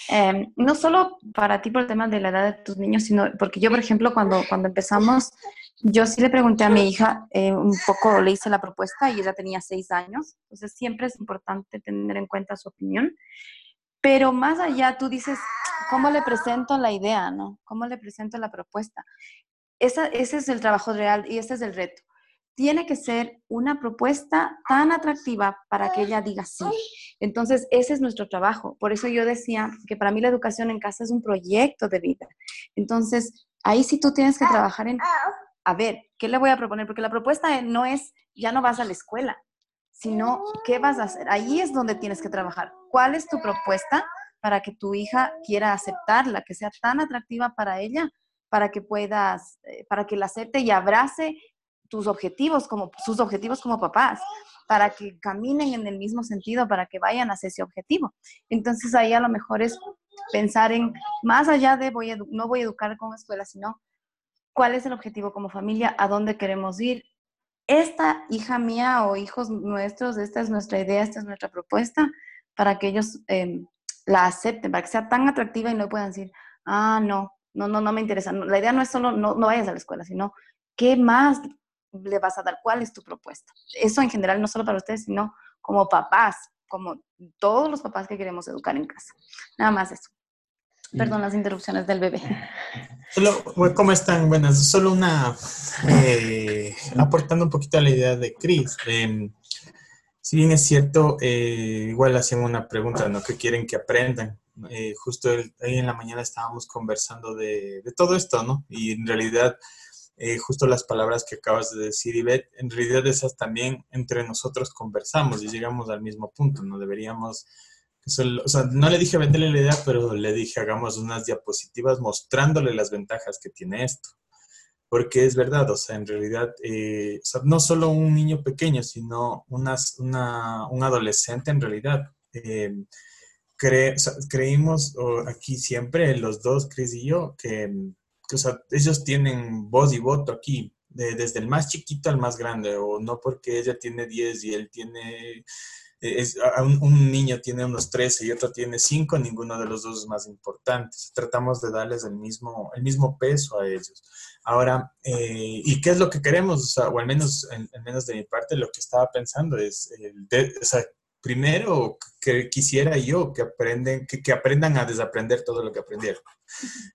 Em, no solo para ti por el tema de la edad de tus niños, sino porque yo, por ejemplo, cuando, cuando empezamos, yo sí le pregunté a mi hija, eh, un poco le hice la propuesta y ella tenía seis años, entonces siempre es importante tener en cuenta su opinión. Pero más allá, tú dices, ¿cómo le presento la idea, no? ¿Cómo le presento la propuesta? ese es el trabajo real y ese es el reto. Tiene que ser una propuesta tan atractiva para que ella diga sí. Entonces, ese es nuestro trabajo. Por eso yo decía que para mí la educación en casa es un proyecto de vida. Entonces, ahí sí tú tienes que trabajar en, a ver, ¿qué le voy a proponer? Porque la propuesta no es, ya no vas a la escuela, sino qué vas a hacer. Ahí es donde tienes que trabajar. ¿Cuál es tu propuesta para que tu hija quiera aceptarla, que sea tan atractiva para ella, para que puedas, eh, para que la acepte y abrace tus objetivos como sus objetivos como papás para que caminen en el mismo sentido, para que vayan hacia ese objetivo. Entonces ahí a lo mejor es pensar en, más allá de voy no voy a educar con escuela, sino cuál es el objetivo como familia, a dónde queremos ir. Esta hija mía o hijos nuestros, esta es nuestra idea, esta es nuestra propuesta, para que ellos em, la acepten, para que sea tan atractiva y no puedan decir, ah, no, no, no, no me interesa. la idea no es solo no, no vayas a la escuela, sino qué más le vas a dar, cuál es tu propuesta. Eso en general, no solo para ustedes, sino como papás, como todos los papás que queremos educar en casa. Nada más eso. Perdón las interrupciones del bebé. Solo, ¿Cómo están? Buenas. Solo una, eh, aportando un poquito a la idea de Chris. Si bien es cierto, eh, igual hacen una pregunta, ¿no? ¿Qué quieren que aprendan? Eh, justo ahí en la mañana estábamos conversando de, todo esto, ¿no? Y en realidad, justo las palabras que acabas de decir, Ivette, en realidad esas también entre nosotros conversamos y llegamos al mismo punto, ¿no? Deberíamos o sea, no le dije venderle la idea, pero le dije hagamos unas diapositivas mostrándole las ventajas que tiene esto. Porque es verdad, o sea, en realidad, eh, o sea, no solo un niño pequeño, sino una, un adolescente en realidad. Eh, creímos aquí siempre, los dos, Chris y yo, que, o sea, ellos tienen voz y voto aquí, desde el más chiquito al más grande, o no porque ella tiene 10 y él tiene es, un, niño tiene unos 13 y otro tiene 5, ninguno de los dos es más importante. Tratamos de darles el mismo, el mismo peso a ellos. Ahora, eh, ¿y qué es lo que queremos? O, al menos, en, menos de mi parte, lo que estaba pensando es, el o sea, primero que quisiera yo que, aprenden, que, aprendan a desaprender todo lo que aprendieron.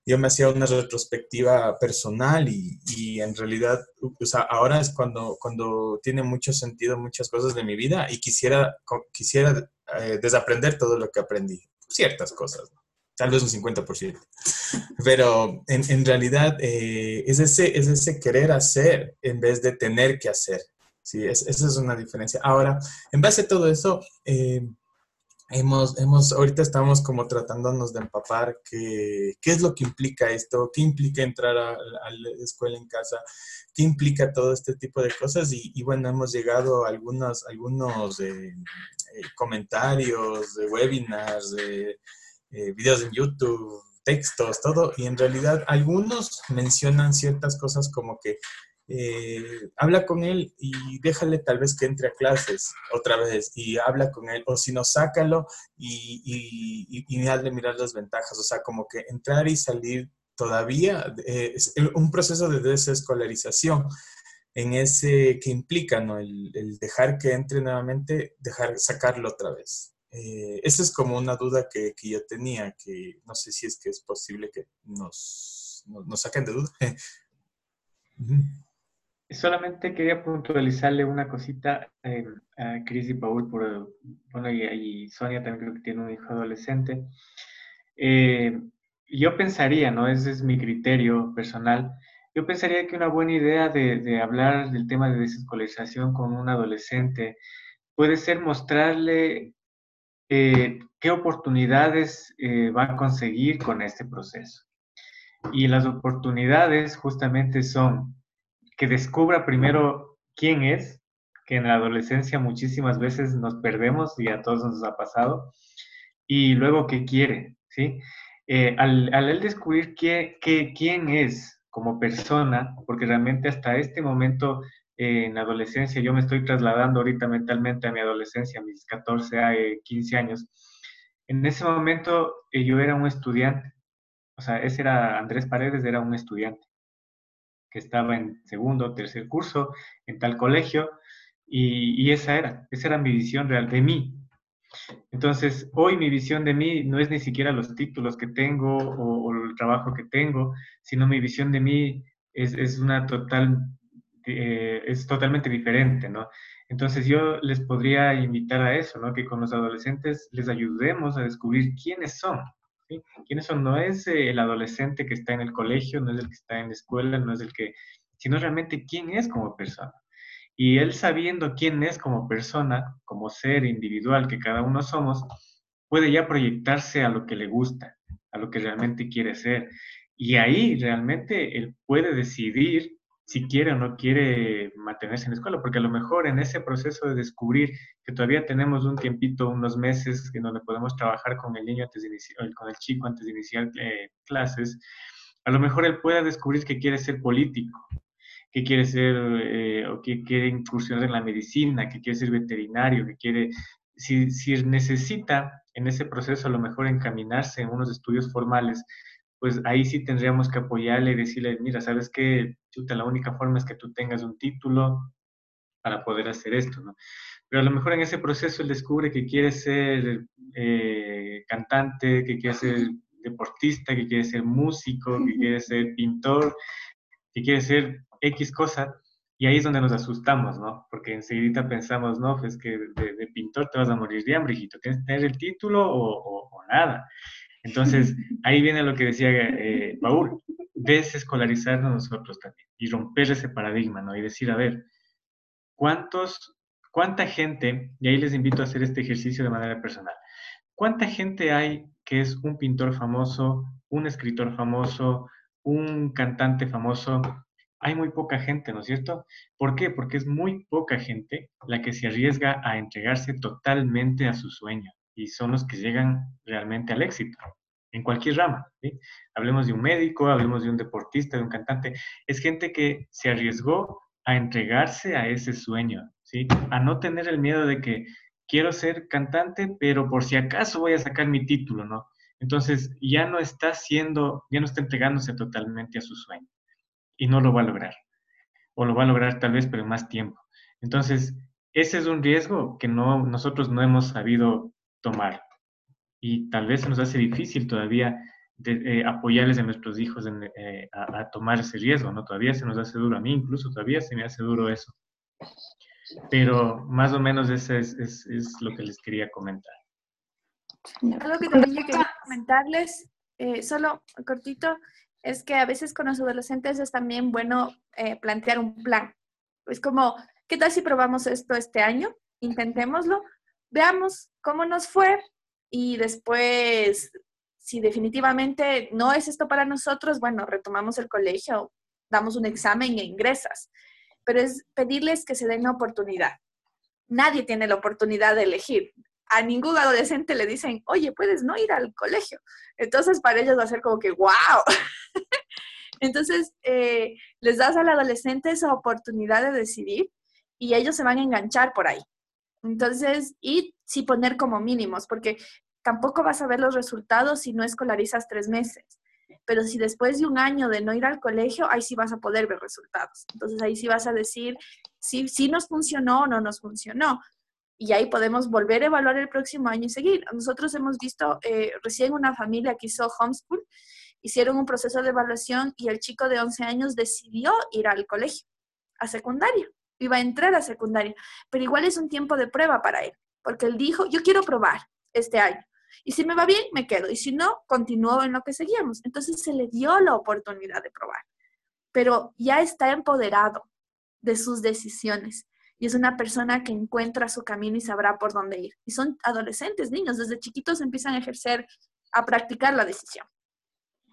Yo me hacía una retrospectiva personal y, en realidad, o sea, ahora es cuando, cuando tiene mucho sentido muchas cosas de mi vida y quisiera, quisiera eh, desaprender todo lo que aprendí. Ciertas cosas, tal vez un 50%. Pero en, en realidad eh, es, ese, es ese querer hacer en vez de tener que hacer. Sí, esa es una diferencia. Ahora, en base a todo eso, eh, hemos, hemos, ahorita estamos como tratándonos de empapar qué, qué es lo que implica esto, qué implica entrar a, la escuela en casa, qué implica todo este tipo de cosas. Y, bueno, hemos llegado a algunos, algunos eh, eh, comentarios de webinars, de videos en YouTube, textos, todo. Y en realidad algunos mencionan ciertas cosas como que eh, habla con él y déjale tal vez que entre a clases otra vez y habla con él, o si no, sácalo y, y, y, hazle mirar las ventajas, o sea, como que entrar y salir todavía eh, es un proceso de desescolarización en ese que implica. El, dejar que entre nuevamente, dejar sacarlo otra vez. Eh, esa es como una duda que, que, yo tenía, que no sé si es que es posible que nos, nos, saquen de duda. Solamente quería puntualizarle una cosita eh, a Chris y Paul, por, bueno, y, Sonia también creo que tiene un hijo adolescente. Eh, yo pensaría, ¿no? Ese es mi criterio personal. Yo pensaría que una buena idea de, hablar del tema de desescolarización con un adolescente puede ser mostrarle eh, qué oportunidades va a conseguir con este proceso. Y las oportunidades justamente son que descubra primero quién es, que en la adolescencia muchísimas veces nos perdemos y a todos nos ha pasado, y luego qué quiere, ¿sí? Eh, al, al, descubrir qué, qué, quién es como persona, porque realmente hasta este momento eh, en adolescencia, yo me estoy trasladando ahorita mentalmente a mi adolescencia, a mis 14, 15 eh, años, en ese momento yo era un estudiante, o sea, ese era Andrés Paredes, era un estudiante que estaba en segundo o tercer curso en tal colegio y, esa era, esa era mi visión real de mí. Entonces, hoy mi visión de mí no es ni siquiera los títulos que tengo o, el trabajo que tengo, sino mi visión de mí es, es una total, eh, es totalmente diferente, ¿no? Entonces yo les podría invitar a eso, ¿no? Que con los adolescentes les ayudemos a descubrir quiénes son, ¿Quiénes son? No es eh, el adolescente que está en el colegio, no es el que está en la escuela, no es el que, sino realmente quién es como persona. Y él sabiendo quién es como persona, como ser individual que cada uno somos, puede ya proyectarse a lo que le gusta, a lo que realmente quiere ser. Y ahí realmente él puede decidir si quiere o no quiere mantenerse en la escuela, porque a lo mejor en ese proceso de descubrir que todavía tenemos un tiempito, unos meses en donde podemos trabajar con el niño antes de iniciar, con el chico antes de iniciar eh, clases, a lo mejor él pueda descubrir que quiere ser político, que quiere ser, eh, o que quiere incursionar en la medicina, que quiere ser veterinario, que quiere, si, si necesita en ese proceso a lo mejor encaminarse en unos estudios formales, pues ahí sí tendríamos que apoyarle y decirle, mira, sabes que la única forma es que tú tengas un título para poder hacer esto, ¿no? Pero a lo mejor en ese proceso él descubre que quiere ser eh, cantante, que quiere ser deportista, que quiere ser músico, que quiere ser pintor, que quiere ser X cosa, y ahí es donde nos asustamos, ¿no? Porque enseguida pensamos, no, pues que de, pintor te vas a morir de hambre, hijito, tienes que tener el título o, o nada. Entonces, ahí viene lo que decía eh, Paul, desescolarizarnos nosotros también y romper ese paradigma, ¿no? Y decir, a ver, ¿cuántos, cuánta gente, y ahí les invito a hacer este ejercicio de manera personal, ¿cuánta gente hay que es un pintor famoso, un escritor famoso, un cantante famoso? Hay muy poca gente, ¿no es cierto? ¿Por qué? Porque es muy poca gente la que se arriesga a entregarse totalmente a su sueño y son los que llegan realmente al éxito en cualquier rama. Hablemos de un médico, hablemos de un deportista, de un cantante. Es gente que se arriesgó a entregarse a ese sueño, ¿sí? a no tener el miedo de que quiero ser cantante, pero por si acaso voy a sacar mi título, ¿no? Entonces ya no está siendo, ya no está entregándose totalmente a su sueño y no lo va a lograr. O lo va a lograr tal vez, pero en más tiempo. Entonces, ese es un riesgo que no, nosotros no hemos sabido tomar. Y tal vez se nos hace difícil todavía de, eh, apoyarles a nuestros hijos eh, a, tomar ese riesgo, ¿no? Todavía se nos hace duro, a mí incluso todavía se me hace duro eso. Pero más o menos eso es, es, es lo que les quería comentar. Algo que también yo quería comentarles, eh, solo cortito, es que a veces con los adolescentes es también bueno plantear un plan. Es como, ¿qué tal si probamos esto este año? Intentémoslo, veamos cómo nos fue y después, si definitivamente no es esto para nosotros, bueno, retomamos el colegio, damos un examen e ingresas. Pero es pedirles que se den la oportunidad. Nadie tiene la oportunidad de elegir. A ningún adolescente le dicen, oye, puedes no ir al colegio. Entonces, para ellos va a ser como que, wow. Entonces, eh, les das al adolescente esa oportunidad de decidir y ellos se van a enganchar por ahí. Entonces, y sí poner como mínimos, porque tampoco vas a ver los resultados si no escolarizas tres meses. Pero si después de un año de no ir al colegio, ahí sí vas a poder ver resultados. Entonces ahí sí vas a decir si, si nos funcionó o no nos funcionó. Y ahí podemos volver a evaluar el próximo año y seguir. Nosotros hemos visto eh, recién una familia que hizo homeschool, hicieron un proceso de evaluación y el chico de 11 años decidió ir al colegio, a secundaria iba a entrar a secundaria, pero igual es un tiempo de prueba para él, porque él dijo, yo quiero probar este año. Y si me va bien, me quedo. Y si no, continúo en lo que seguíamos. Entonces se le dio la oportunidad de probar. Pero ya está empoderado de sus decisiones. Y es una persona que encuentra su camino y sabrá por dónde ir. Y son adolescentes, niños. Desde chiquitos empiezan a ejercer, a practicar la decisión.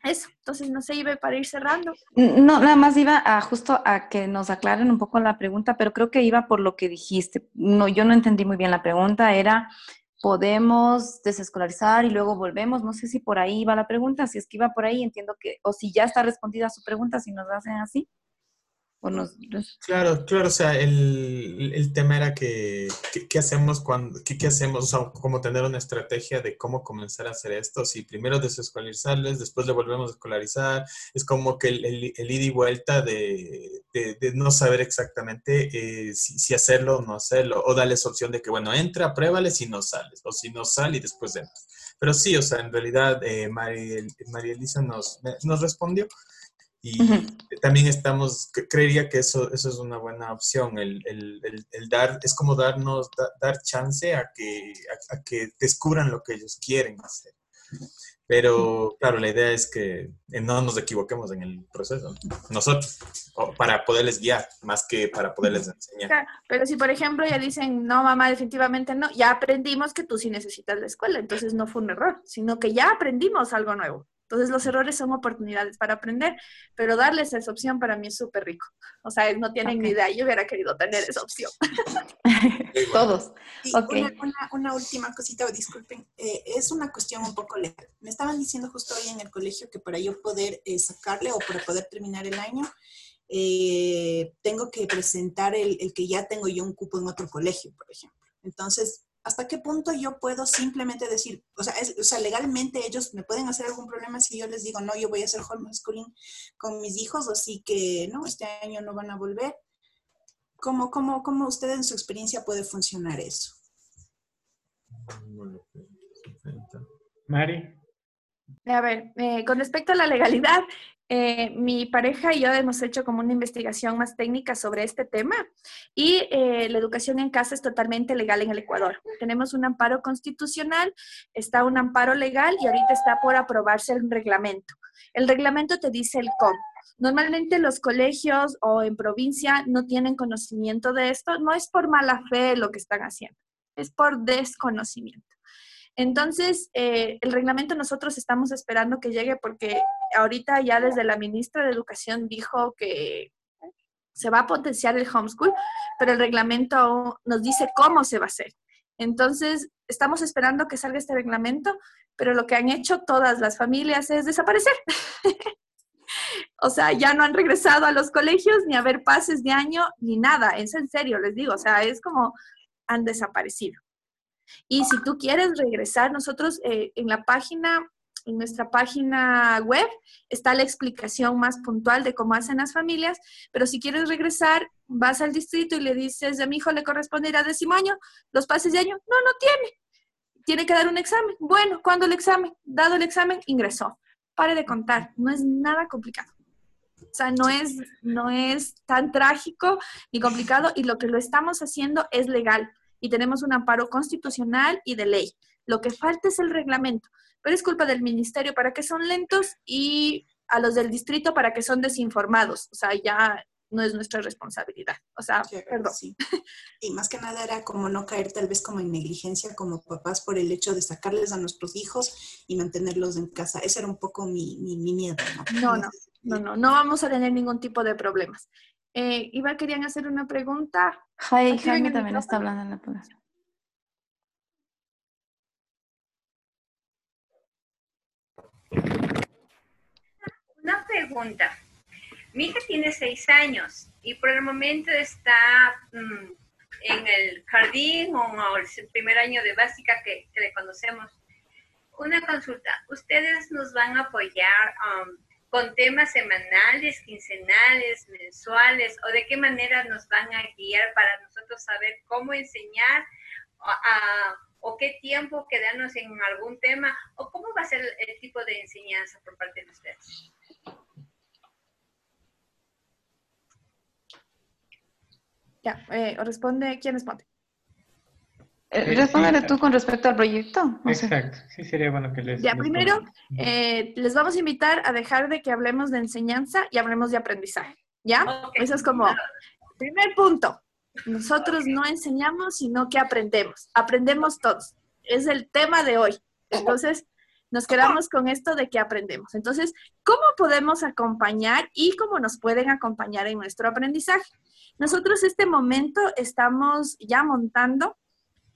Eso, entonces no sé, iba para ir cerrando. No, nada más iba a justo a que nos aclaren un poco la pregunta, pero creo que iba por lo que dijiste. No, yo no entendí muy bien la pregunta, era podemos desescolarizar y luego volvemos. No sé si por ahí va la pregunta, si es que iba por ahí, entiendo que, o si ya está respondida su pregunta, si nos hacen así. Claro, claro, o sea, el, tema era que, ¿qué hacemos cuando, qué, hacemos, o sea, cómo tener una estrategia de cómo comenzar a hacer esto, si primero desescolarizarles, después le volvemos a escolarizar, es como que el, el, ida y vuelta de, no saber exactamente eh, si, hacerlo o no hacerlo, o darles opción de que, bueno, entra, pruébale si no sales, o si no sale y después entra. Pero sí, o sea, en realidad eh, María, María Elisa nos, nos respondió. Y también estamos, creería que eso, eso es una buena opción, el, el, el, dar, es como darnos, dar chance a que, a, que descubran lo que ellos quieren hacer. Pero claro, la idea es que no nos equivoquemos en el proceso, nosotros, para poderles guiar, más que para poderles enseñar. pero si por ejemplo ya dicen, no, mamá, definitivamente no, ya aprendimos que tú sí necesitas la escuela, entonces no fue un error, sino que ya aprendimos algo nuevo. Entonces los errores son oportunidades para aprender, pero darles esa opción para mí es súper rico. O sea, no tienen ni idea, yo hubiera querido tener esa opción. Todos. una, última cosita, disculpen, eh, es una cuestión un poco legal. Me estaban diciendo justo hoy en el colegio que para yo poder eh, sacarle o para poder terminar el año, eh, tengo que presentar el, el que ya tengo yo un cupo en otro colegio, por ejemplo. Entonces, ¿hasta qué punto yo puedo simplemente decir, o sea, o sea, legalmente ellos me pueden hacer algún problema si yo les digo, no, yo voy a hacer homeschooling con mis hijos, o así que, no, este año no van a volver? ¿Cómo, cómo, cómo usted en su experiencia puede funcionar eso? Mari. A ver, eh, con respecto a la legalidad, eh, mi pareja y yo hemos hecho como una investigación más técnica sobre este tema y eh, la educación en casa es totalmente legal en el Ecuador. Tenemos un amparo constitucional, está un amparo legal y ahorita está por aprobarse el reglamento. El reglamento te dice el cómo. Normalmente los colegios o en provincia no tienen conocimiento de esto, no es por mala fe lo que están haciendo, es por desconocimiento. Entonces, eh, el reglamento nosotros estamos esperando que llegue porque ahorita ya desde la ministra de Educación dijo que se va a potenciar el homeschool, pero el reglamento nos dice cómo se va a hacer. Entonces, estamos esperando que salga este reglamento, pero lo que han hecho todas las familias es desaparecer. o sea, ya no han regresado a los colegios ni a ver pases de año ni nada. Es en serio, les digo. O sea, es como han desaparecido. Y si tú quieres regresar, nosotros eh, en la página, en nuestra página web, está la explicación más puntual de cómo hacen las familias, pero si quieres regresar, vas al distrito y le dices, a mi hijo le corresponde ir a décimo año, los pases de año, no, no tiene. Tiene que dar un examen. Bueno, ¿cuándo el examen? Dado el examen, ingresó. Pare de contar, no es nada complicado. O sea, no es, no es tan trágico ni complicado y lo que lo estamos haciendo es legal y tenemos un amparo constitucional y de ley. Lo que falta es el reglamento, pero es culpa del ministerio para que son lentos y a los del distrito para que son desinformados. O sea, ya no es nuestra responsabilidad. O sea, perdón. Sí. Y más que nada era como no caer tal vez como en negligencia como papás por el hecho de sacarles a nuestros hijos y mantenerlos en casa. Ese era un poco mi, mi, miedo. ¿no? No, no, no, no, vamos a tener ningún tipo de problemas. Eh, Iba, querían hacer una pregunta. Jaime también está hablando en la población. Una pregunta. Mi hija tiene seis años y por el momento está mm, en el jardín o el primer año de básica que, le conocemos. Una consulta. ¿Ustedes nos van a apoyar um, con temas semanales, quincenales, mensuales, o de qué manera nos van a guiar para nosotros saber cómo enseñar o qué tiempo quedarnos en algún tema, o cómo va a ser el, tipo de enseñanza por parte de ustedes. Ya, eh, responde, ¿quién responde? Eh, Respóndele tú con respecto al proyecto. Exacto, sí sería bueno que les... Ya, primero, eh, les vamos a invitar a dejar de que hablemos de enseñanza y hablemos de aprendizaje, ¿ya? Eso es como, primer punto, nosotros no enseñamos, sino que aprendemos, aprendemos todos. Es el tema de hoy. Entonces, nos quedamos con esto de que aprendemos. Entonces, ¿cómo podemos acompañar y cómo nos pueden acompañar en nuestro aprendizaje? Nosotros este momento estamos ya montando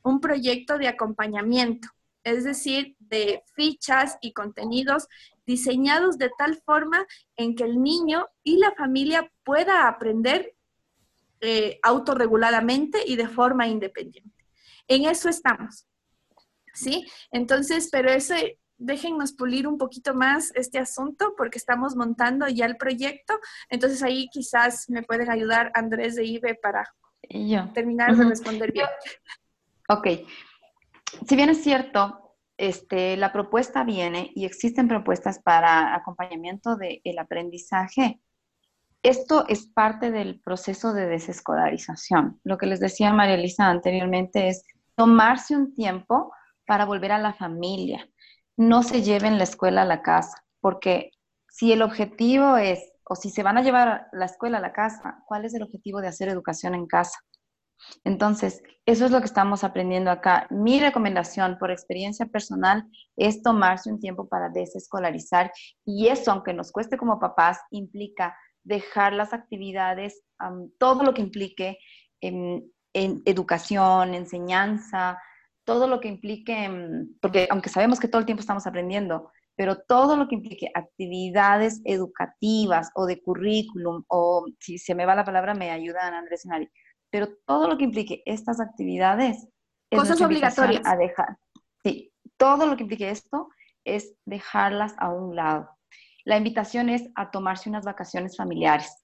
un proyecto de acompañamiento, es decir, de fichas y contenidos diseñados de tal forma en que el niño y la familia pueda aprender eh, autorreguladamente y de forma independiente. En eso estamos. ¿Sí? Entonces, pero ese, déjennos pulir un poquito más este asunto porque estamos montando ya el proyecto. Entonces ahí quizás me pueden ayudar Andrés de IBE para terminar de responder bien. Ok. Si bien es cierto, este, la propuesta viene y existen propuestas para acompañamiento del aprendizaje. Esto es parte del proceso de desescolarización. Lo que les decía María Elisa anteriormente es tomarse un tiempo para volver a la familia. No se lleven la escuela a la casa, porque si el objetivo es, o si se van a llevar la escuela a la casa, ¿cuál es el objetivo de hacer educación en casa? Entonces, eso es lo que estamos aprendiendo acá. Mi recomendación por experiencia personal es tomarse un tiempo para desescolarizar y eso, aunque nos cueste como papás, implica dejar las actividades, todo lo que implique en, educación, enseñanza, todo lo que implique, porque aunque sabemos que todo el tiempo estamos aprendiendo, pero todo lo que implique actividades educativas o de currículum, o si se me va la palabra, me ayudan Andrés y Mari, pero todo lo que implique estas actividades. Cosas obligatorias. A dejar. Sí, todo lo que implique esto es dejarlas a un lado. La invitación es a tomarse unas vacaciones familiares.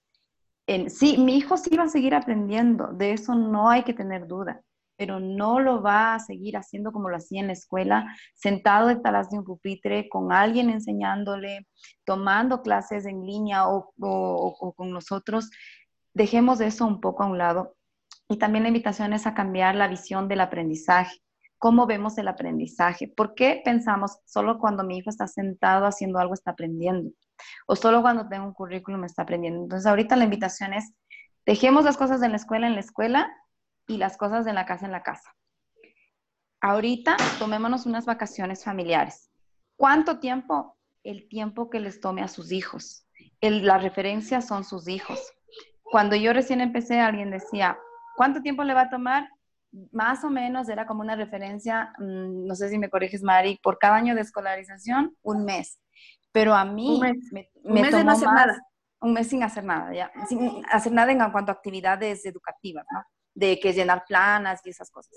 En, sí, mi hijo sí va a seguir aprendiendo, de eso no hay que tener duda, pero no lo va a seguir haciendo como lo hacía en la escuela, sentado detrás de un pupitre, con alguien enseñándole, tomando clases en línea o, o con nosotros. Dejemos eso un poco a un lado y también la invitación es a cambiar la visión del aprendizaje. ¿Cómo vemos el aprendizaje? ¿Por qué pensamos solo cuando mi hijo está sentado haciendo algo está aprendiendo? O solo cuando tengo un currículum está aprendiendo. Entonces ahorita la invitación es, dejemos las cosas de la escuela en la escuela y las cosas de la casa en la casa. Ahorita tomémonos unas vacaciones familiares. ¿Cuánto tiempo? El tiempo que les tome a sus hijos. la referencia son sus hijos. Cuando yo recién empecé, alguien decía, ¿Cuánto tiempo le va a tomar? Más o menos era como una referencia, mm, no sé si me corriges, Mari, por cada año de escolarización, un mes. Pero a mí me, un mes tomó hacer nada. Un mes sin hacer nada, ya. Sin hacer nada en cuanto a actividades educativas, ¿no? De que llenar planas y esas cosas.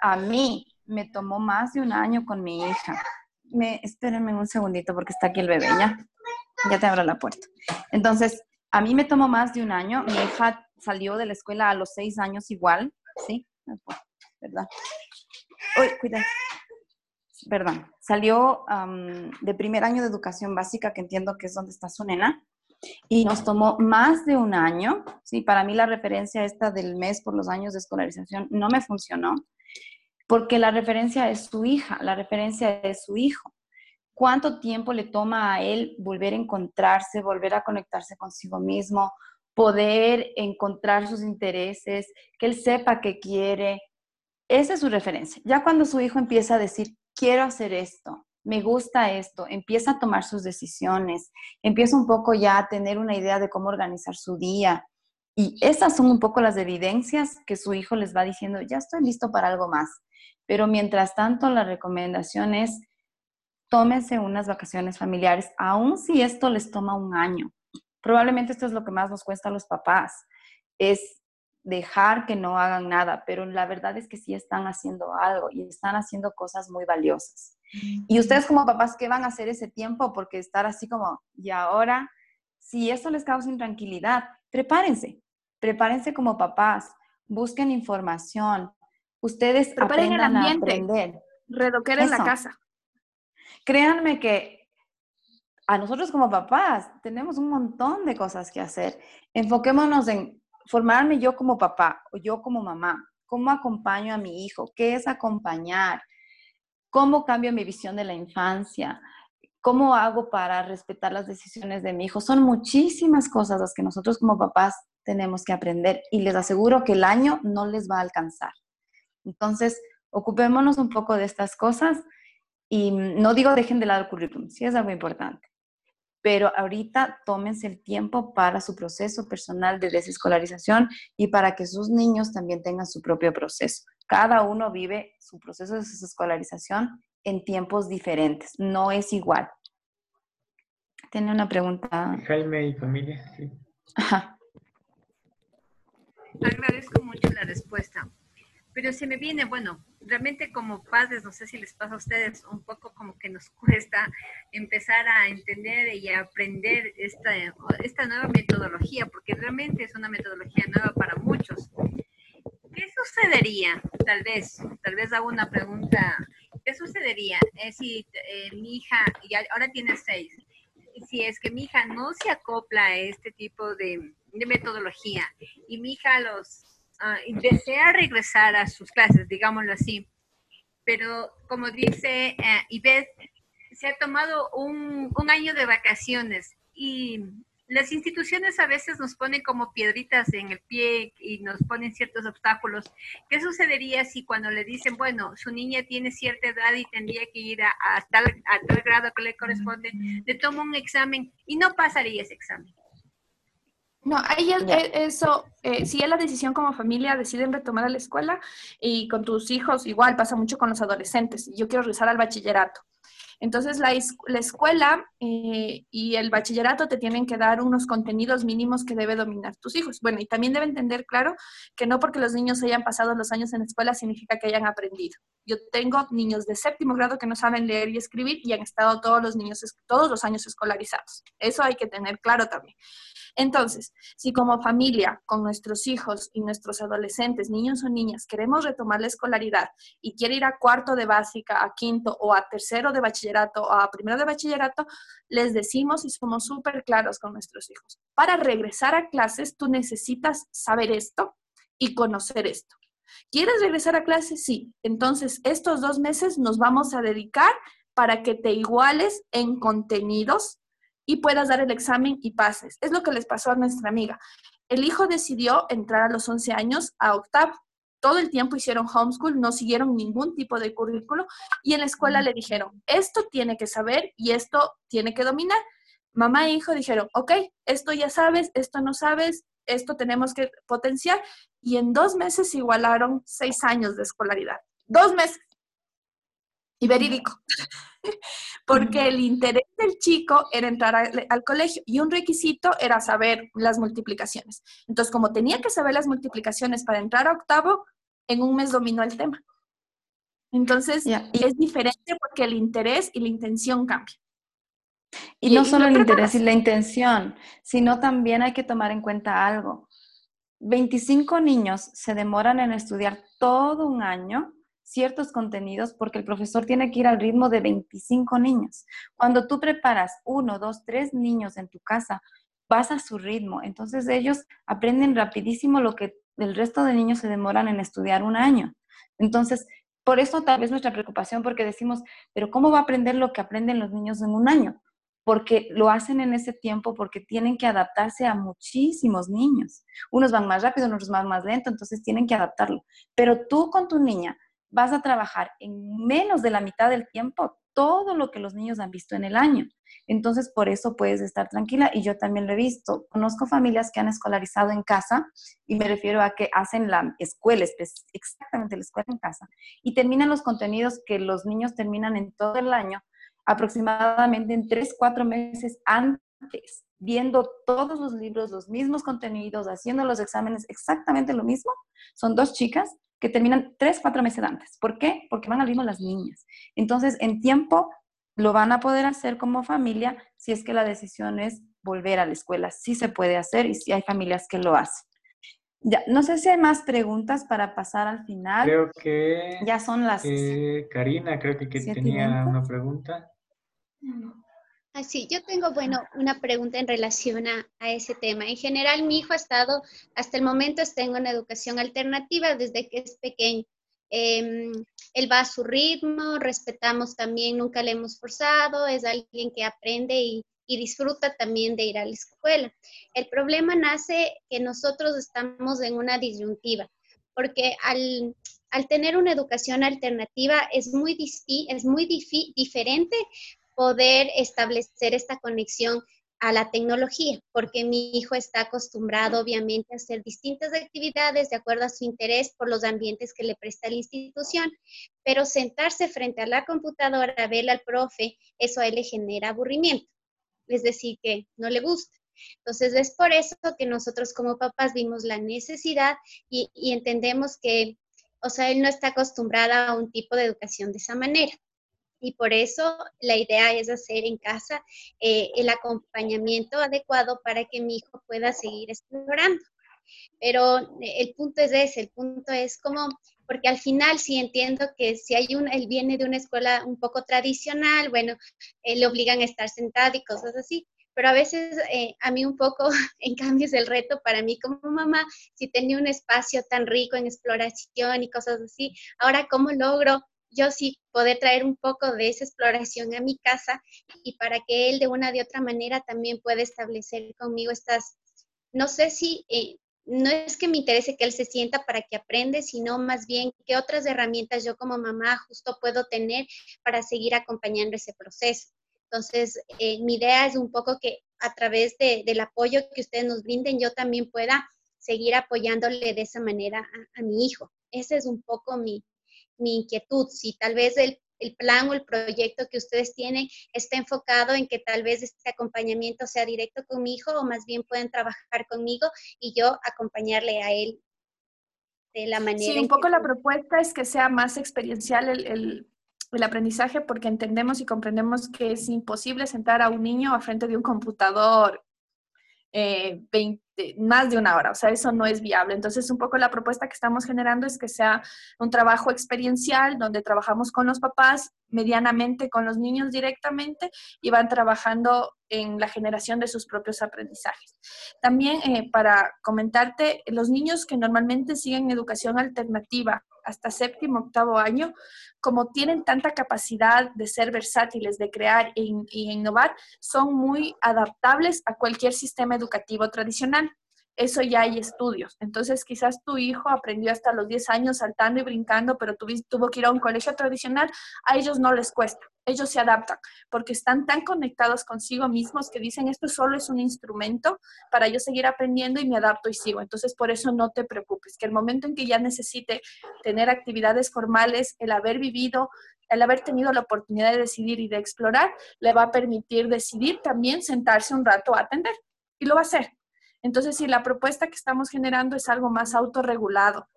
A mí me tomó más de un año con mi hija. Me, espérenme un segundito porque está aquí el bebé, ¿ya? Ya te abro la puerta. Entonces, a mí me tomó más de un año. Mi hija salió de la escuela a los seis años igual, ¿sí? ¿Verdad? Uy, cuidado. Perdón. Salió de primer año de educación básica, que entiendo que es donde está su nena, y nos tomó más de un año. Sí, para mí la referencia esta del mes por los años de escolarización no me funcionó, porque la referencia es su hija, la referencia es su hijo. ¿Cuánto tiempo le toma a él volver a encontrarse, volver a conectarse consigo mismo, poder encontrar sus intereses, que él sepa qué quiere. Esa es su referencia. Ya cuando su hijo empieza a decir, quiero hacer esto, me gusta esto, empieza a tomar sus decisiones, empieza un poco ya a tener una idea de cómo organizar su día. Y esas son un poco las evidencias que su hijo les va diciendo, ya estoy listo para algo más. Pero mientras tanto, la recomendación es, tómense unas vacaciones familiares, aun si esto les toma un año Probablemente esto es lo que más nos cuesta a los papás, es dejar que no hagan nada, pero la verdad es que sí están haciendo algo y están haciendo cosas muy valiosas. Y ustedes como papás, ¿qué van a hacer ese tiempo? Porque estar así como, y ahora, si eso les causa intranquilidad, prepárense, prepárense como papás, busquen información, ustedes Preparen aprendan el ambiente, a aprender. en la casa. Créanme que a nosotros como papás tenemos un montón de cosas que hacer. Enfoquémonos en formarme yo como papá o yo como mamá. ¿Cómo acompaño a mi hijo? ¿Qué es acompañar? ¿Cómo cambio mi visión de la infancia? ¿Cómo hago para respetar las decisiones de mi hijo? Son muchísimas cosas las que nosotros como papás tenemos que aprender y les aseguro que el año no les va a alcanzar. Entonces, ocupémonos un poco de estas cosas y no digo dejen de lado el currículum, sí es algo importante, pero ahorita tómense el tiempo para su proceso personal de desescolarización y para que sus niños también tengan su propio proceso. Cada uno vive su proceso de desescolarización en tiempos diferentes, no es igual. Tiene una pregunta. Jaime y familia, sí. Agradezco mucho la respuesta. Pero se me viene, bueno, realmente como padres, no sé si les pasa a ustedes, un poco como que nos cuesta empezar a entender y a aprender esta, esta nueva metodología, porque realmente es una metodología nueva para muchos. ¿Qué sucedería? Tal vez, tal vez hago una pregunta. ¿Qué sucedería eh, si eh, mi hija, y ahora tiene seis, si es que mi hija no se acopla a este tipo de, de metodología y mi hija a los Ah, desea regresar a sus clases, digámoslo así. Pero como dice uh, se ha tomado un, año de vacaciones y las instituciones a veces nos ponen como piedritas en el pie y nos ponen ciertos obstáculos. ¿Qué sucedería si cuando le dicen, bueno, su niña tiene cierta edad y tendría que ir a, tal, a tal grado que le corresponde, le toma un examen y no pasaría ese examen? No, ahí eso, eh, si es la decisión como familia, deciden retomar la escuela y con tus hijos igual pasa mucho con los adolescentes. Yo quiero regresar al bachillerato. Entonces, la, la escuela eh, y el bachillerato te tienen que dar unos contenidos mínimos que debe dominar tus hijos. Bueno, y también deben entender, claro, que no porque los niños hayan pasado los años en la escuela significa que hayan aprendido. Yo tengo niños de séptimo grado que no saben leer y escribir y han estado todos los niños, todos los años escolarizados. Eso hay que tener claro también. Entonces, si como familia, con nuestros hijos y nuestros adolescentes, niños o niñas, queremos retomar la escolaridad y quiere ir a cuarto de básica, a quinto o a tercero de bachillerato a primero de bachillerato, les decimos y somos súper claros con nuestros hijos. Para regresar a clases, tú necesitas saber esto y conocer esto. ¿Quieres regresar a clases? Sí. Entonces, estos dos meses nos vamos a dedicar para que te iguales en contenidos y puedas dar el examen y pases. Es lo que les pasó a nuestra amiga. El hijo decidió entrar a los 11 años a octavo. Todo el tiempo hicieron homeschool, no siguieron ningún tipo de currículo y en la escuela le dijeron, esto tiene que saber y esto tiene que dominar. Mamá e hijo dijeron, ok, esto ya sabes, esto no sabes, esto tenemos que potenciar y en dos meses igualaron seis años de escolaridad. Dos meses. Y verídico porque el interés del chico era entrar al, colegio y un requisito era saber las multiplicaciones. Entonces, como tenía que saber las multiplicaciones para entrar a octavo, en un mes dominó el tema. Entonces, es diferente porque el interés y la intención cambian. Y, no solo el interés y la intención, sino también hay que tomar en cuenta algo. 25 niños se demoran en estudiar todo un año ciertos contenidos porque el profesor tiene que ir al ritmo de 25 niños. Cuando tú preparas uno, dos, tres niños en tu casa, vas a su ritmo. Entonces ellos aprenden rapidísimo lo que el resto de niños se demoran en estudiar un año. Entonces, por eso tal vez nuestra preocupación, porque decimos, pero ¿cómo va a aprender lo que aprenden los niños en un año? Porque lo hacen en ese tiempo, porque tienen que adaptarse a muchísimos niños. Unos van más rápido, otros van más lento, entonces tienen que adaptarlo. Pero tú con tu niña vas a trabajar en menos de la mitad del tiempo todo lo que los niños han visto en el año. Entonces, por eso puedes estar tranquila y yo también lo he visto. Conozco familias que han escolarizado en casa y me refiero a que hacen la escuela, exactamente la escuela en casa, y terminan los contenidos que los niños terminan en todo el año, aproximadamente en tres, cuatro meses antes, viendo todos los libros, los mismos contenidos, haciendo los exámenes exactamente lo mismo. Son dos chicas que terminan tres, cuatro meses antes. ¿Por qué? Porque van al ritmo las niñas. Entonces, en tiempo lo van a poder hacer como familia si es que la decisión es volver a la escuela. Sí se puede hacer y sí hay familias que lo hacen. Ya, no sé si hay más preguntas para pasar al final. Creo que... Ya son las... Karina, creo que, que tenía una pregunta. Así, yo tengo, bueno, una pregunta en relación a, ese tema. En general, mi hijo ha estado, hasta el momento está en una educación alternativa desde que es pequeño. Em, él va a su ritmo, respetamos también, nunca le hemos forzado, es alguien que aprende y, disfruta también de ir a la escuela. El problema nace que nosotros estamos en una disyuntiva, porque al, tener una educación alternativa es muy, es muy diferente poder establecer esta conexión a la tecnología, porque mi hijo está acostumbrado obviamente a hacer distintas actividades de acuerdo a su interés por los ambientes que le presta la institución, pero sentarse frente a la computadora a ver al profe, eso a él le genera aburrimiento, es decir, que no le gusta. Entonces es por eso que nosotros como papás vimos la necesidad y, y entendemos que, o sea, él no está acostumbrado a un tipo de educación de esa manera y por eso la idea es hacer en casa eh, el acompañamiento adecuado para que mi hijo pueda seguir explorando. Pero eh, el punto es ese, el punto es como, porque al final sí entiendo que si hay un, él viene de una escuela un poco tradicional, bueno, eh, le obligan a estar sentado y cosas así, pero a veces a mí un poco, en cambio, es el reto para mí como mamá, si tenía un espacio tan rico en exploración y cosas así, ahora cómo logro yo sí poder traer un poco de esa exploración a mi casa y para que él de una de otra manera también pueda establecer conmigo estas, no sé si, eh, no es que me interese que él se sienta para que aprende, sino más bien qué otras herramientas yo como mamá justo puedo tener para seguir acompañando ese proceso. Entonces, eh, mi idea es un poco que a través del apoyo que ustedes nos brinden, yo también pueda seguir apoyándole de esa manera a, mi hijo. Ese es un poco mi, inquietud. Si tal vez el, plan o el proyecto que ustedes tienen está enfocado en que tal vez este acompañamiento sea directo con mi hijo o más bien pueden trabajar conmigo y yo acompañarle a él de la manera. Sí, un poco la propuesta es que sea más experiencial el, el aprendizaje porque entendemos y comprendemos que es imposible sentar a un niño a frente de un computador eh, más de una hora, o sea, eso no es viable. Entonces, un poco la propuesta que estamos generando es que sea un trabajo experiencial donde trabajamos con los papás medianamente, con los niños directamente y van trabajando en la generación de sus propios aprendizajes. También eh, para comentarte, los niños que normalmente siguen educación alternativa hasta séptimo, octavo año, como tienen tanta capacidad de ser versátiles, de crear e, innovar, son muy adaptables a cualquier sistema educativo tradicional. Eso ya hay estudios. Entonces, quizás tu hijo aprendió hasta los 10 años saltando y brincando, pero tuvo que ir a un colegio tradicional, a ellos no les cuesta ellos se adaptan porque están tan conectados consigo mismos que dicen esto solo es un instrumento para yo seguir aprendiendo y me adapto y sigo. Entonces, por eso no te preocupes, que el momento en que ya necesite tener actividades formales, el haber vivido, el haber tenido la oportunidad de decidir y de explorar, le va a permitir decidir también sentarse un rato a atender y lo va a hacer. Entonces, si la propuesta que estamos generando es algo más autorregulado,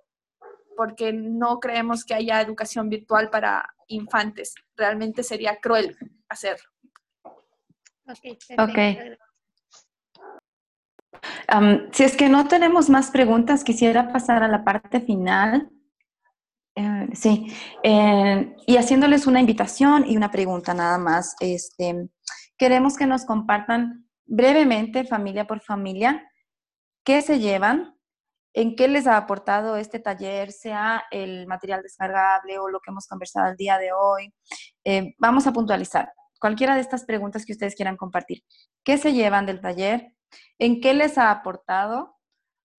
porque no creemos que haya educación virtual para infantes. Realmente sería cruel hacerlo. Ok. si es que no tenemos más preguntas, quisiera pasar a la parte final. Eh, sí, eh, y haciéndoles una invitación y una pregunta nada más. Este, queremos que nos compartan brevemente, familia por familia, qué se llevan en qué les ha aportado este taller, sea el material descargable o lo que hemos conversado el día de hoy. Eh, vamos a puntualizar cualquiera de estas preguntas que ustedes quieran compartir. ¿Qué se llevan del taller? ¿En qué les ha aportado?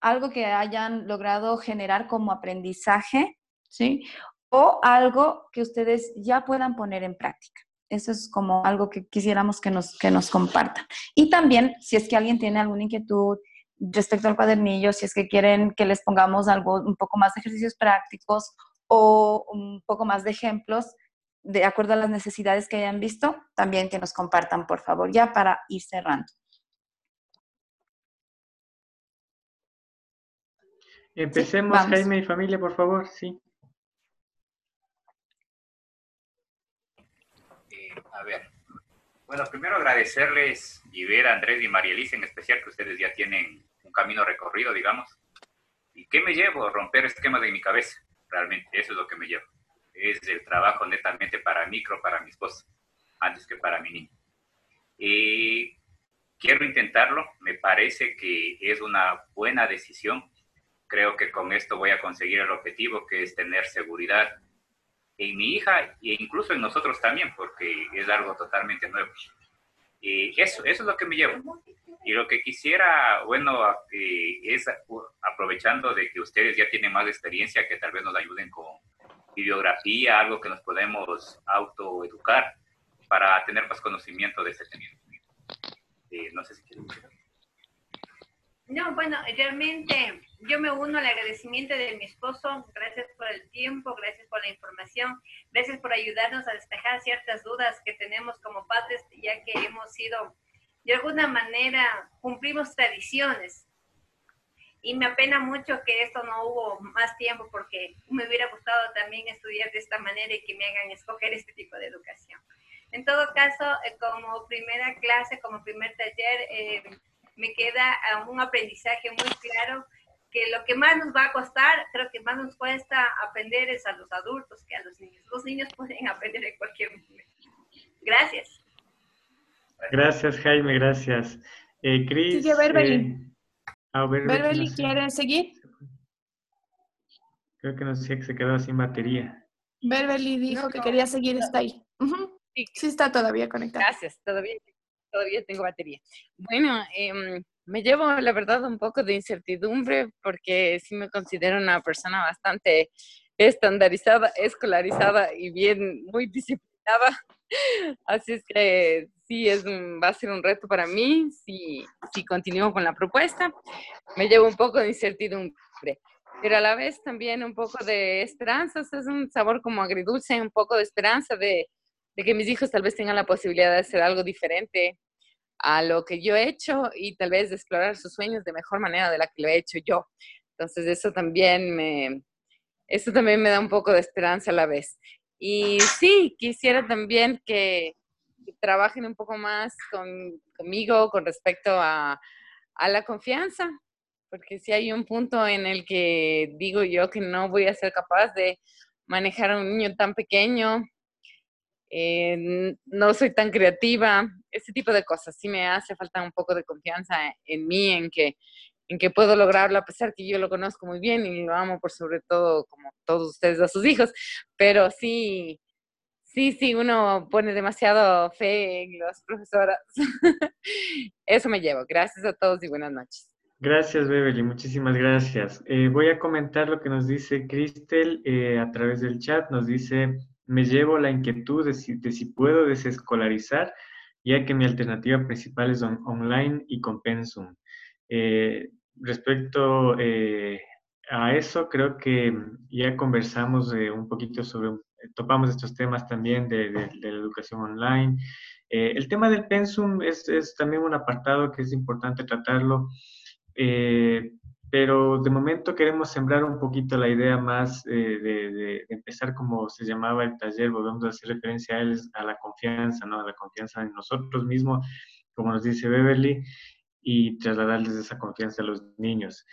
Algo que hayan logrado generar como aprendizaje, ¿sí? O algo que ustedes ya puedan poner en práctica. Eso es como algo que quisiéramos que nos, que nos compartan. Y también, si es que alguien tiene alguna inquietud, respecto al cuadernillo, si es que quieren que les pongamos algo, un poco más de ejercicios prácticos o un poco más de ejemplos, de acuerdo a las necesidades que hayan visto, también que nos compartan, por favor, ya para ir cerrando. Empecemos, Jaime y familia, por favor, sí. A ver, bueno, primero agradecerles y ver a Andrés y María Elisa en especial, que ustedes ya tienen camino recorrido, digamos. ¿Y qué me llevo? Romper esquemas de mi cabeza, realmente, eso es lo que me llevo. Es el trabajo netamente para micro, para mi esposa, antes que para mi niño. Y quiero intentarlo, me parece que es una buena decisión. Creo que con esto voy a conseguir el objetivo, que es tener seguridad en mi hija e incluso en nosotros también, porque es algo totalmente nuevo. Y eso, eso es lo que me llevo. Y lo que quisiera, bueno, eh, es aprovechando de que ustedes ya tienen más experiencia, que tal vez nos ayuden con bibliografía, algo que nos podemos autoeducar para tener más conocimiento de ese tema. Eh, no sé si quieren No, bueno, realmente yo me uno al agradecimiento de mi esposo. Gracias por el tiempo, gracias por la información, gracias por ayudarnos a despejar ciertas dudas que tenemos como padres, ya que hemos sido de alguna manera cumplimos tradiciones. Y me apena mucho que esto no hubo más tiempo porque me hubiera gustado también estudiar de esta manera y que me hagan escoger este tipo de educación. En todo caso, eh, como primera clase, como primer taller, eh, me queda un aprendizaje muy claro que lo que más nos va a costar, creo que más nos cuesta aprender es a los adultos que a los niños. Los niños pueden aprender en cualquier momento. Gracias. Gracias, Jaime, gracias. Eh, Cris. Sigue Berbeli. Eh, ah, ¿quiere seguir? Creo que no sé, que se quedó sin batería. Beverly dijo que quería seguir, está ahí. sí. está todavía conectada. Gracias, todavía, todavía tengo batería. Bueno, em, me llevo, la verdad, un poco de incertidumbre porque sí me considero una persona bastante estandarizada, escolarizada y bien, muy disciplinada. Así es que sí, es va a ser un reto para mí si, si continúo con la propuesta. Me llevo un poco de incertidumbre pero a la vez también un poco de esperanza, es un sabor como agridulce, un poco de esperanza de, de, que mis hijos tal vez tengan la posibilidad de hacer algo diferente a lo que yo he hecho y tal vez de explorar sus sueños de mejor manera de la que lo he hecho yo. Entonces eso también me, eso también me da un poco de esperanza a la vez. Y sí, quisiera también que, trabajen un poco más con, conmigo con respecto a, a la confianza, porque si hay un punto en el que digo yo que no voy a ser capaz de manejar a un niño tan pequeño, no soy tan creativa, ese tipo de cosas. Sí me hace falta un poco de confianza en mí, en que, en que puedo lograrlo, a pesar que yo lo conozco muy bien y lo amo por sobre todo, como todos ustedes, a sus hijos, pero sí, sí, sí, uno pone demasiado fe en las profesoras. Eso me llevo. Gracias a todos y buenas noches. Gracias, Beverly, muchísimas gracias. Eh, voy a comentar lo que nos dice Cristel eh, a través del chat. Nos dice, me llevo la inquietud de si, de si puedo desescolarizar, ya que mi alternativa principal es online y con Pensum. Eh, respecto a eso, creo que ya conversamos un poquito sobre, topamos estos temas también de, la educación online. el tema del Pensum es, es también un apartado que es importante tratarlo eh, pero de momento queremos sembrar un poquito la idea más eh, de, empezar como se llamaba el taller, volvemos a hacer referencia a, él, a la confianza, ¿no? A la confianza en nosotros mismos, como nos dice Beverly, y trasladarles esa confianza a los niños.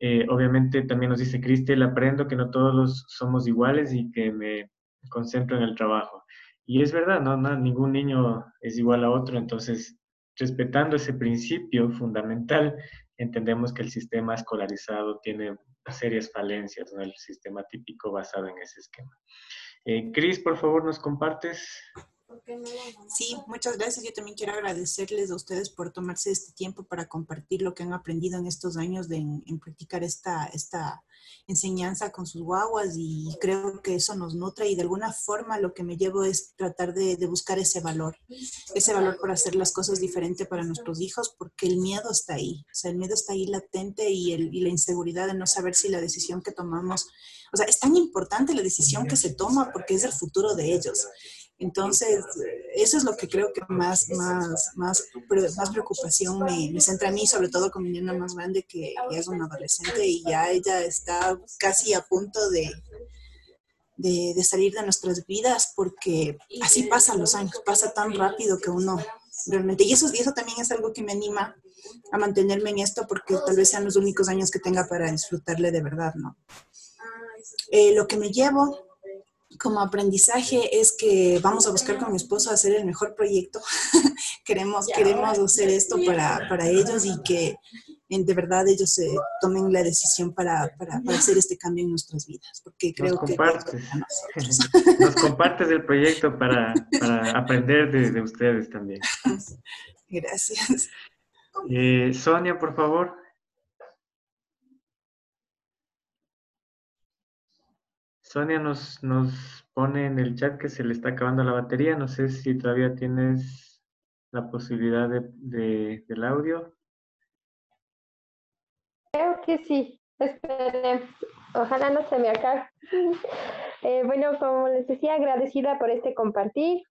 Eh, obviamente también nos dice Cristel, aprendo que no todos somos iguales y que me concentro en el trabajo. Y es verdad, ¿no? no ningún niño es igual a otro, entonces respetando ese principio fundamental, entendemos que el sistema escolarizado tiene serias falencias, ¿no? el sistema típico basado en ese esquema. Eh, Cris, por favor, ¿nos compartes? Sí, muchas gracias. Yo también quiero agradecerles a ustedes por tomarse este tiempo para compartir lo que han aprendido en estos años de en, practicar esta, esta enseñanza con sus guaguas y creo que eso nos nutre y de alguna forma lo que me llevo es tratar de, de buscar ese valor, ese valor por hacer las cosas diferentes para nuestros hijos porque el miedo está ahí, o sea, el miedo está ahí latente y, el, y la inseguridad de no saber si la decisión que tomamos, o sea, es tan importante la decisión que se toma porque es el futuro de ellos. Entonces, eso es lo que creo que más, más, más, más preocupación me, centra a mí, sobre todo con mi niña más grande que, es una adolescente y ya ella está casi a punto de, de, salir de nuestras vidas porque así pasan los años, pasa tan rápido que uno realmente, y eso, y eso también es algo que me anima a mantenerme en esto porque tal vez sean los únicos años que tenga para disfrutarle de verdad, ¿no? Eh, lo que me llevo como aprendizaje es que vamos a buscar con mi esposo hacer el mejor proyecto. queremos, queremos hacer esto para, para, ellos y que de verdad ellos se tomen la decisión para, para, hacer este cambio en nuestras vidas, porque creo nos que... nos compartes el proyecto para, para aprender de, de, ustedes también. Gracias. Eh, Sonia, por favor. Sonia nos, nos pone en el chat que se le está acabando la batería. No sé si todavía tienes la posibilidad de, del audio. Creo que sí. Esperen. Ojalá no se me acabe. Eh, bueno, como les decía, agradecida por este compartir.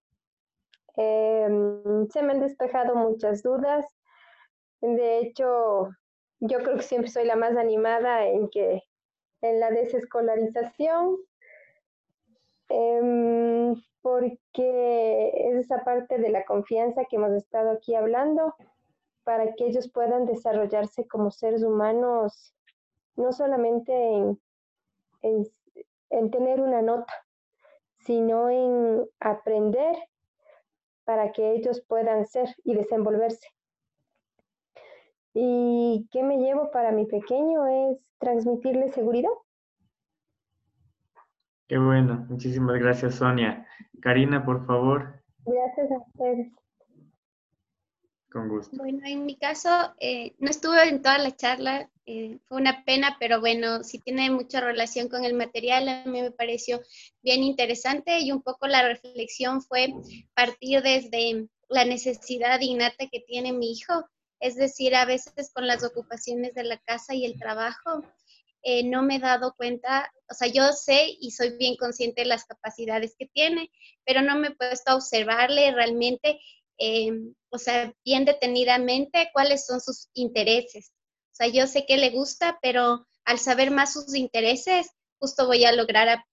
Em, se me han despejado muchas dudas. De hecho, yo creo que siempre soy la más animada en que en la desescolarización Em, porque es esa parte de la confianza que hemos estado aquí hablando para que ellos puedan desarrollarse como seres humanos, no solamente en, en tener una nota, sino en aprender para que ellos puedan ser y desenvolverse. ¿Y qué me llevo para mi pequeño? Es transmitirle seguridad Qué bueno, muchísimas gracias Sonia. Karina, por favor. Gracias a ustedes. Con gusto. Bueno, en mi caso, eh, no estuve en toda la charla, eh, fue una pena, pero bueno, sí tiene mucha relación con el material, a mí me pareció bien interesante y un poco la reflexión fue partir desde la necesidad innata que tiene mi hijo, es decir, a veces con las ocupaciones de la casa y el trabajo, eh, no me he dado cuenta, o sea, yo sé y soy bien consciente de las capacidades que tiene, pero no me he puesto a observarle realmente, eh, o sea, bien detenidamente cuáles son sus intereses. O sea, yo sé que le gusta, pero al saber más sus intereses, justo voy a lograr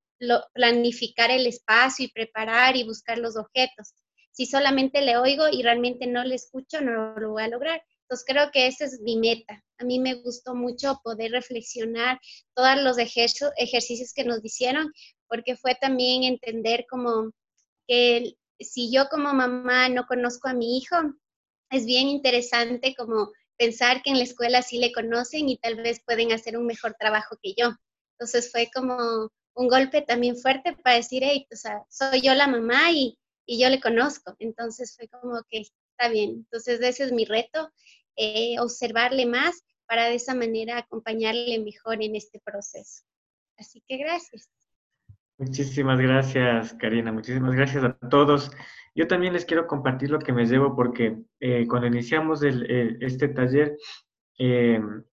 planificar el espacio y preparar y buscar los objetos. Si solamente le oigo y realmente no le escucho, no lo voy a lograr. Entonces creo que esa es mi meta. A mí me gustó mucho poder reflexionar todos los ejercicios que nos hicieron, porque fue también entender como que si yo como mamá no conozco a mi hijo, es bien interesante como pensar que en la escuela sí le conocen y tal vez pueden hacer un mejor trabajo que yo. Entonces fue como un golpe también fuerte para decir, hey, o sea, soy yo la mamá y, y yo le conozco. Entonces fue como que está bien. Entonces ese es mi reto eh, observarle más para de esa manera acompañarle mejor en este proceso. Así que gracias. Muchísimas gracias, Karina. Muchísimas gracias a todos. Yo también les quiero compartir lo que me llevo porque eh, cuando iniciamos este taller, em,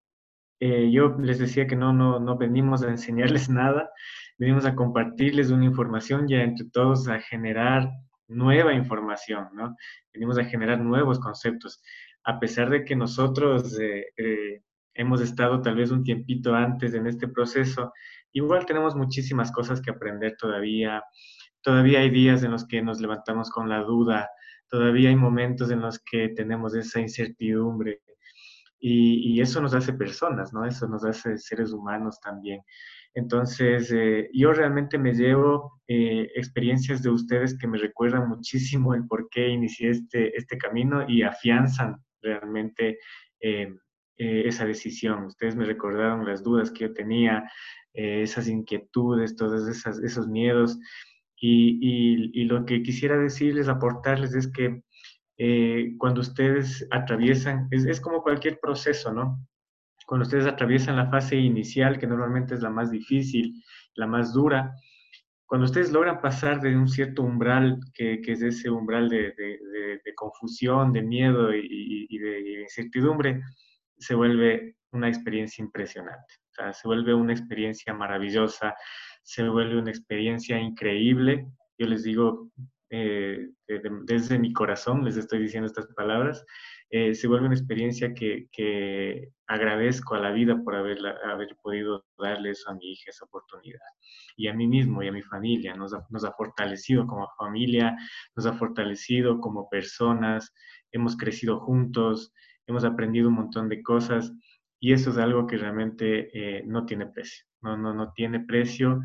eh, yo les decía que no, no, no venimos a enseñarles nada, venimos a compartirles una información y entre todos a generar nueva información, ¿no? Venimos a generar nuevos conceptos a pesar de que nosotros eh, eh, hemos estado tal vez un tiempito antes en este proceso, igual tenemos muchísimas cosas que aprender todavía. Todavía hay días en los que nos levantamos con la duda, todavía hay momentos en los que tenemos esa incertidumbre y, eso nos hace personas, ¿no? Eso nos hace seres humanos también. Entonces, eh, yo realmente me llevo experiencias de ustedes que me recuerdan muchísimo el por qué inicié este, este camino y afianzan realmente eh, eh, esa decisión. Ustedes me recordaron las dudas que yo tenía, eh, esas inquietudes, todos esas, esos miedos. Y, y, lo que quisiera decirles, aportarles, es que cuando ustedes atraviesan, es, es como cualquier proceso, ¿no? Cuando ustedes atraviesan la fase inicial, que normalmente es la más difícil, la más dura, cuando ustedes logran pasar de un cierto umbral, que, es ese umbral de, confusión, de miedo y, de incertidumbre, se vuelve una experiencia impresionante. Se vuelve una experiencia maravillosa, se vuelve una experiencia increíble. Yo les digo eh, desde mi corazón, les estoy diciendo estas palabras, eh, se vuelve una experiencia que, que, agradezco a la vida por haber, haber podido darle eso a mi hija, esa oportunidad. Y a mí mismo y a mi familia, nos ha, nos ha fortalecido como familia, nos ha fortalecido como personas, hemos crecido juntos, hemos aprendido un montón de cosas y eso es algo que realmente eh, no tiene precio, no, no, no tiene precio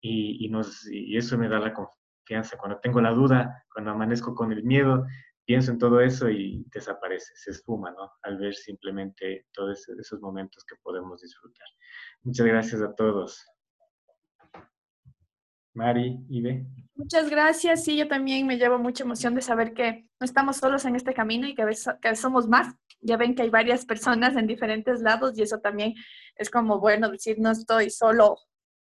y, y, nos, y eso me da la confianza. Cuando tengo la duda, cuando amanezco con el miedo, pienso en todo eso y desaparece, se esfuma, ¿no? Al ver simplemente todos esos momentos que podemos disfrutar. Muchas gracias a todos. Mari, Ibe. Muchas gracias. Sí, yo también me llevo mucha emoción de saber que no estamos solos en este camino y que a que somos más. Ya ven que hay varias personas en diferentes lados y eso también es como bueno decir, no estoy solo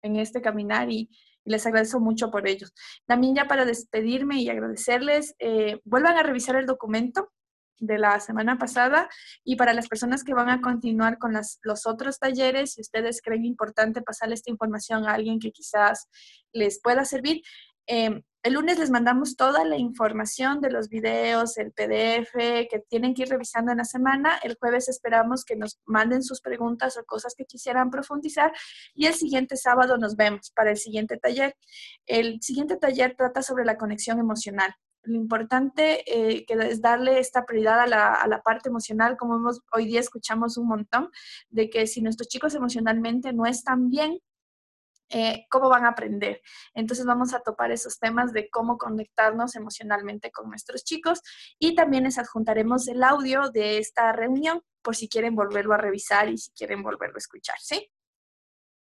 en este caminar y les agradezco mucho por ellos. También ya para despedirme y agradecerles, eh, vuelvan a revisar el documento de la semana pasada y para las personas que van a continuar con los otros talleres, si ustedes creen importante pasarle esta información a alguien que quizás les pueda servir, eh, el lunes les mandamos toda la información de los videos, el PDF que tienen que ir revisando en la semana. El jueves esperamos que nos manden sus preguntas o cosas que quisieran profundizar y el siguiente sábado nos vemos para el siguiente taller. El siguiente taller trata sobre la conexión emocional. Lo importante eh, que es darle esta prioridad a la, parte emocional, como hoy día escuchamos un montón, de que si nuestros chicos emocionalmente no están bien, eh, cómo van a aprender. Entonces vamos a topar esos temas de cómo conectarnos emocionalmente con nuestros chicos y también les adjuntaremos el audio de esta reunión por si quieren volverlo a revisar y si quieren volverlo a escuchar, ¿sí?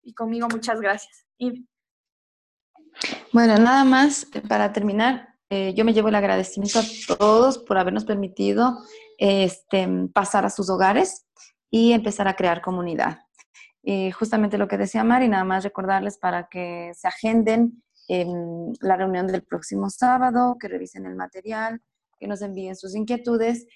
Y conmigo muchas gracias. Bueno, nada más eh, para terminar, eh, yo me llevo el agradecimiento a todos por habernos permitido este, pasar a sus hogares y empezar a crear comunidad. Y justamente lo que decía Mari, nada más recordarles para que se agenden en la reunión del próximo sábado, que revisen el material, que nos envíen sus inquietudes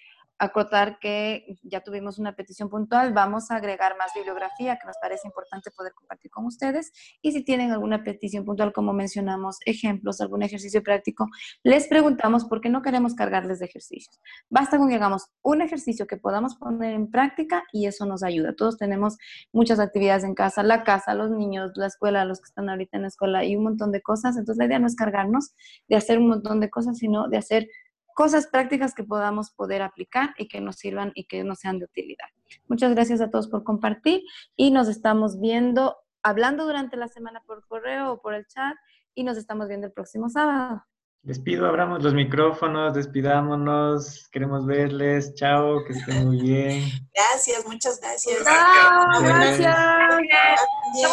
acotar que ya tuvimos una petición puntual, vamos a agregar más bibliografía que nos parece importante poder compartir con ustedes y si tienen alguna petición puntual, como mencionamos, ejemplos, algún ejercicio práctico, les preguntamos porque no queremos cargarles de ejercicios. Basta con que hagamos un ejercicio que podamos poner en práctica y eso nos ayuda. Todos tenemos muchas actividades en casa, la casa, los niños, la escuela, los que están ahorita en la escuela y un montón de cosas. Entonces la idea no es cargarnos de hacer un montón de cosas, sino de hacer cosas prácticas que podamos poder aplicar y que nos sirvan y que nos sean de utilidad. Muchas gracias a todos por compartir y nos estamos viendo, hablando durante la semana por correo o por el chat y nos estamos viendo el próximo sábado. Les pido, abramos los micrófonos, despidámonos, queremos verles, chao, que estén muy bien. Gracias, muchas gracias. gracias.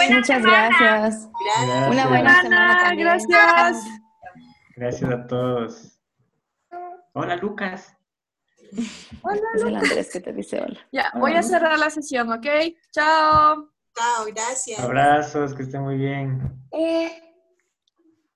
Muchas gracias. Una buena semana también. Gracias. Gracias a todos. Hola, Lucas. Hola, Es el Andrés que te dice hola. Ya, voy a cerrar la sesión, ¿ok? Chao. Chao, gracias. Abrazos, que estén muy bien. Eh.